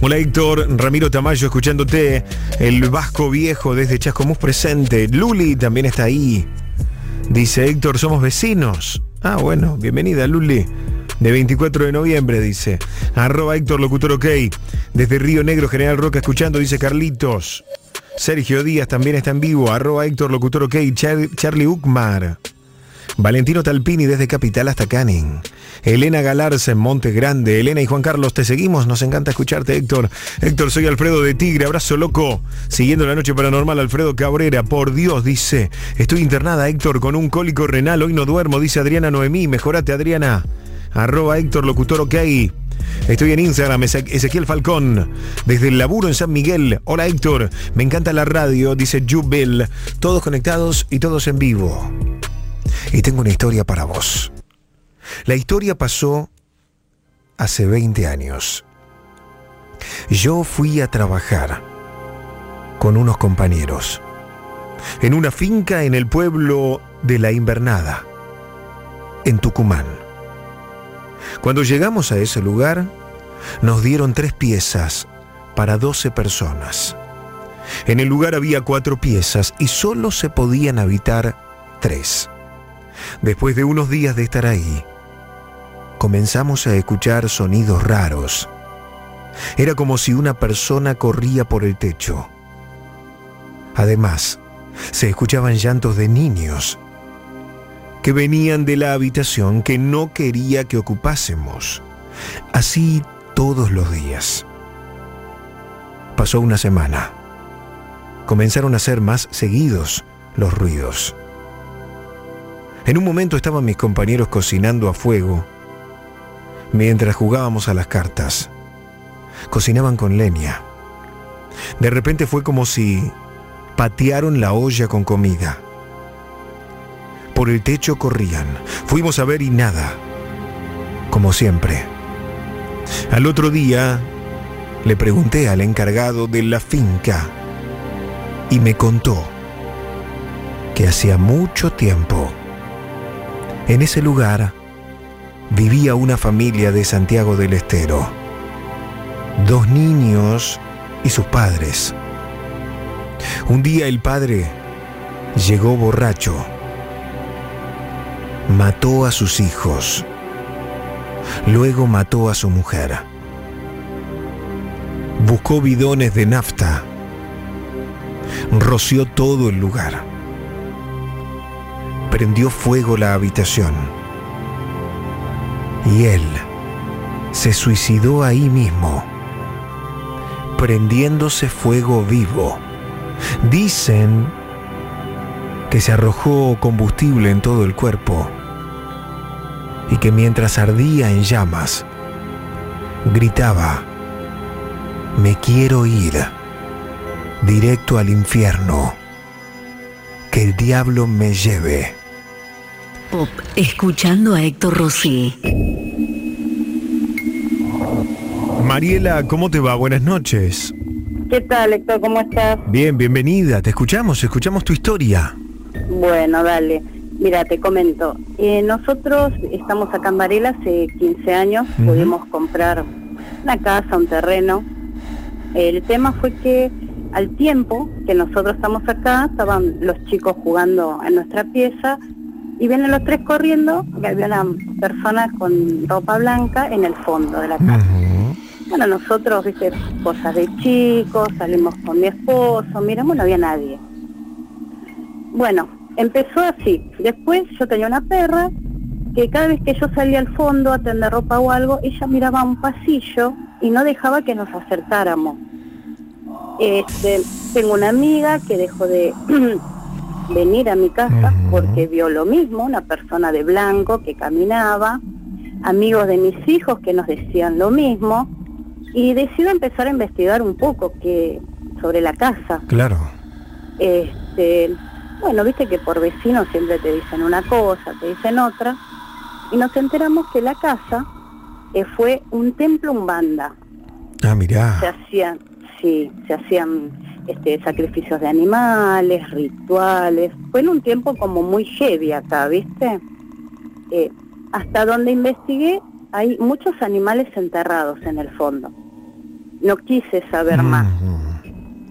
Hola Héctor, Ramiro Tamayo escuchándote, el Vasco Viejo desde Chascomús presente, Luli también está ahí. Dice Héctor, somos vecinos. Ah, bueno, bienvenida Luli. De 24 de noviembre, dice. Arroba Héctor Locutor OK. Desde Río Negro, General Roca, escuchando, dice Carlitos. Sergio Díaz también está en vivo. Arroba Héctor Locutor OK. Char- Charlie Uckmar. Valentino Talpini desde Capital hasta Canning. Elena Galarza en Monte Grande. Elena y Juan Carlos, te seguimos. Nos encanta escucharte, Héctor. Héctor, soy Alfredo de Tigre. Abrazo loco. Siguiendo la noche paranormal, Alfredo Cabrera. Por Dios, dice. Estoy internada, Héctor, con un cólico renal. Hoy no duermo, dice Adriana Noemí. Mejorate, Adriana. Arroba Héctor Locutor OK. Estoy en Instagram, Eze- Ezequiel Falcón, desde el laburo en San Miguel. Hola Héctor, me encanta la radio, dice Jubel. Todos conectados y todos en vivo. Y tengo una historia para vos. La historia pasó hace 20 años. Yo fui a trabajar con unos compañeros en una finca en el pueblo de La Invernada, en Tucumán. Cuando llegamos a ese lugar, nos dieron tres piezas para 12 personas. En el lugar había cuatro piezas y solo se podían habitar tres. Después de unos días de estar ahí, comenzamos a escuchar sonidos raros. Era como si una persona corría por el techo. Además, se escuchaban llantos de niños que venían de la habitación que no quería que ocupásemos. Así todos los días. Pasó una semana. Comenzaron a ser más seguidos los ruidos. En un momento estaban mis compañeros cocinando a fuego mientras jugábamos a las cartas. Cocinaban con leña. De repente fue como si patearon la olla con comida. Por el techo corrían. Fuimos a ver y nada. Como siempre. Al otro día le pregunté al encargado de la finca y me contó que hacía mucho tiempo en ese lugar vivía una familia de Santiago del Estero. Dos niños y sus padres. Un día el padre llegó borracho. Mató a sus hijos. Luego mató a su mujer. Buscó bidones de nafta. Roció todo el lugar. Prendió fuego la habitación. Y él se suicidó ahí mismo, prendiéndose fuego vivo. Dicen que se arrojó combustible en todo el cuerpo y que mientras ardía en llamas, gritaba, me quiero ir directo al infierno, que el diablo me lleve. Pop, escuchando a Héctor Rossi. Mariela, ¿cómo te va? Buenas noches. ¿Qué tal, Héctor? ¿Cómo estás? Bien, bienvenida. Te escuchamos, escuchamos tu historia. Bueno, dale. Mira, te comento. Eh, nosotros estamos acá en Varela hace 15 años. Pudimos comprar una casa, un terreno. El tema fue que al tiempo que nosotros estamos acá, estaban los chicos jugando en nuestra pieza y vienen los tres corriendo, que había una persona con ropa blanca en el fondo de la casa. Bueno, nosotros, viste, cosas de chicos, salimos con mi esposo, miramos, no había nadie. Bueno, empezó así. Después yo tenía una perra que cada vez que yo salía al fondo a tender ropa o algo, ella miraba un pasillo y no dejaba que nos acercáramos. Este, tengo una amiga que dejó de venir a mi casa porque vio lo mismo, una persona de blanco que caminaba, amigos de mis hijos que nos decían lo mismo, y decido empezar a investigar un poco que sobre la casa. Claro. Este, bueno, viste que por vecinos siempre te dicen una cosa, te dicen otra, y nos enteramos que la casa eh, fue un templo umbanda. Ah, mirá. Se hacían, sí, se hacían este, sacrificios de animales, rituales. Fue en un tiempo como muy heavy acá, ¿viste? Eh, hasta donde investigué, hay muchos animales enterrados en el fondo. No quise saber más.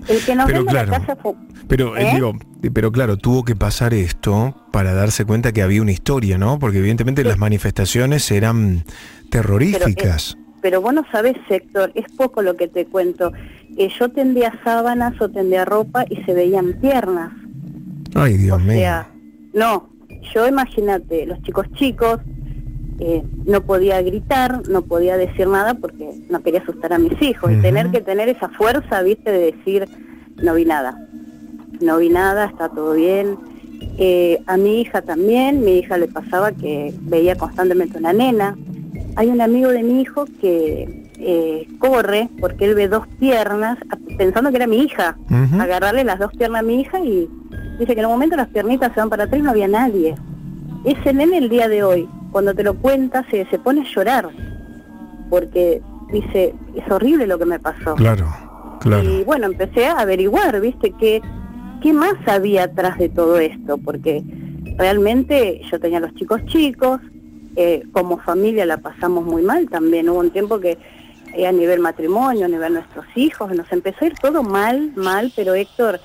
El que nos Mm. Pero claro. la casa fue... Pero, eh, ¿Eh? digo, pero claro, tuvo que pasar esto para darse cuenta que había una historia, ¿no? Porque evidentemente las manifestaciones eran terroríficas. Pero vos no sabés, Héctor, es poco lo que te cuento. Eh, yo tendía sábanas o tendía ropa y se veían piernas. Ay, Dios o mío. sea, no, yo imagínate, los chicos chicos, eh, no podía gritar, no podía decir nada porque no quería asustar a mis hijos. Y tener que tener esa fuerza, viste, de decir, no vi nada. No vi nada, está todo bien. Eh, a mi hija también, mi hija le pasaba que veía constantemente una nena. Hay un amigo de mi hijo que eh, corre porque él ve dos piernas, pensando que era mi hija, agarrarle las dos piernas a mi hija y dice que en un momento las piernitas se van para atrás y no había nadie. Ese nene el día de hoy, cuando te lo cuenta, se, se pone a llorar, porque dice, es horrible lo que me pasó. Claro, claro. Y bueno, empecé a averiguar, ¿viste? ¿Qué, ¿Qué más había atrás de todo esto? Porque realmente yo tenía los chicos chicos, eh, como familia la pasamos muy mal también. Hubo un tiempo que eh, a nivel matrimonio, a nivel nuestros hijos, nos empezó a ir todo mal, mal, pero Héctor,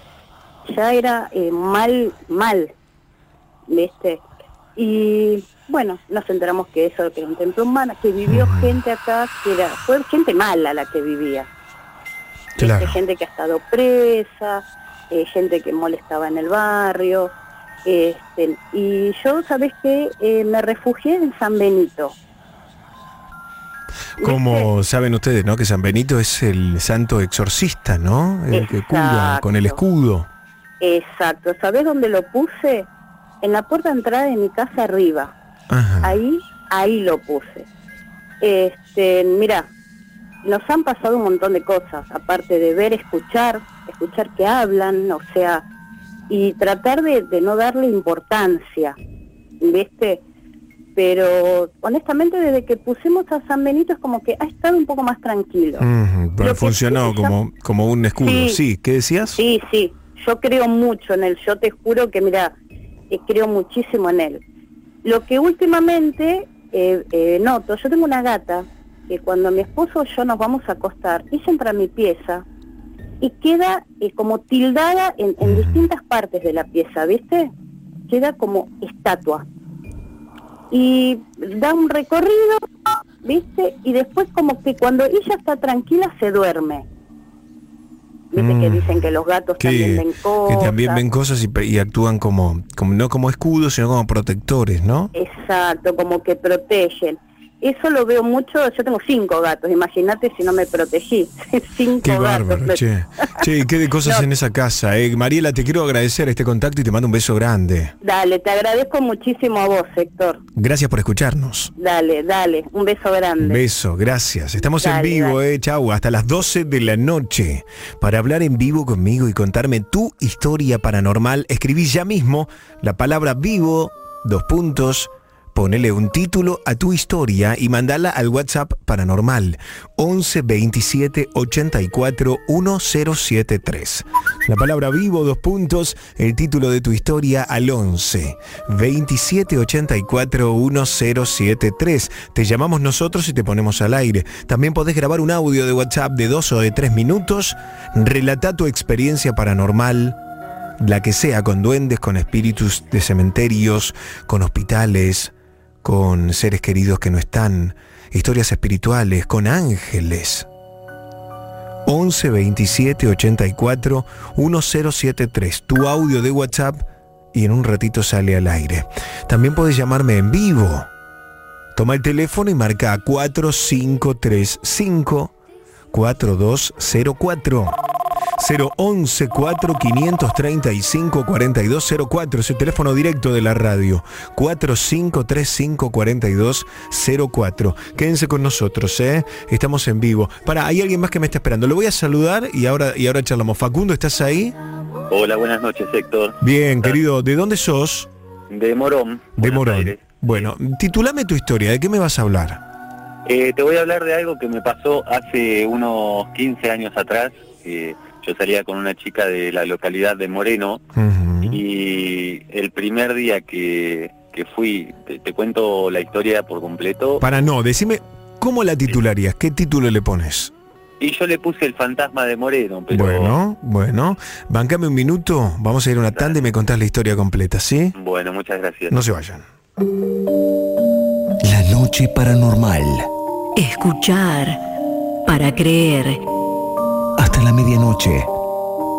ya era eh, mal, mal, ¿viste? Y bueno, nos enteramos que eso que era un templo humano, que vivió gente acá, que era, fue gente mala la que vivía. Claro. Gente que ha estado presa, eh, gente que molestaba en el barrio. Este, y yo, ¿sabes qué? Eh, me refugié en San Benito. Como saben ustedes, ¿no? Que San Benito es el santo exorcista, ¿no? El que cura con el escudo. Exacto. ¿Sabes dónde lo puse? En la puerta de entrada de mi casa arriba. Ahí, ahí lo puse. Este, mira, nos han pasado un montón de cosas, aparte de ver, escuchar, escuchar que hablan, o sea, y tratar de, de no darle importancia, ¿viste? Pero honestamente desde que pusimos a San Benito es como que ha estado un poco más tranquilo. Ujú, pero que funcionó sí, como, como un escudo. Sí. Sí, ¿qué decías? Sí, sí, yo creo mucho en él, yo te juro que mira, eh, creo muchísimo en él. Lo que últimamente eh, eh, noto, yo tengo una gata que cuando mi esposo y yo nos vamos a acostar, ella entra a mi pieza y queda eh, como tildada en, en distintas partes de la pieza, ¿viste? Queda como estatua. Y da un recorrido, ¿viste? Y después como que cuando ella está tranquila se duerme. Viste que Mm. dicen que los gatos Que, también ven que cosas. también ven cosas y, y actúan como, como, no como escudos, sino como protectores, ¿no? Exacto, como que protegen. Eso lo veo mucho, yo tengo cinco gatos, imagínate si no me protegí. cinco Qué gatos. bárbaro, che. Che, ¿y qué de cosas en esa casa? Eh? Mariela, te quiero agradecer este contacto y te mando un beso grande. Dale, te agradezco muchísimo a vos, Héctor. Gracias por escucharnos. Dale, dale, un beso grande. Beso, gracias. Estamos en Dale, vivo, eh, chau, hasta las 12 de la noche. Para hablar en vivo conmigo y contarme tu historia paranormal, escribí ya mismo la palabra vivo, dos puntos, ponele un título a tu historia y mandala al WhatsApp paranormal 11 27 84 1073. La palabra vivo, dos puntos, el título de tu historia al 11 27 84 1073. Te llamamos nosotros y te ponemos al aire. También podés grabar un audio de WhatsApp de dos o de tres minutos. Relata tu experiencia paranormal la que sea, con duendes, con espíritus de cementerios, con hospitales, con seres queridos que no están, historias espirituales, con ángeles. 11 27 84 1073, tu audio de WhatsApp y en un ratito sale al aire. También puedes llamarme en vivo. Toma el teléfono y marca 4535 4204. 011 4535 4204 es el teléfono directo de la radio 4535 4204 quédense con nosotros ¿eh? estamos en vivo para hay alguien más que me está esperando lo voy a saludar y ahora y ahora charlamos Facundo estás ahí Hola, buenas noches, Héctor. bien querido ¿de dónde sos? De Morón. de Morón bueno titulame tu historia ¿de qué me vas a hablar? Eh, te voy a hablar de algo que me pasó hace unos 15 años atrás. Eh, yo salía con una chica de la localidad de Moreno y el primer día que, que fui, te, te cuento la historia por completo. para no decime ¿cómo la titularías? ¿qué título le pones? Y yo le puse el fantasma de Moreno, pero Bueno, bueno. Bancame un minuto, vamos a ir a una tanda y me contás la historia completa, ¿sí? bueno, muchas gracias. No se vayan. La noche paranormal. Escuchar para creer. Hasta la medianoche.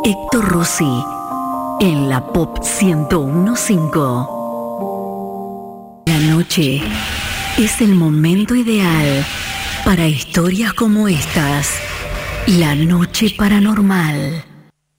Héctor Rossi en la Pop 1015. La noche es el momento ideal para historias como estas. La noche paranormal.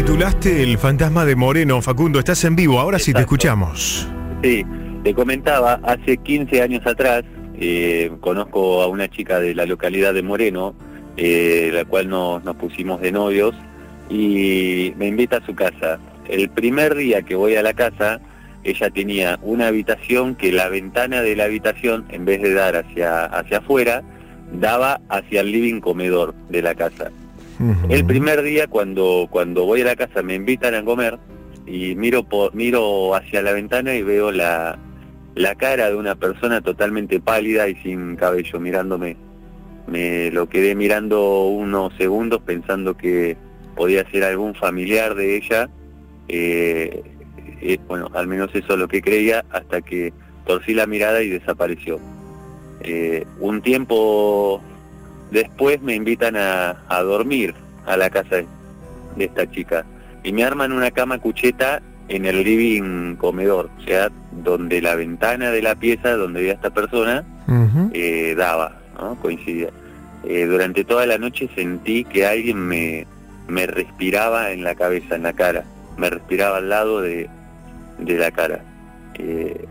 Titulaste El fantasma de Moreno, Facundo, estás en vivo, ahora sí te escuchamos. Sí, te comentaba, hace 15 años atrás eh, conozco a una chica de la localidad de Moreno, eh, la cual nos, nos pusimos de novios, y me invita a su casa. El primer día que voy a la casa, ella tenía una habitación que la ventana de la habitación, en vez de dar hacia, hacia afuera, daba hacia el living comedor de la casa. El primer día cuando, cuando voy a la casa me invitan a comer y miro miro hacia la ventana y veo la, la cara de una persona totalmente pálida y sin cabello mirándome. Me lo quedé mirando unos segundos pensando que podía ser algún familiar de ella. Eh, eh, bueno, al menos eso es lo que creía hasta que torcí la mirada y desapareció. Eh, un tiempo después me invitan a, a dormir a la casa de, de esta chica y me arman una cama cucheta en el living comedor, o sea, donde la ventana de la pieza donde vivía esta persona eh, daba, ¿no? coincidía. Eh, durante toda la noche sentí que alguien me, me respiraba en la cabeza, en la cara, me respiraba al lado de, de la cara. Eh,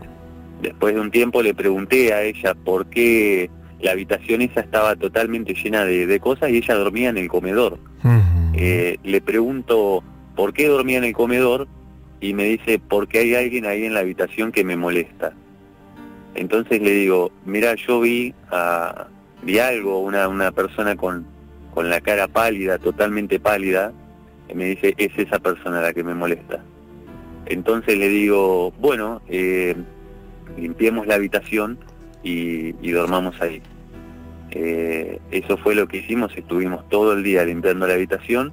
después de un tiempo le pregunté a ella por qué la habitación esa estaba totalmente llena de, de cosas y ella dormía en el comedor. Eh, le pregunto por qué dormía en el comedor y me dice porque hay alguien ahí en la habitación que me molesta. Entonces le digo, mira, yo vi a, vi algo, una, una persona con, con la cara pálida, totalmente pálida, y me dice, es esa persona la que me molesta. Entonces le digo, bueno, eh, limpiemos la habitación y, y dormamos ahí. Eh, eso fue lo que hicimos, estuvimos todo el día limpiando la habitación,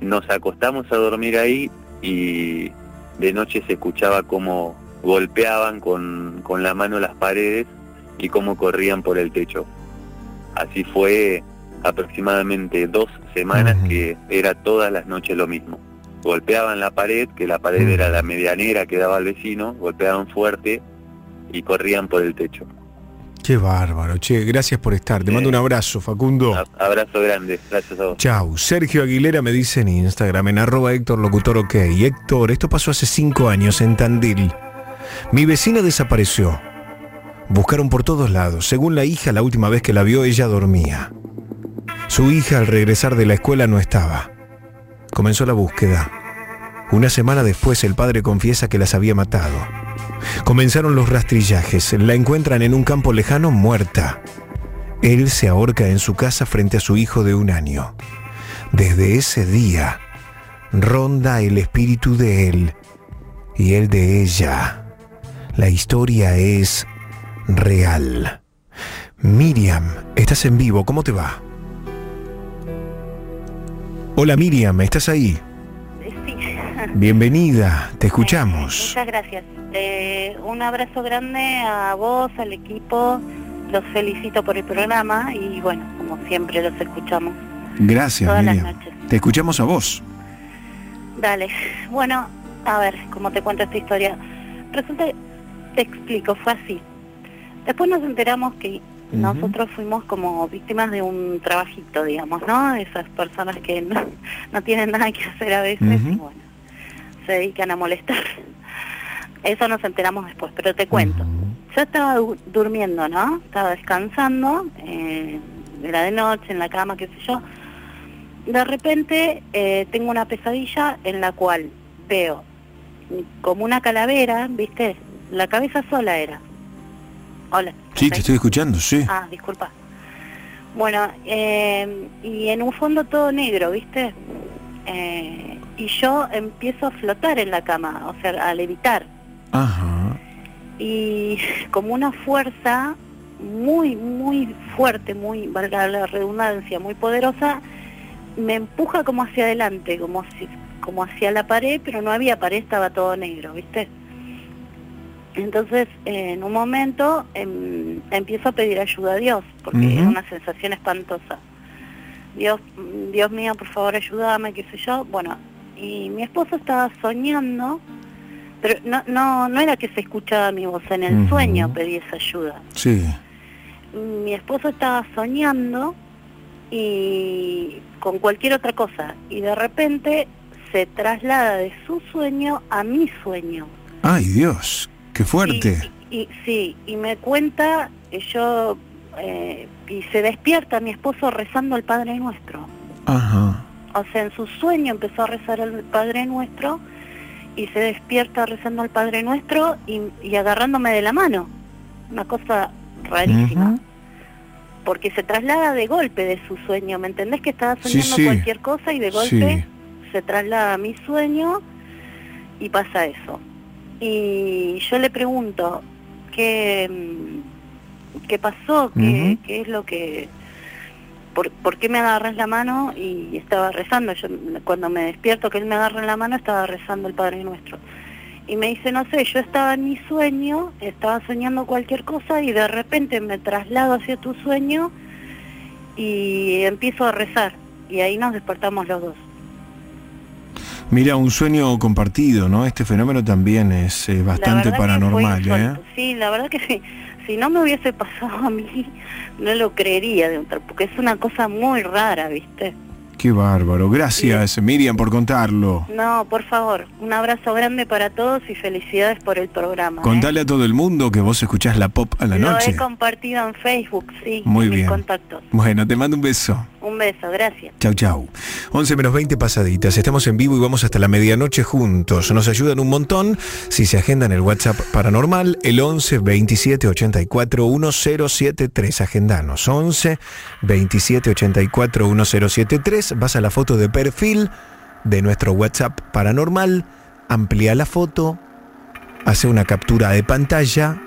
nos acostamos a dormir ahí y de noche se escuchaba cómo golpeaban con, con la mano las paredes y cómo corrían por el techo. Así fue aproximadamente dos semanas que era todas las noches lo mismo. Golpeaban la pared, que la pared era la medianera que daba al vecino, golpeaban fuerte y corrían por el techo. Qué bárbaro, che, gracias por estar. Te mando un abrazo, Facundo. Abrazo grande, gracias a vos. Chau. Sergio Aguilera me dice en Instagram, en arroba Héctor Locutor OK. Héctor, esto pasó hace cinco años en Tandil. Mi vecina desapareció. Buscaron por todos lados. Según la hija, la última vez que la vio, ella dormía. Su hija al regresar de la escuela no estaba. Comenzó la búsqueda. Una semana después el padre confiesa que las había matado. Comenzaron los rastrillajes. La encuentran en un campo lejano muerta. Él se ahorca en su casa frente a su hijo de un año. Desde ese día ronda el espíritu de él y el de ella. La historia es real. Miriam, estás en vivo, ¿cómo te va? Hola Miriam, ¿estás ahí? Sí. Bienvenida, te escuchamos. Muchas gracias. Eh, un abrazo grande a vos, al equipo. Los felicito por el programa y bueno, como siempre los escuchamos. Gracias, Todas las Miriam. noches. Te escuchamos a vos. Dale. Bueno, a ver, ¿cómo te cuento esta historia? Resulta, te explico, fue así. Después nos enteramos que nosotros fuimos como víctimas de un trabajito, digamos, ¿no? Esas personas que no, no tienen nada que hacer a veces y bueno, se dedican a molestar. Eso nos enteramos después, pero te cuento. Yo estaba du- durmiendo, ¿no? Estaba descansando, eh, era de noche, en la cama, qué sé yo. De repente eh, tengo una pesadilla en la cual veo como una calavera, ¿viste? La cabeza sola era. Hola. Sí, te estoy escuchando, sí. Ah, disculpa. Bueno, eh, y en un fondo todo negro, ¿viste? Eh, y yo empiezo a flotar en la cama, o sea, a levitar. Ajá. Y como una fuerza muy, muy fuerte, muy, valga la redundancia, muy poderosa, me empuja como hacia adelante, como, si, como hacia la pared, pero no había pared, estaba todo negro, ¿viste? Entonces, eh, en un momento em, empiezo a pedir ayuda a Dios, porque era Ujú. una sensación espantosa. Dios, mm, Dios mío, por favor, ayúdame, qué sé yo. Bueno, y mi esposo estaba soñando, pero no, no, no era que se escuchaba mi voz, en el sueño pedí esa ayuda. Sí. Mi esposo estaba soñando y con cualquier otra cosa, y de repente se traslada de su sueño a mi sueño. Ay, Dios, qué fuerte. Y sí, y me cuenta, que yo, eh, y se despierta mi esposo rezando el Padre Nuestro. Ajá. O sea, en su sueño empezó a rezar el Padre Nuestro y se despierta rezando el Padre Nuestro y, y agarrándome de la mano. Una cosa rarísima. Porque se traslada de golpe de su sueño. ¿Me entendés que estaba soñando sí. cualquier cosa y de golpe se traslada a mi sueño y pasa eso? Y yo le pregunto, ¿qué, mm, qué pasó? ¿Qué, qué es lo que...? ¿Por, por qué me agarras la mano? Y estaba rezando. Yo cuando me despierto que él me agarra en la mano estaba rezando el Padre Nuestro. Y me dice, no sé, yo estaba en mi sueño, estaba soñando cualquier cosa y de repente me traslado hacia tu sueño y empiezo a rezar. Y ahí nos despertamos los dos. Mira, un sueño compartido, ¿no? Este fenómeno también es eh, bastante paranormal, ¿eh? Sí, la verdad que sí. Si no me hubiese pasado a mí, no lo creería, de un tra- porque es una cosa muy rara, ¿viste? Qué bárbaro. Gracias, Miriam, por contarlo. No, por favor, un abrazo grande para todos y felicidades por el programa. ¿eh? Contale a todo el mundo que vos escuchás la pop a la Lo noche. he compartido en Facebook, sí, Muy en mis bien. contactos. Bueno, te mando un beso. Un beso, gracias. Chau, chau. 11 menos 20 pasaditas. Estamos en vivo y vamos hasta la medianoche juntos. Nos ayudan un montón si se agendan el WhatsApp paranormal, el 11 27 84 1073. Agendanos. 11 27 84 1073. Vas a la foto de perfil de nuestro WhatsApp paranormal amplía la foto, hace una captura de pantalla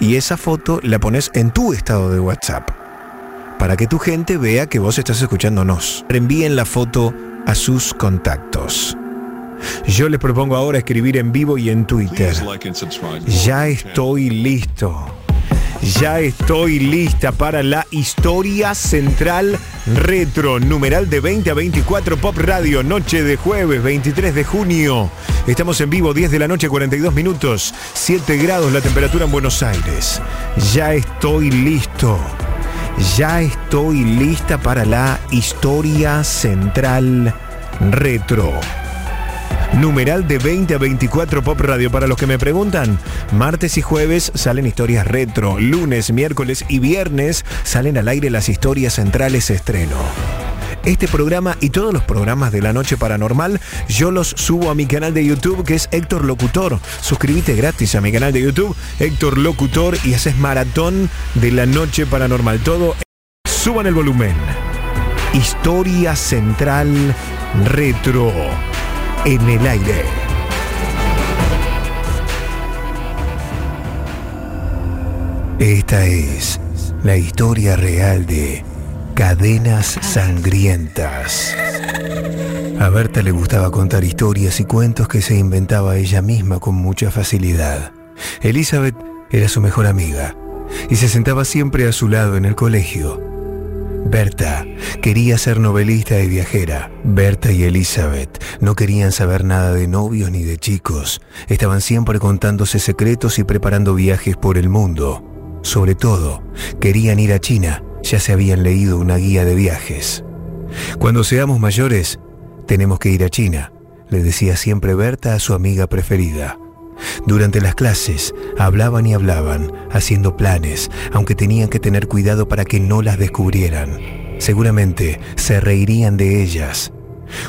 y esa foto la pones en tu estado de WhatsApp para que tu gente vea que vos estás escuchándonos. Envíen la foto a sus contactos. Yo les propongo ahora escribir en vivo y en Twitter. Ya estoy listo. Ya estoy lista para la historia central retro, numeral de 20 a 24 Pop Radio, noche de jueves 23 de junio. Estamos en vivo, 10 de la noche, 42 minutos, 7 grados la temperatura en Buenos Aires. Ya estoy listo. Ya estoy lista para la historia central retro. Numeral de 20 a 24 Pop Radio. Para los que me preguntan, martes y jueves salen historias retro. Lunes, miércoles y viernes salen al aire las historias centrales estreno. Este programa y todos los programas de la noche paranormal yo los subo a mi canal de YouTube que es Héctor Locutor. Suscríbete gratis a mi canal de YouTube, Héctor Locutor, y haces maratón de la noche paranormal. Todo, suban el volumen. Historia central retro en el aire. Esta es la historia real de Cadenas Sangrientas. A Berta le gustaba contar historias y cuentos que se inventaba ella misma con mucha facilidad. Elizabeth era su mejor amiga y se sentaba siempre a su lado en el colegio. Berta quería ser novelista y viajera. Berta y Elizabeth no querían saber nada de novios ni de chicos. Estaban siempre contándose secretos y preparando viajes por el mundo. Sobre todo, querían ir a China. Ya se habían leído una guía de viajes. Cuando seamos mayores, tenemos que ir a China, le decía siempre Berta a su amiga preferida. Durante las clases hablaban y hablaban, haciendo planes, aunque tenían que tener cuidado para que no las descubrieran. Seguramente se reirían de ellas.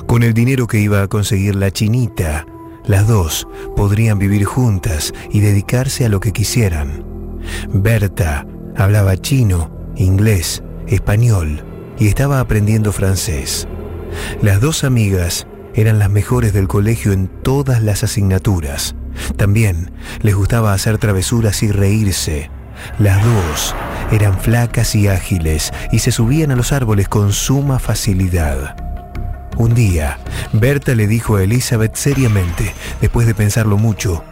Con el dinero que iba a conseguir la chinita, las dos podrían vivir juntas y dedicarse a lo que quisieran. Berta hablaba chino, inglés, español y estaba aprendiendo francés. Las dos amigas eran las mejores del colegio en todas las asignaturas. También les gustaba hacer travesuras y reírse. Las dos eran flacas y ágiles y se subían a los árboles con suma facilidad. Un día, Berta le dijo a Elizabeth seriamente, después de pensarlo mucho,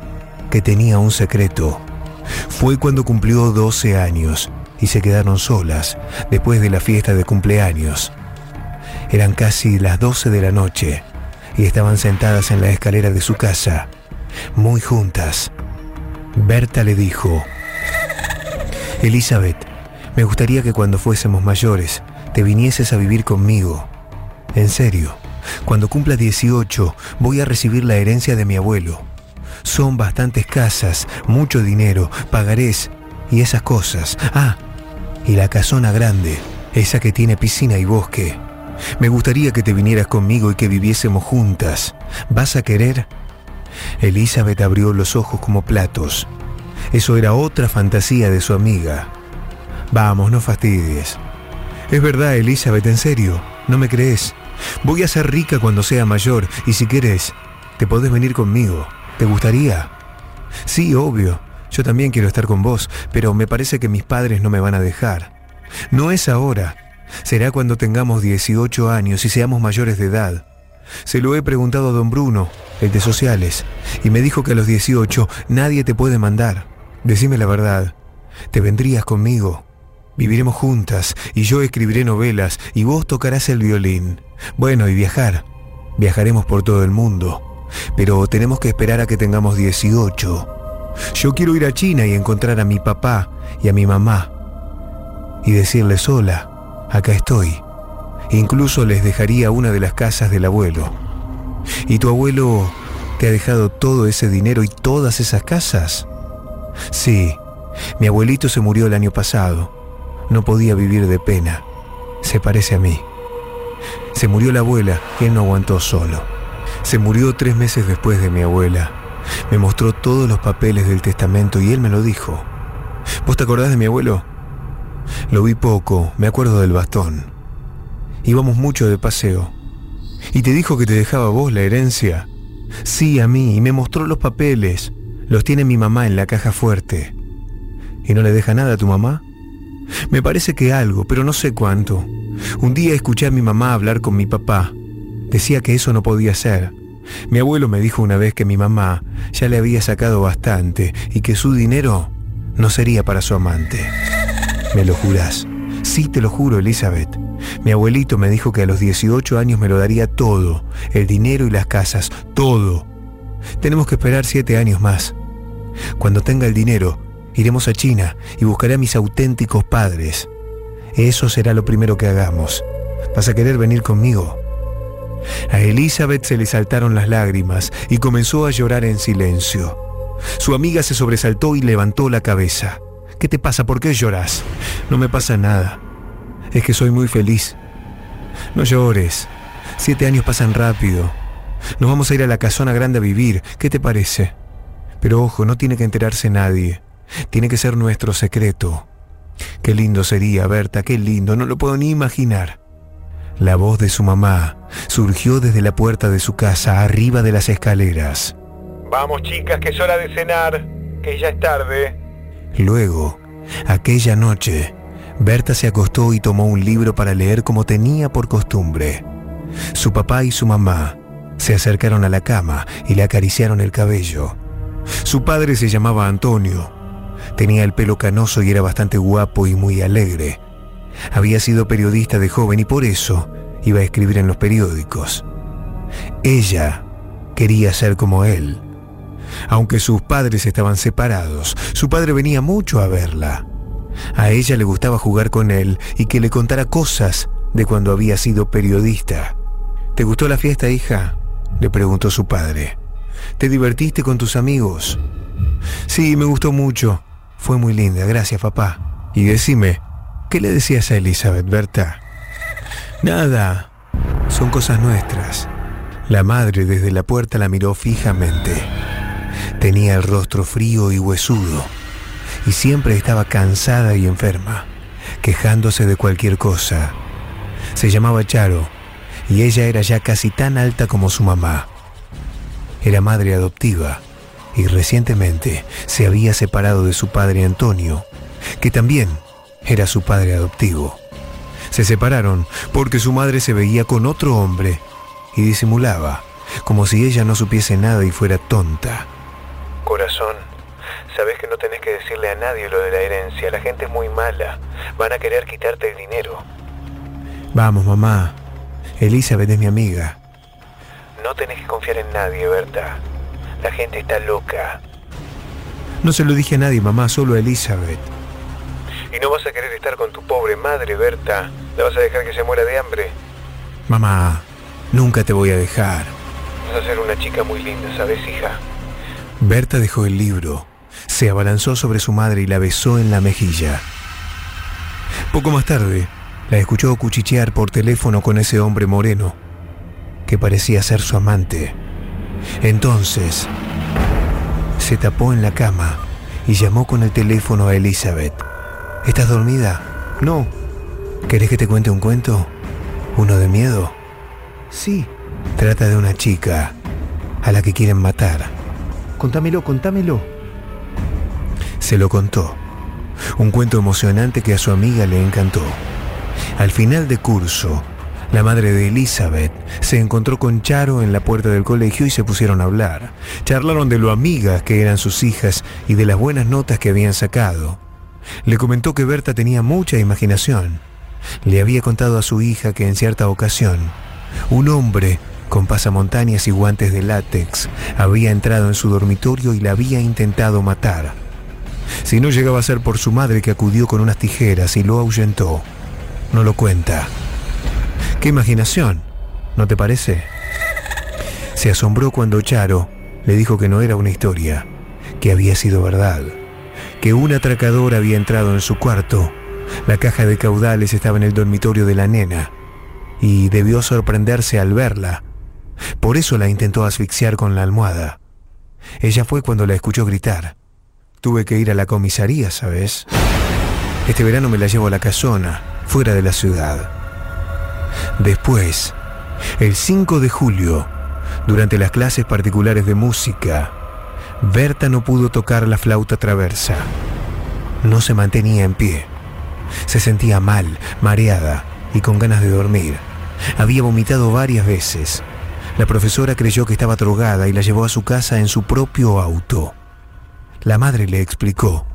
que tenía un secreto. Fue cuando cumplió 12 años y se quedaron solas después de la fiesta de cumpleaños. Eran casi las 12 de la noche y estaban sentadas en la escalera de su casa, muy juntas. Berta le dijo, Elizabeth, me gustaría que cuando fuésemos mayores te vinieses a vivir conmigo. En serio, cuando cumpla 18 voy a recibir la herencia de mi abuelo. Son bastantes casas, mucho dinero, pagarés y esas cosas. Ah, y la casona grande, esa que tiene piscina y bosque. Me gustaría que te vinieras conmigo y que viviésemos juntas. ¿Vas a querer? Elizabeth abrió los ojos como platos. Eso era otra fantasía de su amiga. Vamos, no fastidies. Es verdad, Elizabeth, en serio, ¿no me crees? Voy a ser rica cuando sea mayor y si quieres, te podés venir conmigo. ¿Te gustaría? Sí, obvio. Yo también quiero estar con vos, pero me parece que mis padres no me van a dejar. No es ahora. Será cuando tengamos 18 años y seamos mayores de edad. Se lo he preguntado a don Bruno, el de sociales, y me dijo que a los 18 nadie te puede mandar. Decime la verdad, ¿te vendrías conmigo? Viviremos juntas y yo escribiré novelas y vos tocarás el violín. Bueno, y viajar. Viajaremos por todo el mundo. Pero tenemos que esperar a que tengamos 18. Yo quiero ir a China y encontrar a mi papá y a mi mamá. Y decirles sola, acá estoy. Incluso les dejaría una de las casas del abuelo. ¿Y tu abuelo te ha dejado todo ese dinero y todas esas casas? Sí, mi abuelito se murió el año pasado. No podía vivir de pena. Se parece a mí. Se murió la abuela él no aguantó solo. Se murió tres meses después de mi abuela. Me mostró todos los papeles del testamento y él me lo dijo. ¿Vos te acordás de mi abuelo? Lo vi poco, me acuerdo del bastón. Íbamos mucho de paseo. ¿Y te dijo que te dejaba vos la herencia? Sí, a mí, y me mostró los papeles. Los tiene mi mamá en la caja fuerte. ¿Y no le deja nada a tu mamá? Me parece que algo, pero no sé cuánto. Un día escuché a mi mamá hablar con mi papá. Decía que eso no podía ser. Mi abuelo me dijo una vez que mi mamá ya le había sacado bastante y que su dinero no sería para su amante. ¿Me lo jurás? Sí, te lo juro, Elizabeth. Mi abuelito me dijo que a los 18 años me lo daría todo, el dinero y las casas, todo. Tenemos que esperar siete años más. Cuando tenga el dinero, iremos a China y buscaré a mis auténticos padres. Eso será lo primero que hagamos. ¿Vas a querer venir conmigo? A Elizabeth se le saltaron las lágrimas y comenzó a llorar en silencio. Su amiga se sobresaltó y levantó la cabeza. ¿Qué te pasa? ¿Por qué lloras? No me pasa nada. Es que soy muy feliz. No llores. Siete años pasan rápido. Nos vamos a ir a la casona grande a vivir. ¿Qué te parece? Pero ojo, no tiene que enterarse nadie. Tiene que ser nuestro secreto. Qué lindo sería, Berta, qué lindo, no lo puedo ni imaginar. La voz de su mamá surgió desde la puerta de su casa, arriba de las escaleras. Vamos chicas, que es hora de cenar, que ya es tarde. Luego, aquella noche, Berta se acostó y tomó un libro para leer como tenía por costumbre. Su papá y su mamá se acercaron a la cama y le acariciaron el cabello. Su padre se llamaba Antonio. Tenía el pelo canoso y era bastante guapo y muy alegre. Había sido periodista de joven y por eso iba a escribir en los periódicos. Ella quería ser como él. Aunque sus padres estaban separados, su padre venía mucho a verla. A ella le gustaba jugar con él y que le contara cosas de cuando había sido periodista. ¿Te gustó la fiesta, hija? le preguntó su padre. ¿Te divertiste con tus amigos? Sí, me gustó mucho. Fue muy linda, gracias, papá. Y decime, ¿qué le decías a Elizabeth, Berta? Nada, son cosas nuestras. La madre desde la puerta la miró fijamente. Tenía el rostro frío y huesudo, y siempre estaba cansada y enferma, quejándose de cualquier cosa. Se llamaba Charo, y ella era ya casi tan alta como su mamá. Era madre adoptiva, y recientemente se había separado de su padre Antonio, que también era su padre adoptivo. Se separaron porque su madre se veía con otro hombre y disimulaba, como si ella no supiese nada y fuera tonta. Corazón, sabes que no tenés que decirle a nadie lo de la herencia, la gente es muy mala, van a querer quitarte el dinero. Vamos, mamá. Elizabeth es mi amiga. No tenés que confiar en nadie, Berta. La gente está loca. No se lo dije a nadie, mamá, solo a Elizabeth. ¿Y no vas a querer estar con tu pobre madre, Berta? ¿La vas a dejar que se muera de hambre? Mamá, nunca te voy a dejar. Vas a ser una chica muy linda, ¿sabes, hija? Berta dejó el libro, se abalanzó sobre su madre y la besó en la mejilla. Poco más tarde, la escuchó cuchichear por teléfono con ese hombre moreno, que parecía ser su amante. Entonces, se tapó en la cama y llamó con el teléfono a Elizabeth. ¿Estás dormida? No. ¿Querés que te cuente un cuento? ¿Uno de miedo? Sí. Trata de una chica a la que quieren matar. Contámelo, contámelo. Se lo contó. Un cuento emocionante que a su amiga le encantó. Al final de curso, la madre de Elizabeth se encontró con Charo en la puerta del colegio y se pusieron a hablar. Charlaron de lo amigas que eran sus hijas y de las buenas notas que habían sacado. Le comentó que Berta tenía mucha imaginación. Le había contado a su hija que en cierta ocasión, un hombre con pasamontañas y guantes de látex había entrado en su dormitorio y la había intentado matar. Si no llegaba a ser por su madre que acudió con unas tijeras y lo ahuyentó, no lo cuenta. ¡Qué imaginación! ¿No te parece? Se asombró cuando Charo le dijo que no era una historia, que había sido verdad, que un atracador había entrado en su cuarto, la caja de caudales estaba en el dormitorio de la nena, y debió sorprenderse al verla. Por eso la intentó asfixiar con la almohada. Ella fue cuando la escuchó gritar. Tuve que ir a la comisaría, ¿sabes? Este verano me la llevo a la casona, fuera de la ciudad. Después, el 5 de julio, durante las clases particulares de música, Berta no pudo tocar la flauta traversa. No se mantenía en pie. Se sentía mal, mareada y con ganas de dormir. Había vomitado varias veces. La profesora creyó que estaba drogada y la llevó a su casa en su propio auto. La madre le explicó,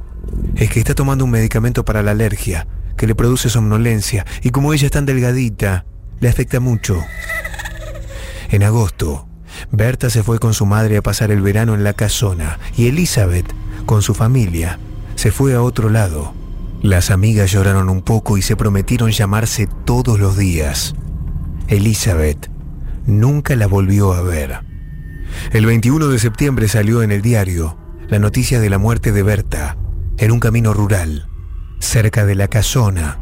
es que está tomando un medicamento para la alergia, que le produce somnolencia, y como ella es tan delgadita, le afecta mucho. En agosto, Berta se fue con su madre a pasar el verano en la casona y Elizabeth, con su familia, se fue a otro lado. Las amigas lloraron un poco y se prometieron llamarse todos los días. Elizabeth nunca la volvió a ver. El 21 de septiembre salió en el diario la noticia de la muerte de Berta en un camino rural, cerca de la casona.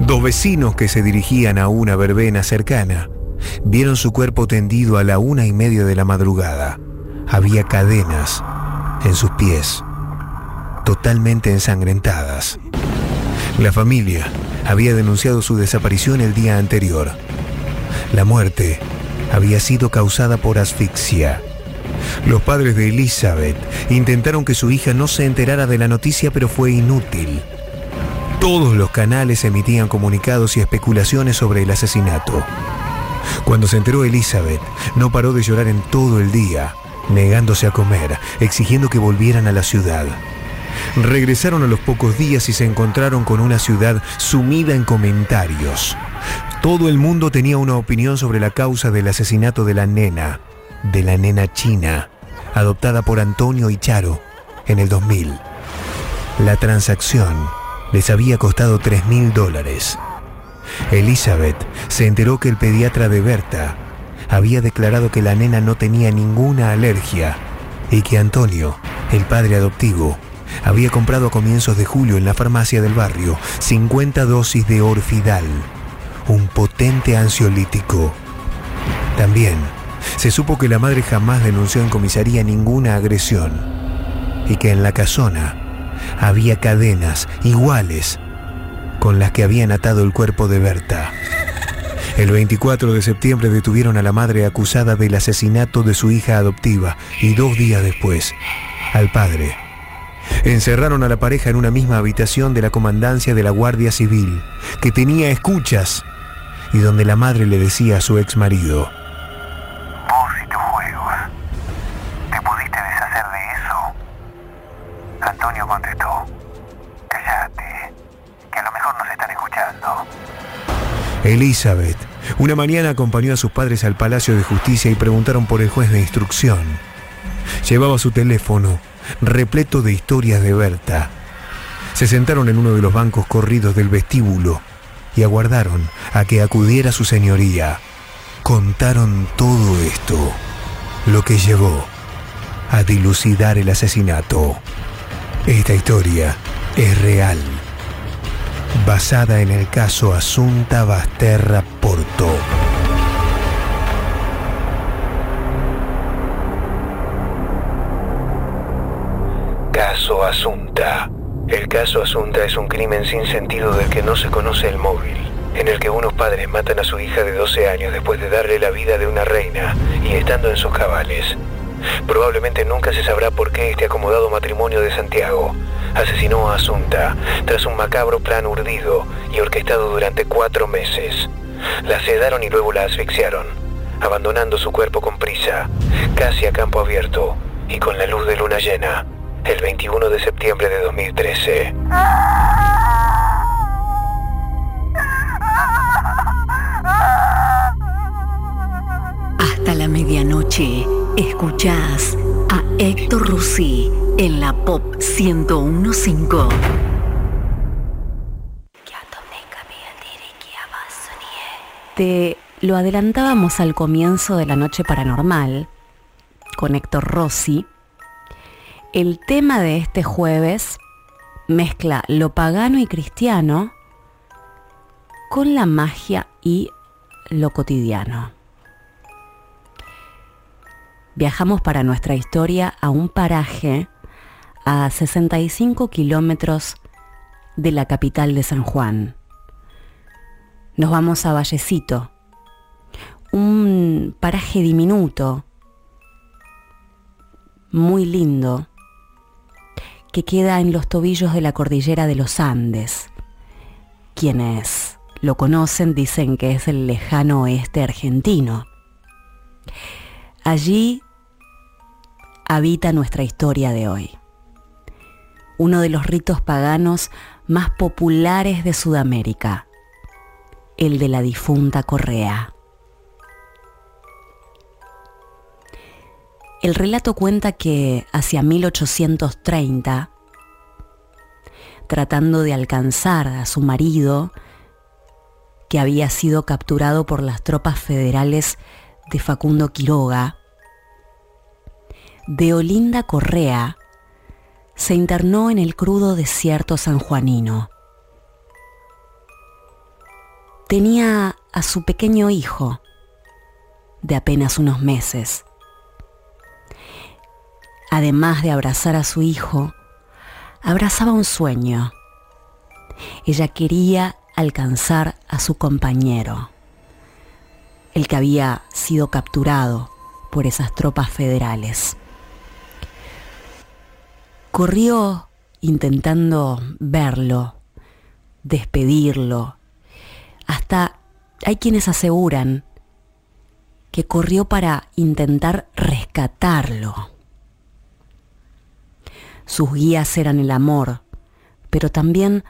Dos vecinos que se dirigían a una verbena cercana vieron su cuerpo tendido a la una y media de la madrugada. Había cadenas en sus pies, totalmente ensangrentadas. La familia había denunciado su desaparición el día anterior. La muerte había sido causada por asfixia. Los padres de Elizabeth intentaron que su hija no se enterara de la noticia, pero fue inútil. Todos los canales emitían comunicados y especulaciones sobre el asesinato. Cuando se enteró Elizabeth, no paró de llorar en todo el día, negándose a comer, exigiendo que volvieran a la ciudad. Regresaron a los pocos días y se encontraron con una ciudad sumida en comentarios. Todo el mundo tenía una opinión sobre la causa del asesinato de la nena, de la nena china, adoptada por Antonio y Charo en el 2000. La transacción les había costado 3 mil dólares. Elizabeth se enteró que el pediatra de Berta había declarado que la nena no tenía ninguna alergia y que Antonio, el padre adoptivo, había comprado a comienzos de julio en la farmacia del barrio 50 dosis de Orfidal, un potente ansiolítico. También se supo que la madre jamás denunció en comisaría ninguna agresión y que en la casona había cadenas iguales con las que habían atado el cuerpo de Berta. El 24 de septiembre detuvieron a la madre acusada del asesinato de su hija adoptiva y dos días después al padre. Encerraron a la pareja en una misma habitación de la comandancia de la Guardia Civil, que tenía escuchas y donde la madre le decía a su ex marido, Vos y tus juegos. ¿Te pudiste deshacer de eso? Antonio contestó. Cállate, que a lo mejor nos están escuchando. Elizabeth, una mañana acompañó a sus padres al Palacio de Justicia y preguntaron por el juez de instrucción. Llevaba su teléfono, repleto de historias de Berta. Se sentaron en uno de los bancos corridos del vestíbulo y aguardaron a que acudiera su señoría. Contaron todo esto, lo que llevó a dilucidar el asesinato. Esta historia es real, basada en el caso Asunta Basterra Porto. El caso Asunta es un crimen sin sentido del que no se conoce el móvil, en el que unos padres matan a su hija de 12 años después de darle la vida de una reina y estando en sus cabales. Probablemente nunca se sabrá por qué este acomodado matrimonio de Santiago asesinó a Asunta tras un macabro plan urdido y orquestado durante cuatro meses. La sedaron y luego la asfixiaron, abandonando su cuerpo con prisa, casi a campo abierto y con la luz de luna llena, el 21 de septiembre de 2013. Hasta la medianoche, escuchás a Héctor Rossi en la Pop 1015. Te lo adelantábamos al comienzo de la noche paranormal con Héctor Rossi. El tema de este jueves mezcla lo pagano y cristiano con la magia y lo cotidiano. Viajamos para nuestra historia a un paraje a 65 kilómetros de la capital de San Juan. Nos vamos a Vallecito, un paraje diminuto, muy lindo, que queda en los tobillos de la cordillera de los Andes. Quienes lo conocen dicen que es el lejano oeste argentino. Allí habita nuestra historia de hoy. Uno de los ritos paganos más populares de Sudamérica, el de la difunta Correa. El relato cuenta que hacia 1830, tratando de alcanzar a su marido, que había sido capturado por las tropas federales de Facundo Quiroga, de Olinda Correa se internó en el crudo desierto sanjuanino. Tenía a su pequeño hijo, de apenas unos meses. Además de abrazar a su hijo, abrazaba un sueño. Ella quería alcanzar a su compañero, el que había sido capturado por esas tropas federales. Corrió intentando verlo, despedirlo. Hasta hay quienes aseguran que corrió para intentar rescatarlo. Sus guías eran el amor, pero también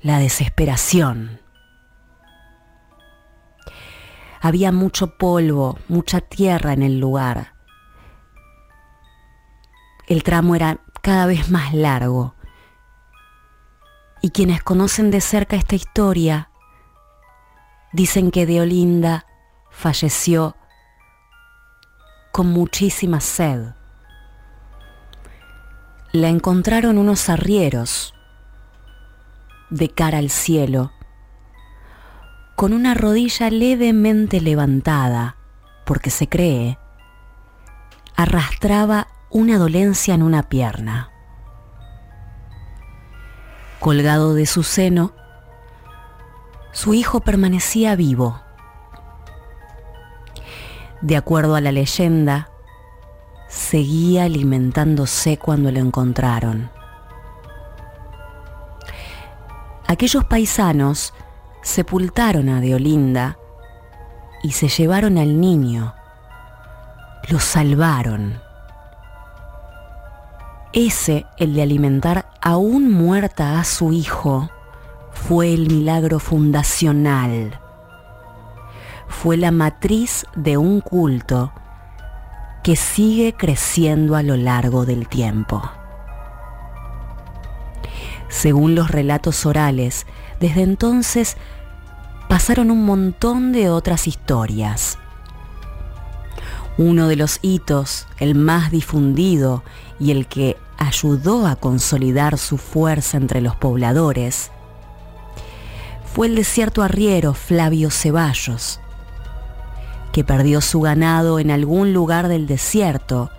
la desesperación. Había mucho polvo, mucha tierra en el lugar. El tramo era cada vez más largo. Y quienes conocen de cerca esta historia dicen que Deolinda falleció con muchísima sed. La encontraron unos arrieros de cara al cielo, con una rodilla levemente levantada, porque se cree, arrastraba una dolencia en una pierna. Colgado de su seno, su hijo permanecía vivo. De acuerdo a la leyenda, seguía alimentándose cuando lo encontraron. Aquellos paisanos sepultaron a Deolinda y se llevaron al niño. Lo salvaron. Ese, el de alimentar aún muerta a su hijo, fue el milagro fundacional. Fue la matriz de un culto que sigue creciendo a lo largo del tiempo. Según los relatos orales, desde entonces pasaron un montón de otras historias. Uno de los hitos, el más difundido y el que ayudó a consolidar su fuerza entre los pobladores, fue el desierto arriero Flavio Ceballos, que perdió su ganado en algún lugar del desierto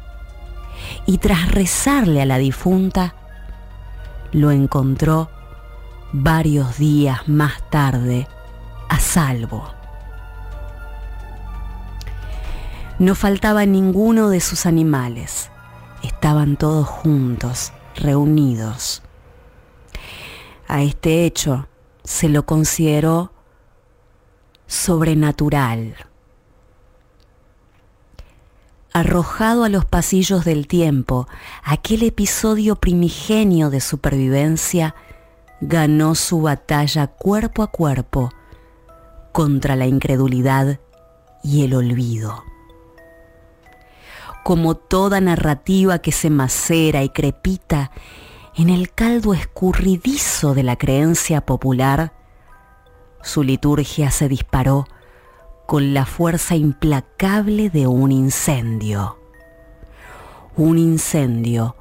y tras rezarle a la difunta, lo encontró varios días más tarde a salvo. No faltaba ninguno de sus animales. Estaban todos juntos, reunidos. A este hecho se lo consideró sobrenatural. Arrojado a los pasillos del tiempo, aquel episodio primigenio de supervivencia ganó su batalla cuerpo a cuerpo contra la incredulidad y el olvido. Como toda narrativa que se macera y crepita en el caldo escurridizo de la creencia popular, su liturgia se disparó con la fuerza implacable de un incendio. Un incendio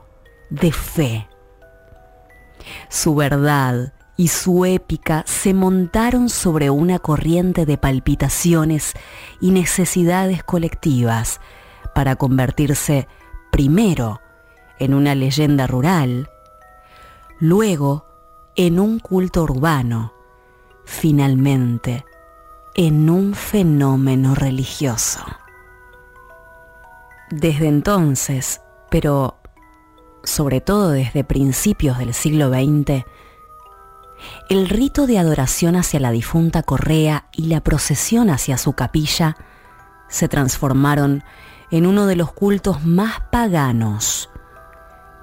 de fe. Su verdad y su épica se montaron sobre una corriente de palpitaciones y necesidades colectivas para convertirse primero en una leyenda rural, luego en un culto urbano, finalmente en un fenómeno religioso. Desde entonces, pero sobre todo desde principios del siglo XX, el rito de adoración hacia la difunta Correa y la procesión hacia su capilla se transformaron en uno de los cultos más paganos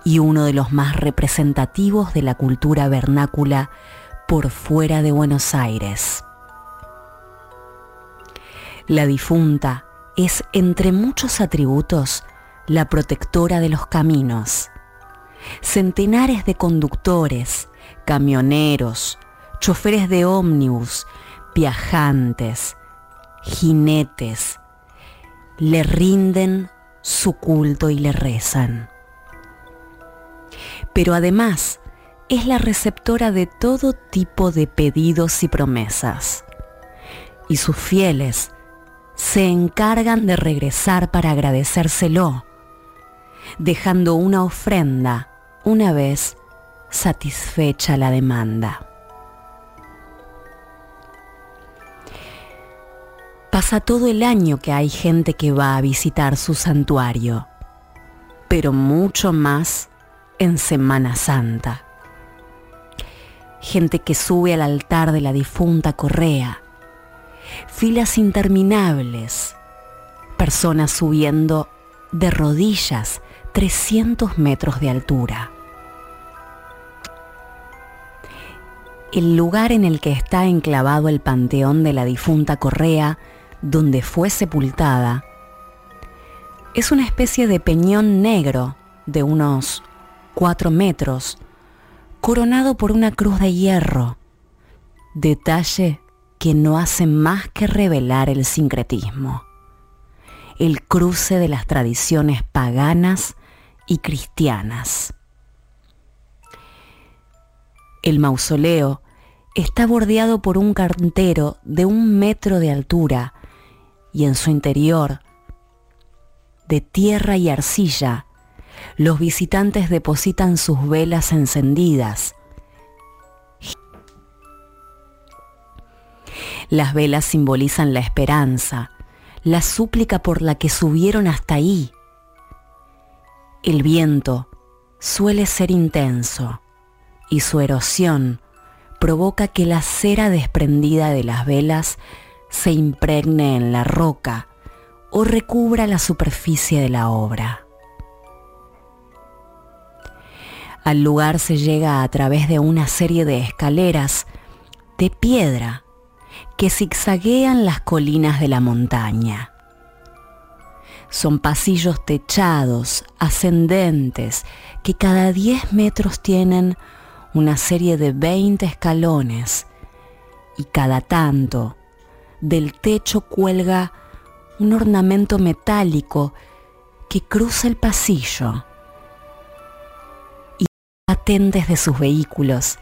y uno de los más representativos de la cultura vernácula por fuera de Buenos Aires. La difunta es, entre muchos atributos, la protectora de los caminos. Centenares de conductores, camioneros, choferes de ómnibus, viajantes, jinetes, le rinden su culto y le rezan. Pero además es la receptora de todo tipo de pedidos y promesas. Y sus fieles se encargan de regresar para agradecérselo, dejando una ofrenda una vez satisfecha la demanda. Pasa todo el año que hay gente que va a visitar su santuario, pero mucho más en Semana Santa. Gente que sube al altar de la difunta Correa, filas interminables, personas subiendo de rodillas 300 metros de altura. El lugar en el que está enclavado el panteón de la difunta Correa, donde fue sepultada, es una especie de peñón negro de unos 4 metros, coronado por una cruz de hierro, detalle que no hace más que revelar el sincretismo, el cruce de las tradiciones paganas y cristianas. El mausoleo está bordeado por un cantero de un metro de altura y en su interior, de tierra y arcilla, los visitantes depositan sus velas encendidas. Las velas simbolizan la esperanza, la súplica por la que subieron hasta ahí. El viento suele ser intenso y su erosión provoca que la cera desprendida de las velas se impregne en la roca o recubra la superficie de la obra. Al lugar se llega a través de una serie de escaleras de piedra que zigzaguean las colinas de la montaña. Son pasillos techados, ascendentes, que cada 10 metros tienen una serie de 20 escalones y cada tanto del techo cuelga un ornamento metálico que cruza el pasillo y patentes de sus vehículos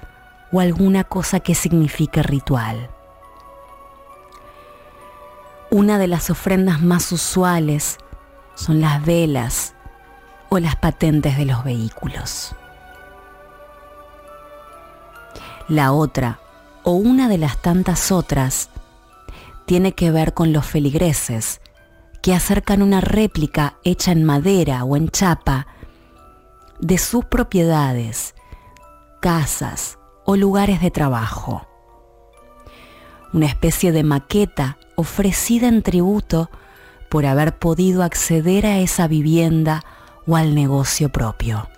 o alguna cosa que signifique ritual. Una de las ofrendas más usuales son las velas o las patentes de los vehículos. La otra, o una de las tantas otras, tiene que ver con los feligreses, que acercan una réplica hecha en madera o en chapa de sus propiedades, casas o lugares de trabajo. Una especie de maqueta ofrecida en tributo por haber podido acceder a esa vivienda o al negocio propio.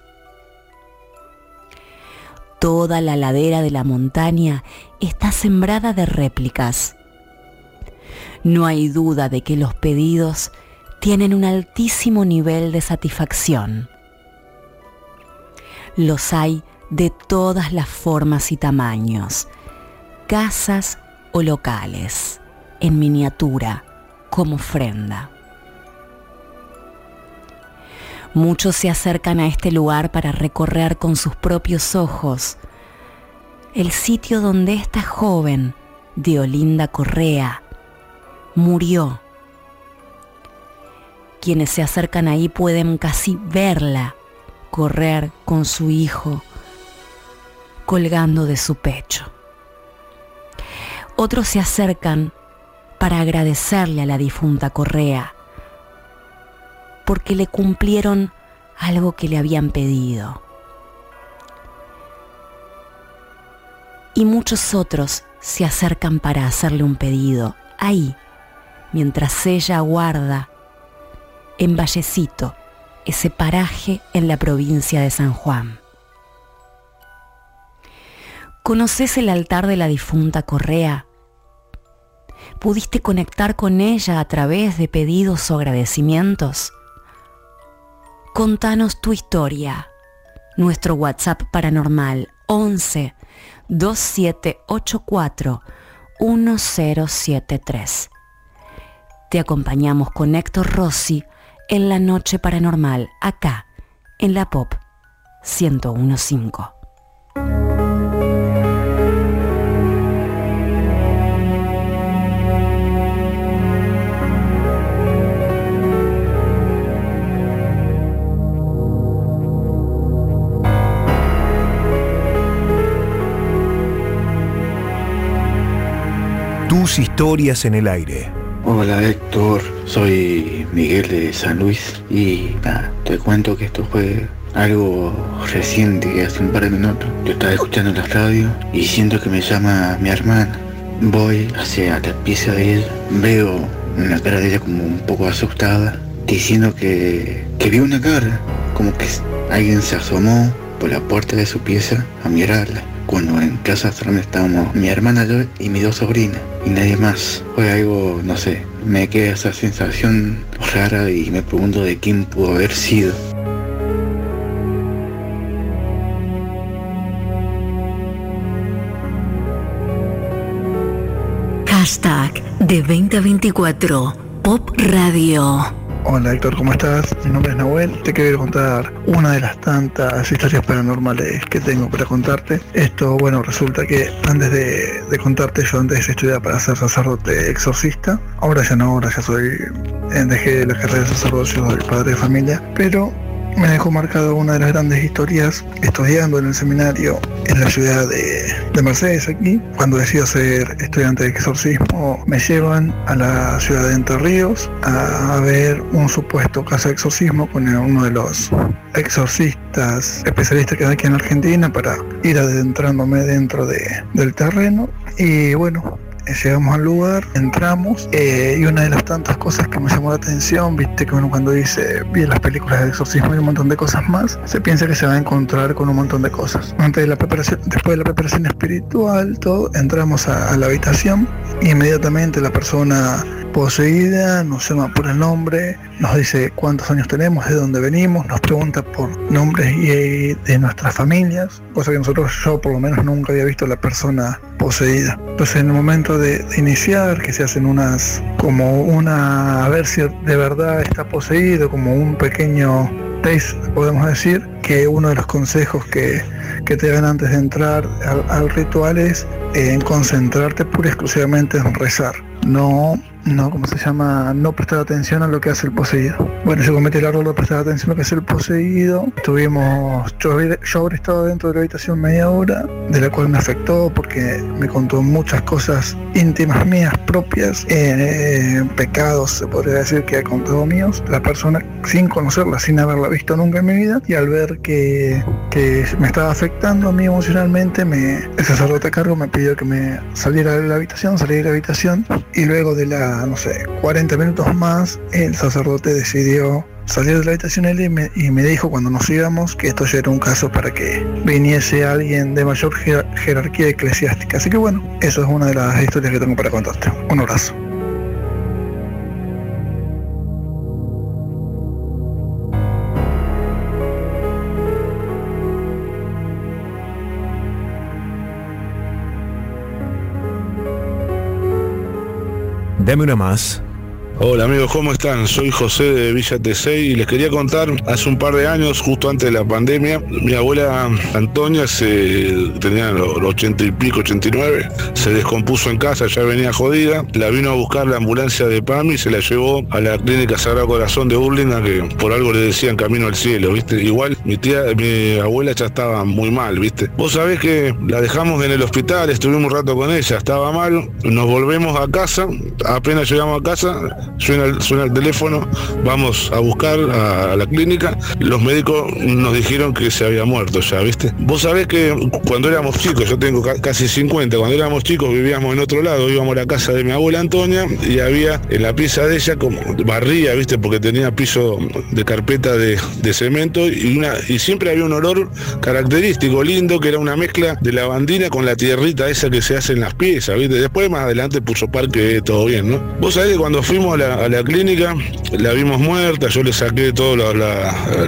Toda la ladera de la montaña está sembrada de réplicas. No hay duda de que los pedidos tienen un altísimo nivel de satisfacción. Los hay de todas las formas y tamaños, casas o locales, en miniatura, como ofrenda. Muchos se acercan a este lugar para recorrer con sus propios ojos el sitio donde esta joven, de Olinda Correa, murió. Quienes se acercan ahí pueden casi verla correr con su hijo colgando de su pecho. Otros se acercan para agradecerle a la difunta Correa, porque le cumplieron algo que le habían pedido. Y muchos otros se acercan para hacerle un pedido, ahí, mientras ella aguarda en Vallecito, ese paraje en la provincia de San Juan. ¿Conoces el altar de la difunta Correa? ¿Pudiste conectar con ella a través de pedidos o agradecimientos? Contanos tu historia. Nuestro WhatsApp paranormal 11 2784 1073. Te acompañamos con Héctor Rossi en la noche paranormal, acá, en la Pop 1015. Tus historias en el aire. Hola Héctor, soy Miguel de San Luis y nada, te cuento que esto fue algo reciente, hace un par de minutos. Yo estaba escuchando la radio y siento que me llama mi hermana. Voy hacia la pieza de ella, veo una cara de ella como un poco asustada, diciendo que, que vio una cara, como que alguien se asomó por la puerta de su pieza a mirarla cuando en casa solamente estábamos mi hermana yo y mis dos sobrinas y nadie más. Fue algo, no sé, me queda esa sensación rara y me pregunto de quién pudo haber sido. Hashtag de 2024 Pop Radio. Hola Héctor, ¿cómo estás? Mi nombre es Nahuel. Te quiero contar una de las tantas historias paranormales que tengo para contarte. Esto, bueno, resulta que antes de, contarte, yo antes estudiaba para ser sacerdote exorcista. Ahora ya no, ahora ya soy, eh, dejé la carrera de sacerdocio, soy padre de familia. Pero me dejó marcado una de las grandes historias estudiando en el seminario en la ciudad de, de Mercedes aquí. Cuando decido ser estudiante de exorcismo me llevan a la ciudad de Entre Ríos a, ver un supuesto caso de exorcismo con uno de los exorcistas especialistas que hay aquí en Argentina para ir adentrándome dentro de, del terreno y bueno llegamos al lugar, entramos eh, y una de las tantas cosas que me llamó la atención, viste que uno cuando dice vi las películas de exorcismo y un montón de cosas más, se piensa que se va a encontrar con un montón de cosas. Antes de la preparación, después de la preparación espiritual, todo, entramos a, a la habitación y inmediatamente la persona poseída nos llama por el nombre, nos dice cuántos años tenemos, de dónde venimos, nos pregunta por nombres y de nuestras familias, cosa que nosotros, yo por lo menos nunca había visto a la persona poseída. Entonces en el momento de, iniciar, que se hacen unas, como una, a ver si de verdad está poseído, como un pequeño test, podemos decir, que uno de los consejos que, que te dan antes de entrar al, al ritual es eh, en concentrarte pura y exclusivamente en rezar, no no, ¿cómo se llama? No prestar atención a lo que hace el poseído. Bueno, yo cometí el error de prestar atención a lo que hace el poseído. Estuvimos, yo, yo habré estado dentro de la habitación media hora, de la cual me afectó porque me contó muchas cosas íntimas mías propias, eh, pecados, se podría decir que ha contado míos, la persona sin conocerla, sin haberla visto nunca en mi vida, y al ver que, que me estaba afectando a mí emocionalmente, me, el sacerdote a cargo me pidió que me saliera de la habitación, salí de la habitación, y luego de la, no sé, 40 minutos más, el sacerdote decidió salir de la habitación él y me, dijo cuando nos íbamos que esto ya era un caso para que viniese alguien de mayor jer- jerarquía eclesiástica. Así que bueno, eso es una de las historias que tengo para contarte. Un abrazo. Dame una más. Hola amigos, ¿cómo están? Soy José de Villa Tesey y les quería contar, hace un par de años, justo antes de la pandemia, mi abuela Antonia se tenía los 80 y pico, 89, se descompuso en casa, ya venía jodida, la vino a buscar la ambulancia de PAMI y se la llevó a la clínica Sagrado Corazón de Burlingame, que por algo le decían camino al cielo, ¿viste? Igual mi tía, mi abuela ya estaba muy mal, ¿viste? Vos sabés que la dejamos en el hospital, estuvimos un rato con ella, estaba mal, nos volvemos a casa, apenas llegamos a casa, suena el, teléfono, vamos a buscar a, la clínica, los médicos nos dijeron que se había muerto ya, ¿viste? Vos sabés que cuando éramos chicos, yo tengo ca- casi 50, cuando éramos chicos vivíamos en otro lado, íbamos a la casa de mi abuela Antonia y había en la pieza de ella como barría, ¿viste? Porque tenía piso de carpeta de, cemento y siempre había un olor característico, lindo, que era una mezcla de lavandina con la tierrita esa que se hace en las piezas, ¿viste? Después más adelante puso parque, todo bien, ¿no? Vos sabés que cuando fuimos a la, clínica, la vimos muerta, yo le saqué todos los,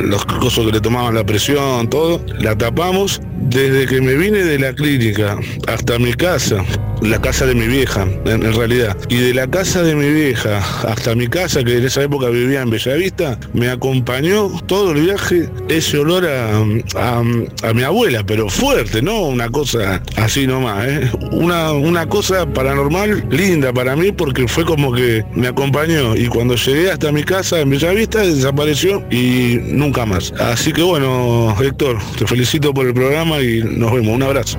los cosas que le tomaban la presión, todo, la tapamos. Desde que me vine de la clínica hasta mi casa, la casa de mi vieja, en, realidad, y de la casa de mi vieja hasta mi casa, que en esa época vivía en Bellavista, me acompañó todo el viaje ese olor a, a- a mi abuela, pero fuerte, no una cosa así nomás, ¿eh? una, una cosa paranormal linda para mí porque fue como que me acompañó y cuando llegué hasta mi casa en Bellavista desapareció y nunca más. Así que bueno, Héctor, te felicito por el programa y nos vemos. Un abrazo.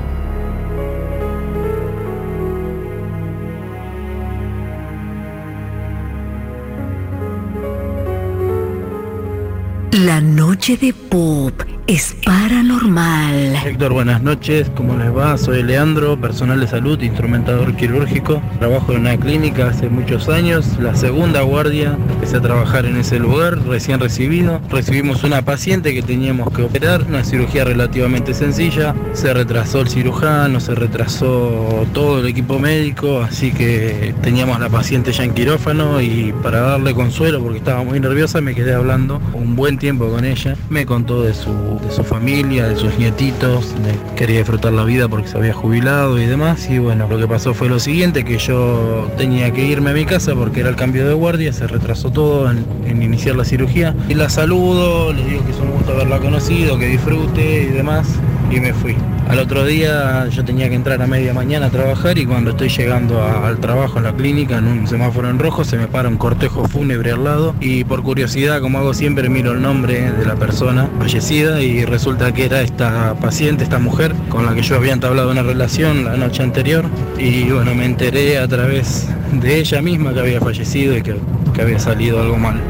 La noche de pop es paranormal. Héctor, buenas noches, ¿cómo les va? Soy Leandro, personal de salud, instrumentador quirúrgico. Trabajo en una clínica hace muchos años, la segunda guardia. Empecé a trabajar en ese lugar, recién recibido. Recibimos una paciente que teníamos que operar, una cirugía relativamente sencilla. Se retrasó el cirujano, se retrasó todo el equipo médico, así que teníamos la paciente ya en quirófano y para darle consuelo, porque estaba muy nerviosa, me quedé hablando un buen tiempo con ella. Me contó de su, de su familia, de sus nietitos, quería disfrutar la vida porque se había jubilado y demás. Y bueno, lo que pasó fue lo siguiente, que yo tenía que irme a mi casa porque era el cambio de guardia, se retrasó todo en, en iniciar la cirugía. Y la saludo, les digo que es un gusto haberla conocido, que disfrute y demás. Y me fui. Al otro día yo tenía que entrar a media mañana a trabajar y cuando estoy llegando al trabajo en la clínica en un semáforo en rojo se me para un cortejo fúnebre al lado y por curiosidad como hago siempre miro el nombre de la persona fallecida y resulta que era esta paciente, esta mujer con la que yo había entablado una relación la noche anterior y bueno me enteré a través de ella misma que había fallecido y que, que había salido algo mal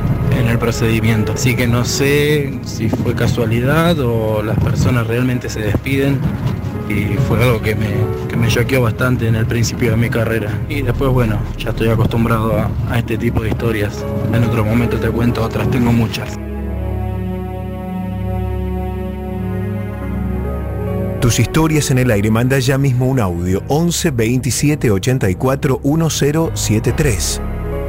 en el procedimiento. Así que no sé si fue casualidad o las personas realmente se despiden y fue algo que me, que me choqueó bastante en el principio de mi carrera. Y después, bueno, ya estoy acostumbrado a, a este tipo de historias. En otro momento te cuento otras, tengo muchas. Tus historias en el aire, manda ya mismo un audio 11 27 84 1073.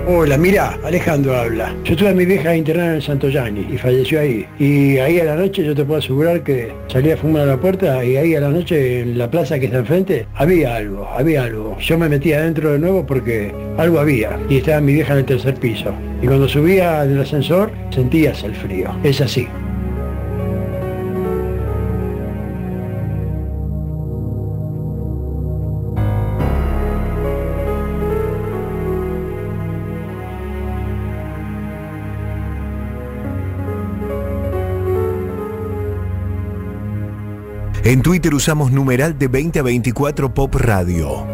Hola, mira, Alejandro habla. Yo tuve a mi vieja internada en el Santoyani y falleció ahí. Y ahí a la noche yo te puedo asegurar que salí a fumar a la puerta y ahí a la noche en la plaza que está enfrente había algo, había algo. Yo me metí adentro de nuevo porque algo había y estaba mi vieja en el tercer piso. Y cuando subía en el ascensor sentías el frío. Es así. En Twitter usamos numeral de 20 a 24 Pop Radio.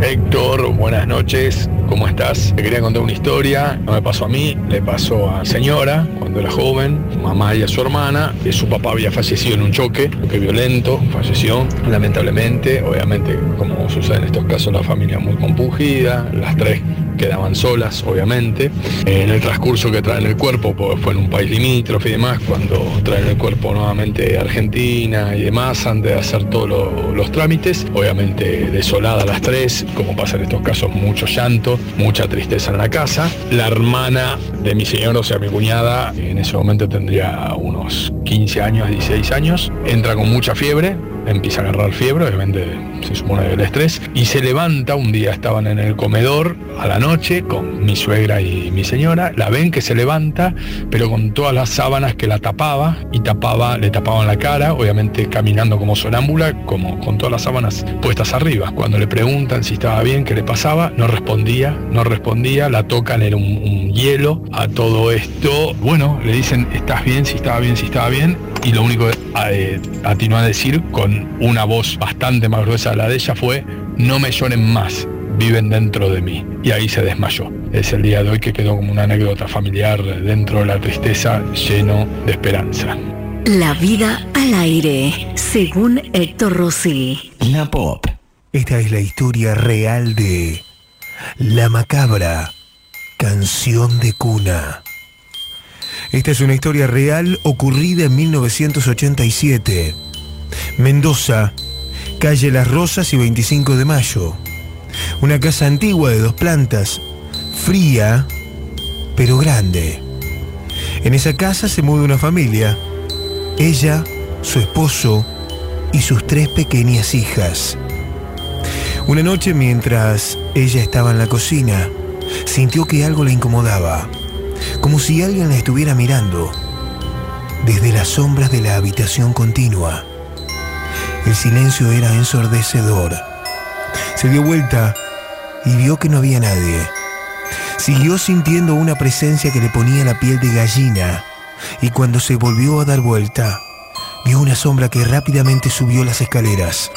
Héctor, buenas noches, ¿cómo estás? Te quería contar una historia, no me pasó a mí, le pasó a señora cuando era joven, su mamá y a su hermana, que su papá había fallecido en un choque, choque violento, falleció, lamentablemente, obviamente como sucede en estos casos la familia muy compungida, las tres quedaban solas, obviamente. En el transcurso que traen el cuerpo, pues fue en un país limítrofe y demás, cuando traen el cuerpo nuevamente a Argentina y demás, antes de hacer todos lo- los trámites, obviamente desolada las tres, como pasa en estos casos, mucho llanto, mucha tristeza en la casa. La hermana de mi señor, o sea, mi cuñada, en ese momento tendría unos 15 años, 16 años, entra con mucha fiebre, empieza a agarrar fiebre, obviamente se supone del estrés, y se levanta, un día estaban en el comedor a la noche con mi suegra y mi señora, la ven que se levanta, pero con todas las sábanas que la tapaba y tapaba, le tapaban la cara, obviamente caminando como sonámbula, como con todas las sábanas puestas arriba. Cuando le preguntan si estaba bien, qué le pasaba, no respondía, no respondía, la tocan, un, un hielo a todo esto. Bueno, le dicen, ¿estás bien? Si estaba bien, si estaba bien. Y lo único que eh, atinó a decir con una voz bastante más gruesa de la de ella fue, no me lloren más, viven dentro de mí. Y ahí se desmayó. Es el día de hoy que quedó como una anécdota familiar dentro de la tristeza, lleno de esperanza. La vida al aire, según Héctor Rossi. La Pop. Esta es la historia real de La Macabra, canción de cuna. Esta es una historia real ocurrida en 1987. Mendoza, calle Las Rosas y 25 de Mayo. Una casa antigua de dos plantas, fría, pero grande. En esa casa se muda una familia. Ella, su esposo y sus tres pequeñas hijas. Una noche mientras ella estaba en la cocina, sintió que algo la incomodaba, como si alguien la estuviera mirando desde las sombras de la habitación continua. El silencio era ensordecedor. Se dio vuelta y vio que no había nadie. Siguió sintiendo una presencia que le ponía la piel de gallina y cuando se volvió a dar vuelta, vio una sombra que rápidamente subió las escaleras.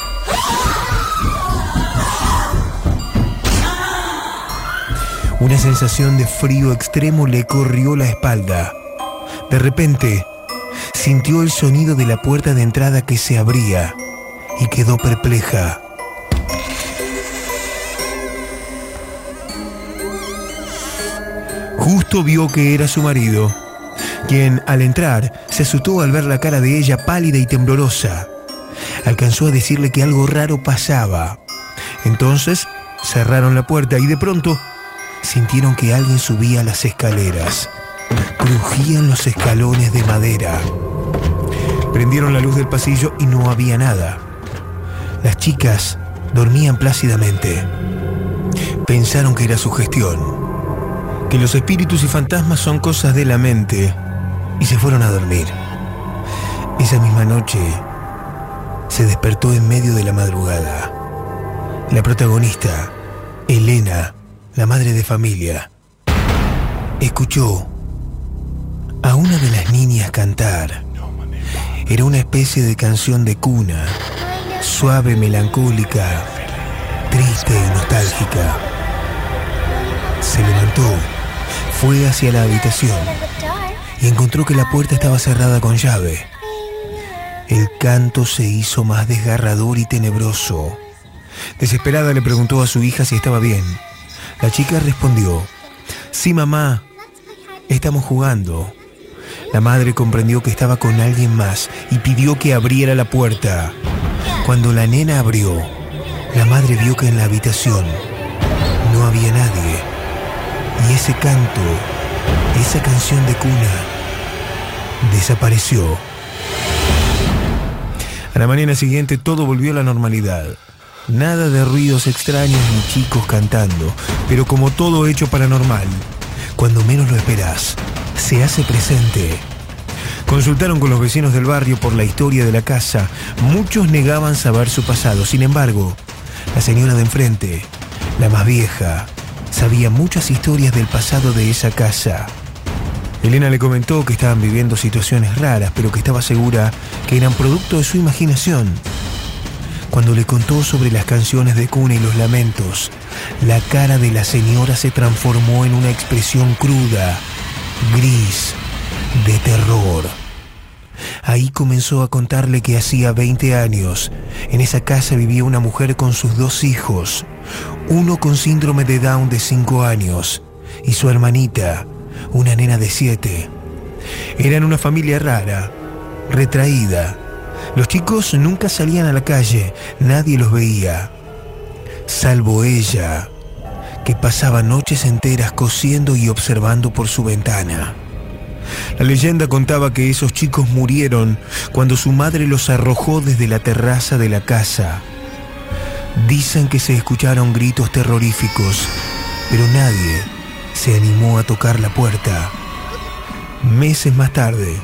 Una sensación de frío extremo le corrió la espalda. De repente, sintió el sonido de la puerta de entrada que se abría y quedó perpleja. Justo vio que era su marido, quien al entrar se asustó al ver la cara de ella pálida y temblorosa. Alcanzó a decirle que algo raro pasaba. Entonces cerraron la puerta y de pronto sintieron que alguien subía las escaleras. Crujían los escalones de madera. Prendieron la luz del pasillo y no había nada. Las chicas dormían plácidamente. Pensaron que era su gestión, que los espíritus y fantasmas son cosas de la mente, y se fueron a dormir. Esa misma noche se despertó en medio de la madrugada. La protagonista, Elena, la madre de familia, escuchó a una de las niñas cantar. Era una especie de canción de cuna, suave, melancólica, triste y nostálgica. Se levantó, fue hacia la habitación y encontró que la puerta estaba cerrada con llave. El canto se hizo más desgarrador y tenebroso. Desesperada le preguntó a su hija si estaba bien. La chica respondió, sí mamá, estamos jugando. La madre comprendió que estaba con alguien más y pidió que abriera la puerta. Cuando la nena abrió, la madre vio que en la habitación no había nadie. Y ese canto, esa canción de cuna, desapareció. A la mañana siguiente todo volvió a la normalidad. Nada de ruidos extraños ni chicos cantando, pero como todo hecho paranormal, cuando menos lo esperás, se hace presente. Consultaron con los vecinos del barrio por la historia de la casa. Muchos negaban saber su pasado. Sin embargo, la señora de enfrente, la más vieja, sabía muchas historias del pasado de esa casa. Elena le comentó que estaban viviendo situaciones raras, pero que estaba segura que eran producto de su imaginación. Cuando le contó sobre las canciones de cuna y los lamentos, la cara de la señora se transformó en una expresión cruda, gris, de terror. Ahí comenzó a contarle que hacía 20 años, en esa casa vivía una mujer con sus dos hijos, uno con síndrome de Down de 5 años y su hermanita, una nena de 7. Eran una familia rara, retraída. Los chicos nunca salían a la calle, nadie los veía, salvo ella, que pasaba noches enteras cosiendo y observando por su ventana. La leyenda contaba que esos chicos murieron cuando su madre los arrojó desde la terraza de la casa. Dicen que se escucharon gritos terroríficos pero nadie se animó a tocar la puerta. Meses más tarde,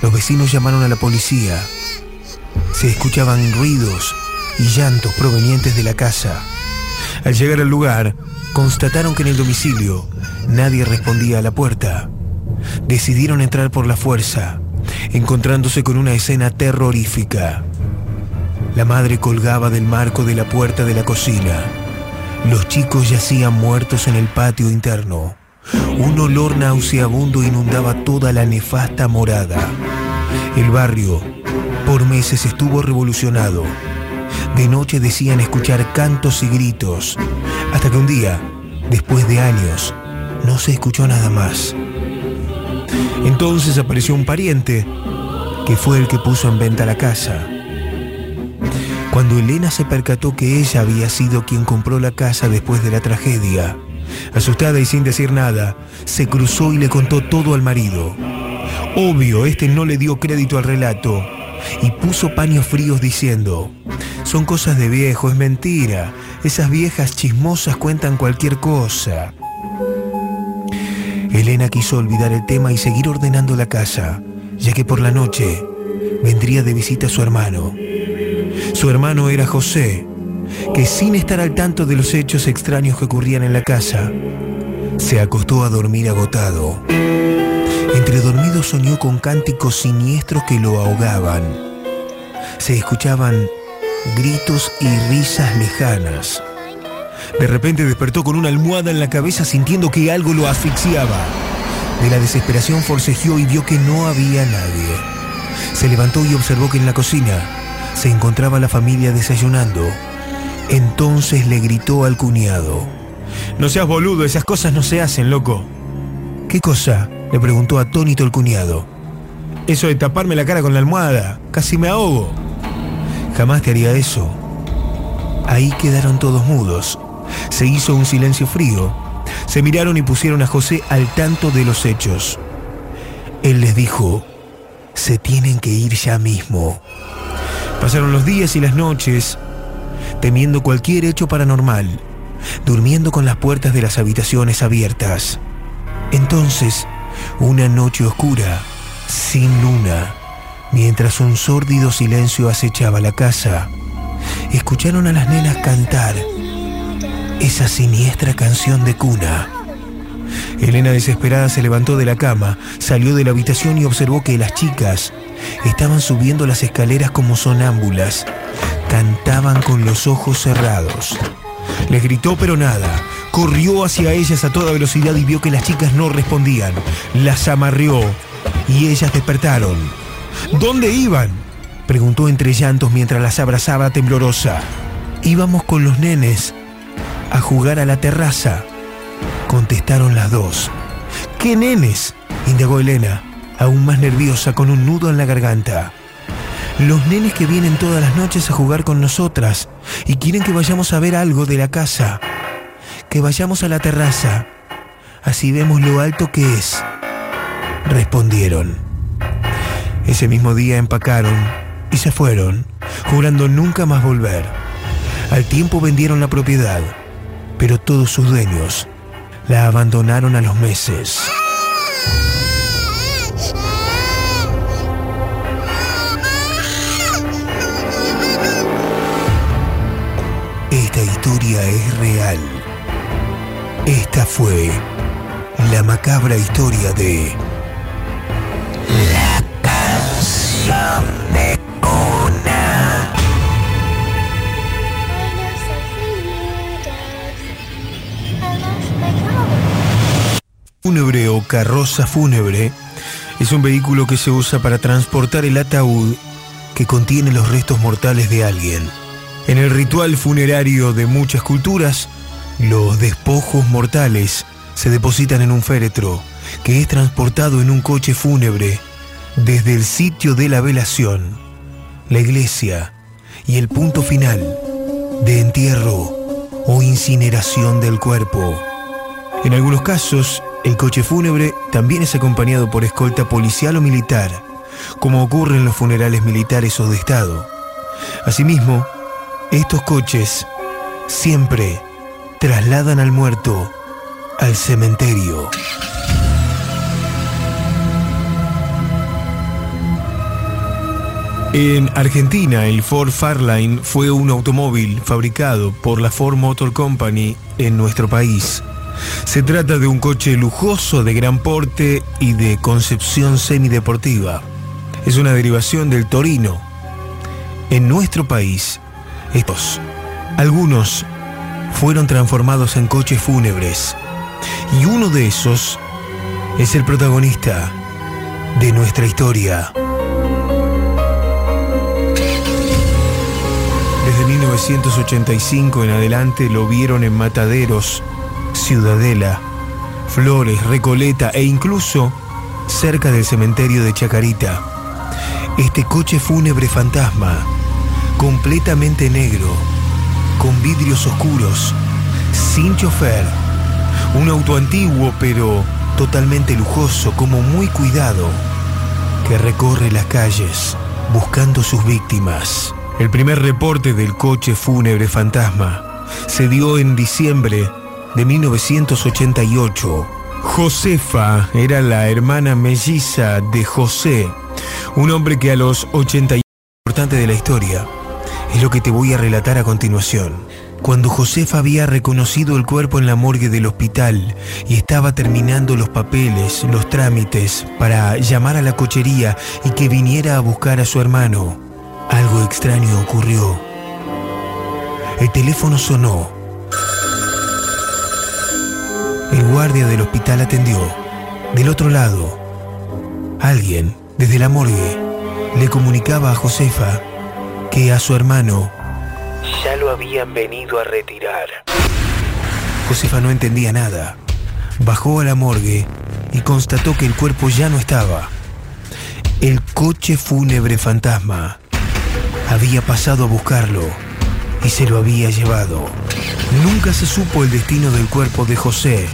los vecinos llamaron a la policía. Se escuchaban ruidos y llantos provenientes de la casa. Al llegar al lugar, constataron que en el domicilio nadie respondía a la puerta. Decidieron entrar por la fuerza, encontrándose con una escena terrorífica. La madre colgaba del marco de la puerta de la cocina. Los chicos yacían muertos en el patio interno. Un olor nauseabundo inundaba toda la nefasta morada. El barrio por meses estuvo revolucionado. De noche decían escuchar cantos y gritos, hasta que un día, después de años, no se escuchó nada más. Entonces apareció un pariente, que fue el que puso en venta la casa. Cuando Elena se percató que ella había sido quien compró la casa después de la tragedia, asustada y sin decir nada, se cruzó y le contó todo al marido. Obvio, este no le dio crédito al relato y puso paños fríos diciendo, son cosas de viejo, es mentira, esas viejas chismosas cuentan cualquier cosa. Elena quiso olvidar el tema y seguir ordenando la casa, ya que por la noche vendría de visita su hermano. Su hermano era José, que sin estar al tanto de los hechos extraños que ocurrían en la casa, se acostó a dormir agotado. Entre dormidos soñó con cánticos siniestros que lo ahogaban. Se escuchaban gritos y risas lejanas. De repente despertó con una almohada en la cabeza sintiendo que algo lo asfixiaba. De la desesperación forcejeó y vio que no había nadie. Se levantó y observó que en la cocina se encontraba la familia desayunando. Entonces le gritó al cuñado. No seas boludo, esas cosas no se hacen, loco. ¿Qué cosa? le preguntó atónito el cuñado. Eso de taparme la cara con la almohada, casi me ahogo. Jamás te haría eso. Ahí quedaron todos mudos. Se hizo un silencio frío. Se miraron y pusieron a José al tanto de los hechos. Él les dijo, se tienen que ir ya mismo. Pasaron los días y las noches temiendo cualquier hecho paranormal, durmiendo con las puertas de las habitaciones abiertas. Entonces, una noche oscura, sin luna, mientras un sórdido silencio acechaba la casa, escucharon a las nenas cantar esa siniestra canción de cuna. Elena desesperada se levantó de la cama, salió de la habitación y observó que las chicas estaban subiendo las escaleras como sonámbulas. Cantaban con los ojos cerrados. Les gritó pero nada. Corrió hacia ellas a toda velocidad y vio que las chicas no respondían. Las amarrió y ellas despertaron. ¿Dónde iban? Preguntó entre llantos mientras las abrazaba temblorosa. Íbamos con los nenes a jugar a la terraza. Contestaron las dos. ¿Qué nenes? indagó Elena, aún más nerviosa, con un nudo en la garganta. Los nenes que vienen todas las noches a jugar con nosotras y quieren que vayamos a ver algo de la casa. Que vayamos a la terraza. Así vemos lo alto que es. Respondieron. Ese mismo día empacaron y se fueron, jurando nunca más volver. Al tiempo vendieron la propiedad, pero todos sus dueños la abandonaron a los meses. Historia es real. Esta fue la macabra historia de la canción de cuna. Fúnebre o carroza fúnebre es un vehículo que se usa para transportar el ataúd que contiene los restos mortales de alguien. En el ritual funerario de muchas culturas, los despojos mortales se depositan en un féretro que es transportado en un coche fúnebre desde el sitio de la velación, la iglesia y el punto final de entierro o incineración del cuerpo. En algunos casos, el coche fúnebre también es acompañado por escolta policial o militar, como ocurre en los funerales militares o de Estado. Asimismo, estos coches siempre trasladan al muerto al cementerio. En Argentina, el Ford Fairlane fue un automóvil fabricado por la Ford Motor Company en nuestro país. Se trata de un coche lujoso de gran porte y de concepción semideportiva. Es una derivación del Torino. En nuestro país, estos, algunos fueron transformados en coches fúnebres. Y uno de esos es el protagonista de nuestra historia. Desde 1985 en adelante lo vieron en Mataderos, Ciudadela, Flores, Recoleta e incluso cerca del cementerio de Chacarita. Este coche fúnebre fantasma, completamente negro, con vidrios oscuros, sin chofer, un auto antiguo pero totalmente lujoso, como muy cuidado, que recorre las calles buscando sus víctimas. El primer reporte del coche fúnebre fantasma se dio en diciembre de 1988. Josefa era la hermana melliza de José, un hombre que a los 80 importante de la historia es lo que te voy a relatar a continuación. Cuando Josefa había reconocido el cuerpo en la morgue del hospital y estaba terminando los papeles, los trámites para llamar a la cochería y que viniera a buscar a su hermano, algo extraño ocurrió. El teléfono sonó. El guardia del hospital atendió. Del otro lado, alguien, desde la morgue, le comunicaba a Josefa que a su hermano ya lo habían venido a retirar. Josefa no entendía nada. Bajó a la morgue y constató que el cuerpo ya no estaba. El coche fúnebre fantasma había pasado a buscarlo y se lo había llevado. Nunca se supo el destino del cuerpo de José,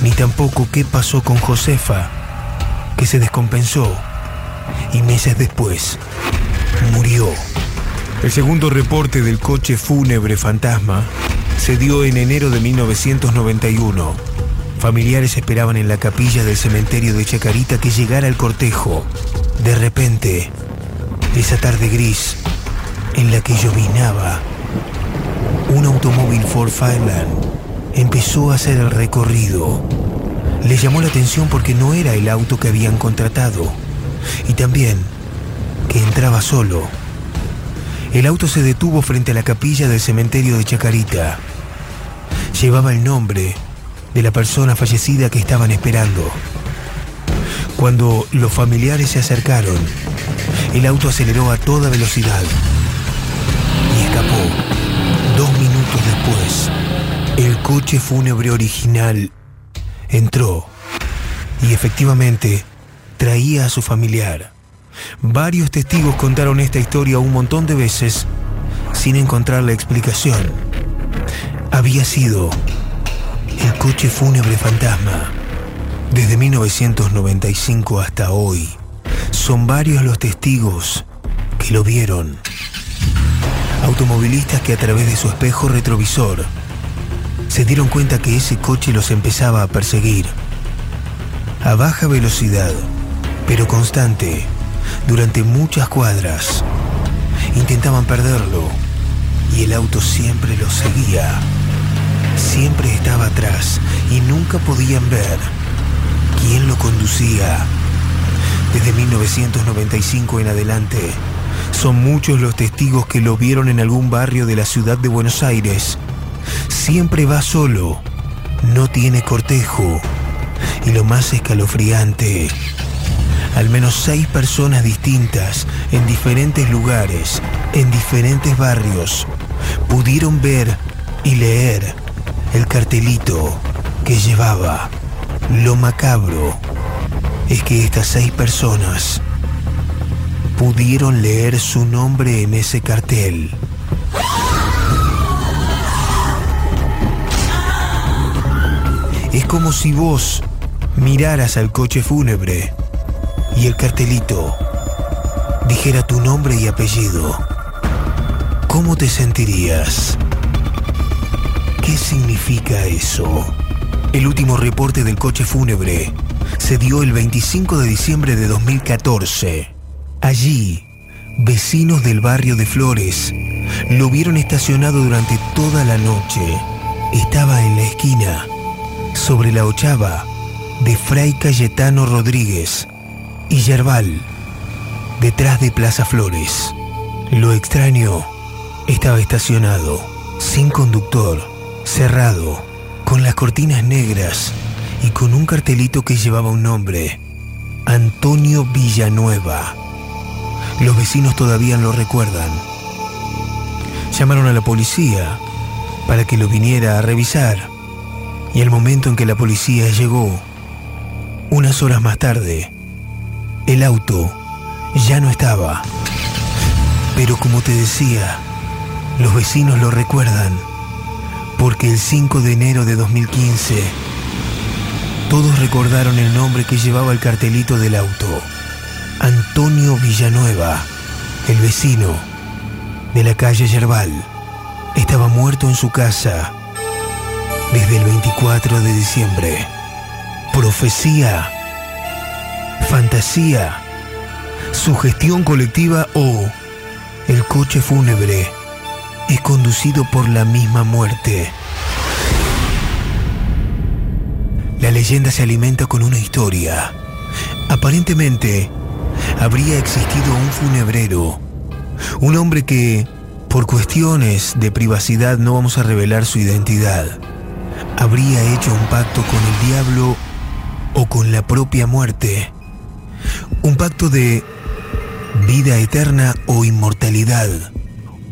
ni tampoco qué pasó con Josefa, que se descompensó y meses después murió. El segundo reporte del coche fúnebre fantasma se dio en enero de 1991. Familiares esperaban en la capilla del cementerio de Chacarita que llegara el cortejo. De repente, esa tarde gris en la que llovinaba, un automóvil Ford Fireland empezó a hacer el recorrido. Le llamó la atención porque no era el auto que habían contratado y también que entraba solo. El auto se detuvo frente a la capilla del cementerio de Chacarita. Llevaba el nombre de la persona fallecida que estaban esperando. Cuando los familiares se acercaron, el auto aceleró a toda velocidad y escapó. Dos minutos después, el coche fúnebre original entró y efectivamente traía a su familiar. Varios testigos contaron esta historia un montón de veces sin encontrar la explicación. Había sido el coche fúnebre fantasma. Desde 1995 hasta hoy, son varios los testigos que lo vieron. Automovilistas que a través de su espejo retrovisor se dieron cuenta que ese coche los empezaba a perseguir. A baja velocidad, pero constante, durante muchas cuadras. Intentaban perderlo y el auto siempre los seguía. Siempre estaba atrás y nunca podían ver quién lo conducía. Desde 1995 en adelante, son muchos los testigos que lo vieron en algún barrio de la ciudad de Buenos Aires. Siempre va solo, no tiene cortejo. Y lo más escalofriante, al menos seis personas distintas en diferentes lugares, en diferentes barrios, pudieron ver y leer el cartelito que llevaba. Lo macabro es que estas seis personas pudieron leer su nombre en ese cartel. Es como si vos miraras al coche fúnebre y el cartelito dijera tu nombre y apellido. ¿Cómo te sentirías? ¿Qué significa eso? El último reporte del coche fúnebre se dio el 25 de diciembre de 2014. Allí, vecinos del barrio de Flores lo vieron estacionado durante toda la noche. Estaba en la esquina, sobre la ochava de Fray Cayetano Rodríguez y Yerbal, detrás de Plaza Flores. Lo extraño, estaba estacionado, sin conductor, cerrado, con las cortinas negras y con un cartelito que llevaba un nombre, Antonio Villanueva. Los vecinos todavía lo recuerdan. Llamaron a la policía para que lo viniera a revisar. Y el momento en que la policía llegó, unas horas más tarde, el auto ya no estaba. Pero como te decía, los vecinos lo recuerdan, porque el 5 de enero de 2015, todos recordaron el nombre que llevaba el cartelito del auto. Antonio Villanueva, el vecino de la calle Yerbal, estaba muerto en su casa desde el 24 de diciembre. Profecía, fantasía, sugestión colectiva o el coche fúnebre es conducido por la misma muerte. La leyenda se alimenta con una historia. Aparentemente, habría existido un funebrero, un hombre que, por cuestiones de privacidad, no vamos a revelar su identidad, habría hecho un pacto con el diablo o con la propia muerte. Un pacto de vida eterna o inmortalidad.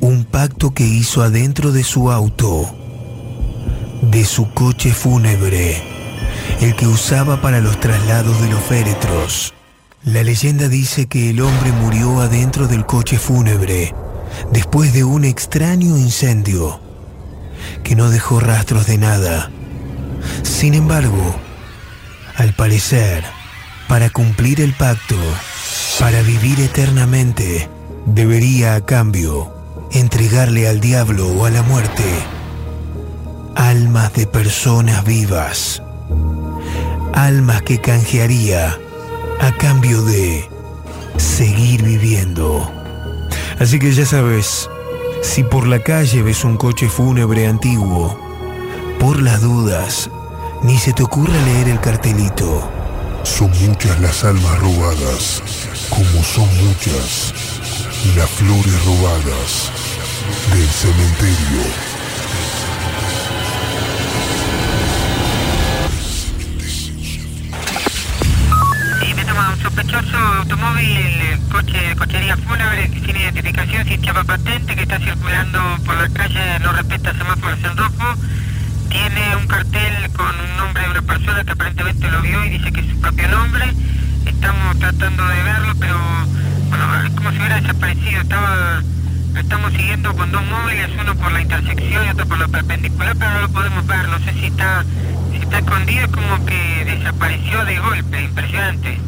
Un pacto que hizo adentro de su auto, de su coche fúnebre, el que usaba para los traslados de los féretros. La leyenda dice que el hombre murió adentro del coche fúnebre después de un extraño incendio que no dejó rastros de nada. Sin embargo, al parecer, para cumplir el pacto, para vivir eternamente, debería a cambio entregarle al diablo o a la muerte almas de personas vivas, almas que canjearía a cambio de seguir viviendo. Así que ya sabes, si por la calle ves un coche fúnebre antiguo, por las dudas, ni se te ocurra leer el cartelito. Son muchas las almas robadas, como son muchas las flores robadas del cementerio. Sospechoso automóvil, coche, cochería fúnebre sin identificación, sin chapa patente, que está circulando por la calle, no respeta semáforos en rojo. Tiene un cartel con un nombre de una persona que aparentemente lo vio y dice que es su propio nombre. Estamos tratando de verlo, pero bueno, es como si hubiera desaparecido. Estaba, estamos siguiendo con dos móviles, uno por la intersección y otro por la perpendicular, pero no lo podemos ver. No sé si está, si está escondido, es como que desapareció de golpe. Impresionante.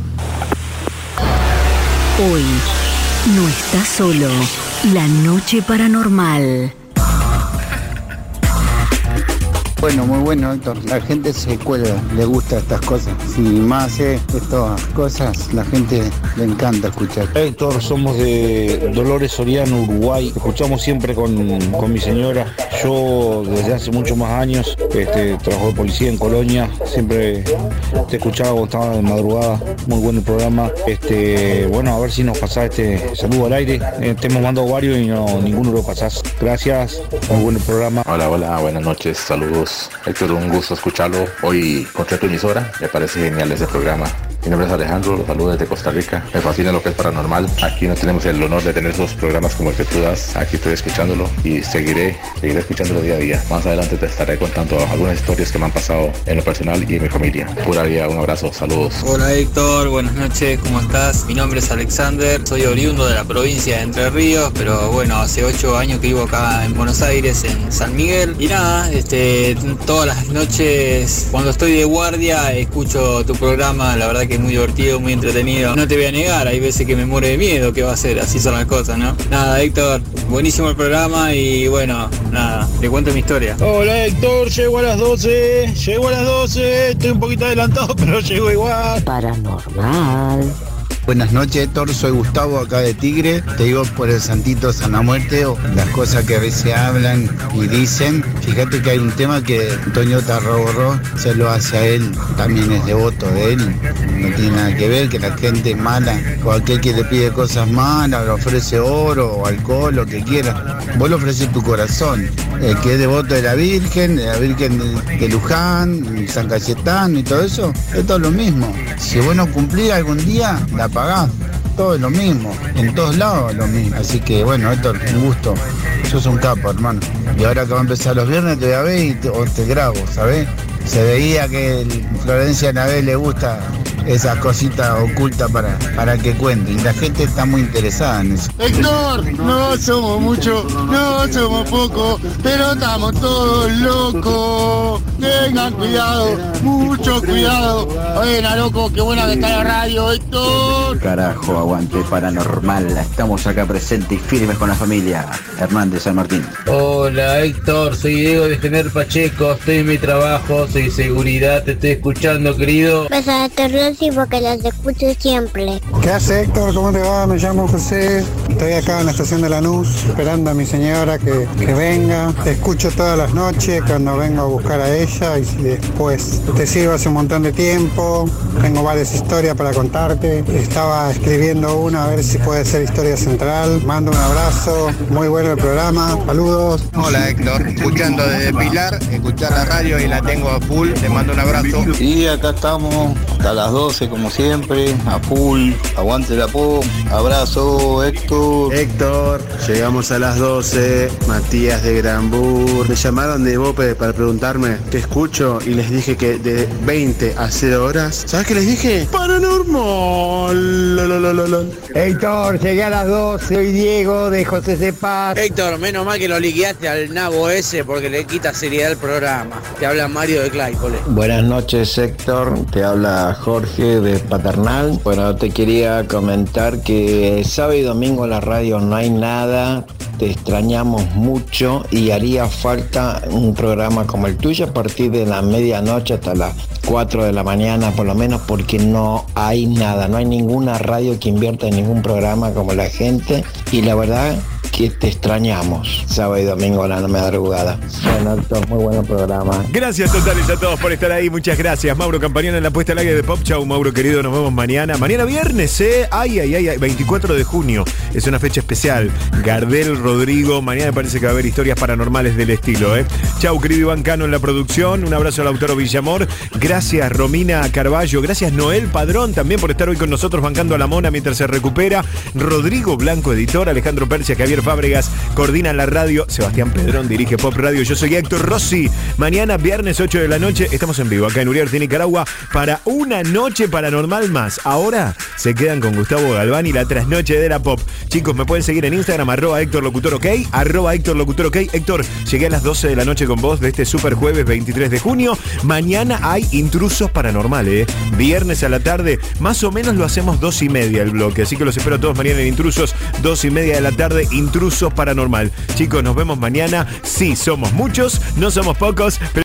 Hoy no está solo. La noche paranormal. Bueno, muy bueno, Héctor. La gente se cuelga, le gusta estas cosas. Si más hace estas cosas, la gente le encanta escuchar. Héctor, somos de Dolores Soriano, Uruguay. Escuchamos siempre con, con mi señora. Yo desde hace muchos más años este, trabajo de policía en Colonia. Siempre te escuchaba cuando estaba de madrugada. Muy bueno el programa. Este, bueno, a ver si nos pasás este saludo al aire. Eh, te hemos mandado varios y no, ninguno lo pasás. Gracias. Muy buen programa. Hola, hola, buenas noches, saludos. Héctor, un gusto escucharlo. Hoy encontré tu emisora, me parece genial ese programa. Mi nombre es Alejandro, los saludo desde Costa Rica. Me fascina lo que es paranormal. Aquí no tenemos el honor de tener esos programas como el que tú das. Aquí estoy escuchándolo y seguiré, seguiré escuchándolo día a día. Más adelante te estaré contando algunas historias que me han pasado en lo personal y en mi familia. Pura vida, un abrazo, saludos. Hola Héctor, buenas noches, ¿cómo estás? Mi nombre es Alexander, soy oriundo de la provincia de Entre Ríos, pero bueno, hace ocho años que vivo acá en Buenos Aires, en San Miguel. Y nada, este, todas las noches cuando estoy de guardia escucho tu programa, la verdad que que es muy divertido, muy entretenido. No te voy a negar, hay veces que me muere de miedo, ¿qué va a ser? Así son las cosas, ¿no? Nada, Héctor, buenísimo el programa y bueno, nada, te cuento mi historia. Hola Héctor, llego a las 12, llego a las 12, estoy un poquito adelantado, pero llego igual. Paranormal. Buenas noches, Héctor. Soy Gustavo, acá de Tigre. Te digo por el Santito San la Muerte, o las cosas que a veces hablan y dicen. Fíjate que hay un tema que Antonio Tarroborro se lo hace a él, también es devoto de él. No tiene nada que ver, que la gente mala, o aquel que le pide cosas malas, le ofrece oro o alcohol, lo que quiera. Vos le ofreces tu corazón. El que es devoto de la Virgen, de la Virgen de, Luján, San Cayetano y todo eso, es lo mismo. Si vos no cumplís algún día, la pagás. Todo es lo mismo, en todos lados lo mismo. Así que bueno, Héctor, un gusto. Sos un capo, hermano. Y ahora que va a empezar los viernes te voy a ver y te, grabo, ¿sabés? Se veía que Florencia Navé le gusta esas cositas ocultas para, para que cuente. Y la gente está muy interesada en eso. Héctor, no somos muchos, no somos pocos, pero estamos todos locos. Tengan cuidado, mucho cuidado. Buena, loco, qué buena que está la radio, Héctor. Carajo, aguante paranormal. Estamos acá presentes y firmes con la familia. Hernández San Martín. Hola Héctor, soy Diego de Gener Pacheco, estoy en mi trabajo, soy seguridad, te estoy escuchando querido. A Rosy porque las escucho siempre. ¿Qué hace Héctor? ¿Cómo te va? Me llamo José. Estoy acá en la estación de Lanús esperando a mi señora que, que venga. Te escucho todas las noches cuando vengo a buscar a ella y si después te sigo hace un montón de tiempo. Tengo varias historias para contarte. Estaba escribiendo una a ver si puede ser historia central. Mando un abrazo. Muy bueno el programa. Saludos. Hola Héctor, escuchando desde Pilar, escuchar la radio y la tengo a full, te mando un abrazo. Y acá estamos hasta las 12 como siempre, a full, aguante la pop, abrazo Héctor. Héctor, llegamos a las 12, Matías de Granbur. Me llamaron de Bope para preguntarme qué escucho y les dije que de 20 a 0 horas. ¿Sabes qué les dije? Paranormal. Héctor, llegué a las 12, soy Diego de José Cepaz. Héctor, menos mal que lo liquidaste al nabo ese porque le quita seriedad al programa. Te habla Mario de Claypole. Buenas noches Héctor, te habla Jorge de Paternal. Bueno, te quería comentar que sábado y domingo la radio no hay nada, te extrañamos mucho y haría falta un programa como el tuyo a partir de la medianoche hasta las 4 de la mañana por lo menos porque no hay nada, no hay ninguna radio que invierta en ningún programa como la gente y la verdad que te extrañamos sábado y domingo a la madrugada. Bueno, Héctor, muy buen programa. Gracias totales a todos por estar ahí, muchas gracias. Mauro Campañón en la puesta al aire de Pop Chau, Mauro querido, nos vemos mañana. Mañana viernes, ¿eh? Ay, ay, ay, ay, 24 de junio. Es una fecha especial. Gardel, Rodrigo, mañana me parece que va a haber historias paranormales del estilo, ¿eh? Chau, querido Iván Cano en la producción. Un abrazo al autor Villamor. Gracias, Romina Carballo. Gracias, Noel Padrón, también por estar hoy con nosotros bancando a la mona mientras se recupera. Rodrigo Blanco, editor. Alejandro Persia, Javier Fábregas, coordina la radio. Sebastián Pedrón dirige Pop Radio. Yo soy Héctor Rossi. Mañana, viernes 8 de la noche, estamos en vivo acá en Uriarte, Nicaragua, para una noche paranormal más. Ahora se quedan con Gustavo Galván y la trasnoche de la Pop. Chicos, me pueden seguir en Instagram, arroba Héctor Locutor OK, arroba Héctor Locutor OK. Héctor, llegué a las 12 de la noche con vos de este super jueves 23 de junio. Mañana hay intrusos paranormales, ¿eh? Viernes a la tarde, más o menos lo hacemos dos y media el bloque. Así que los espero todos mañana en Intrusos, dos y media de la tarde, Intrusos Paranormal. Chicos, nos vemos mañana. Sí, somos muchos, no somos pocos. pero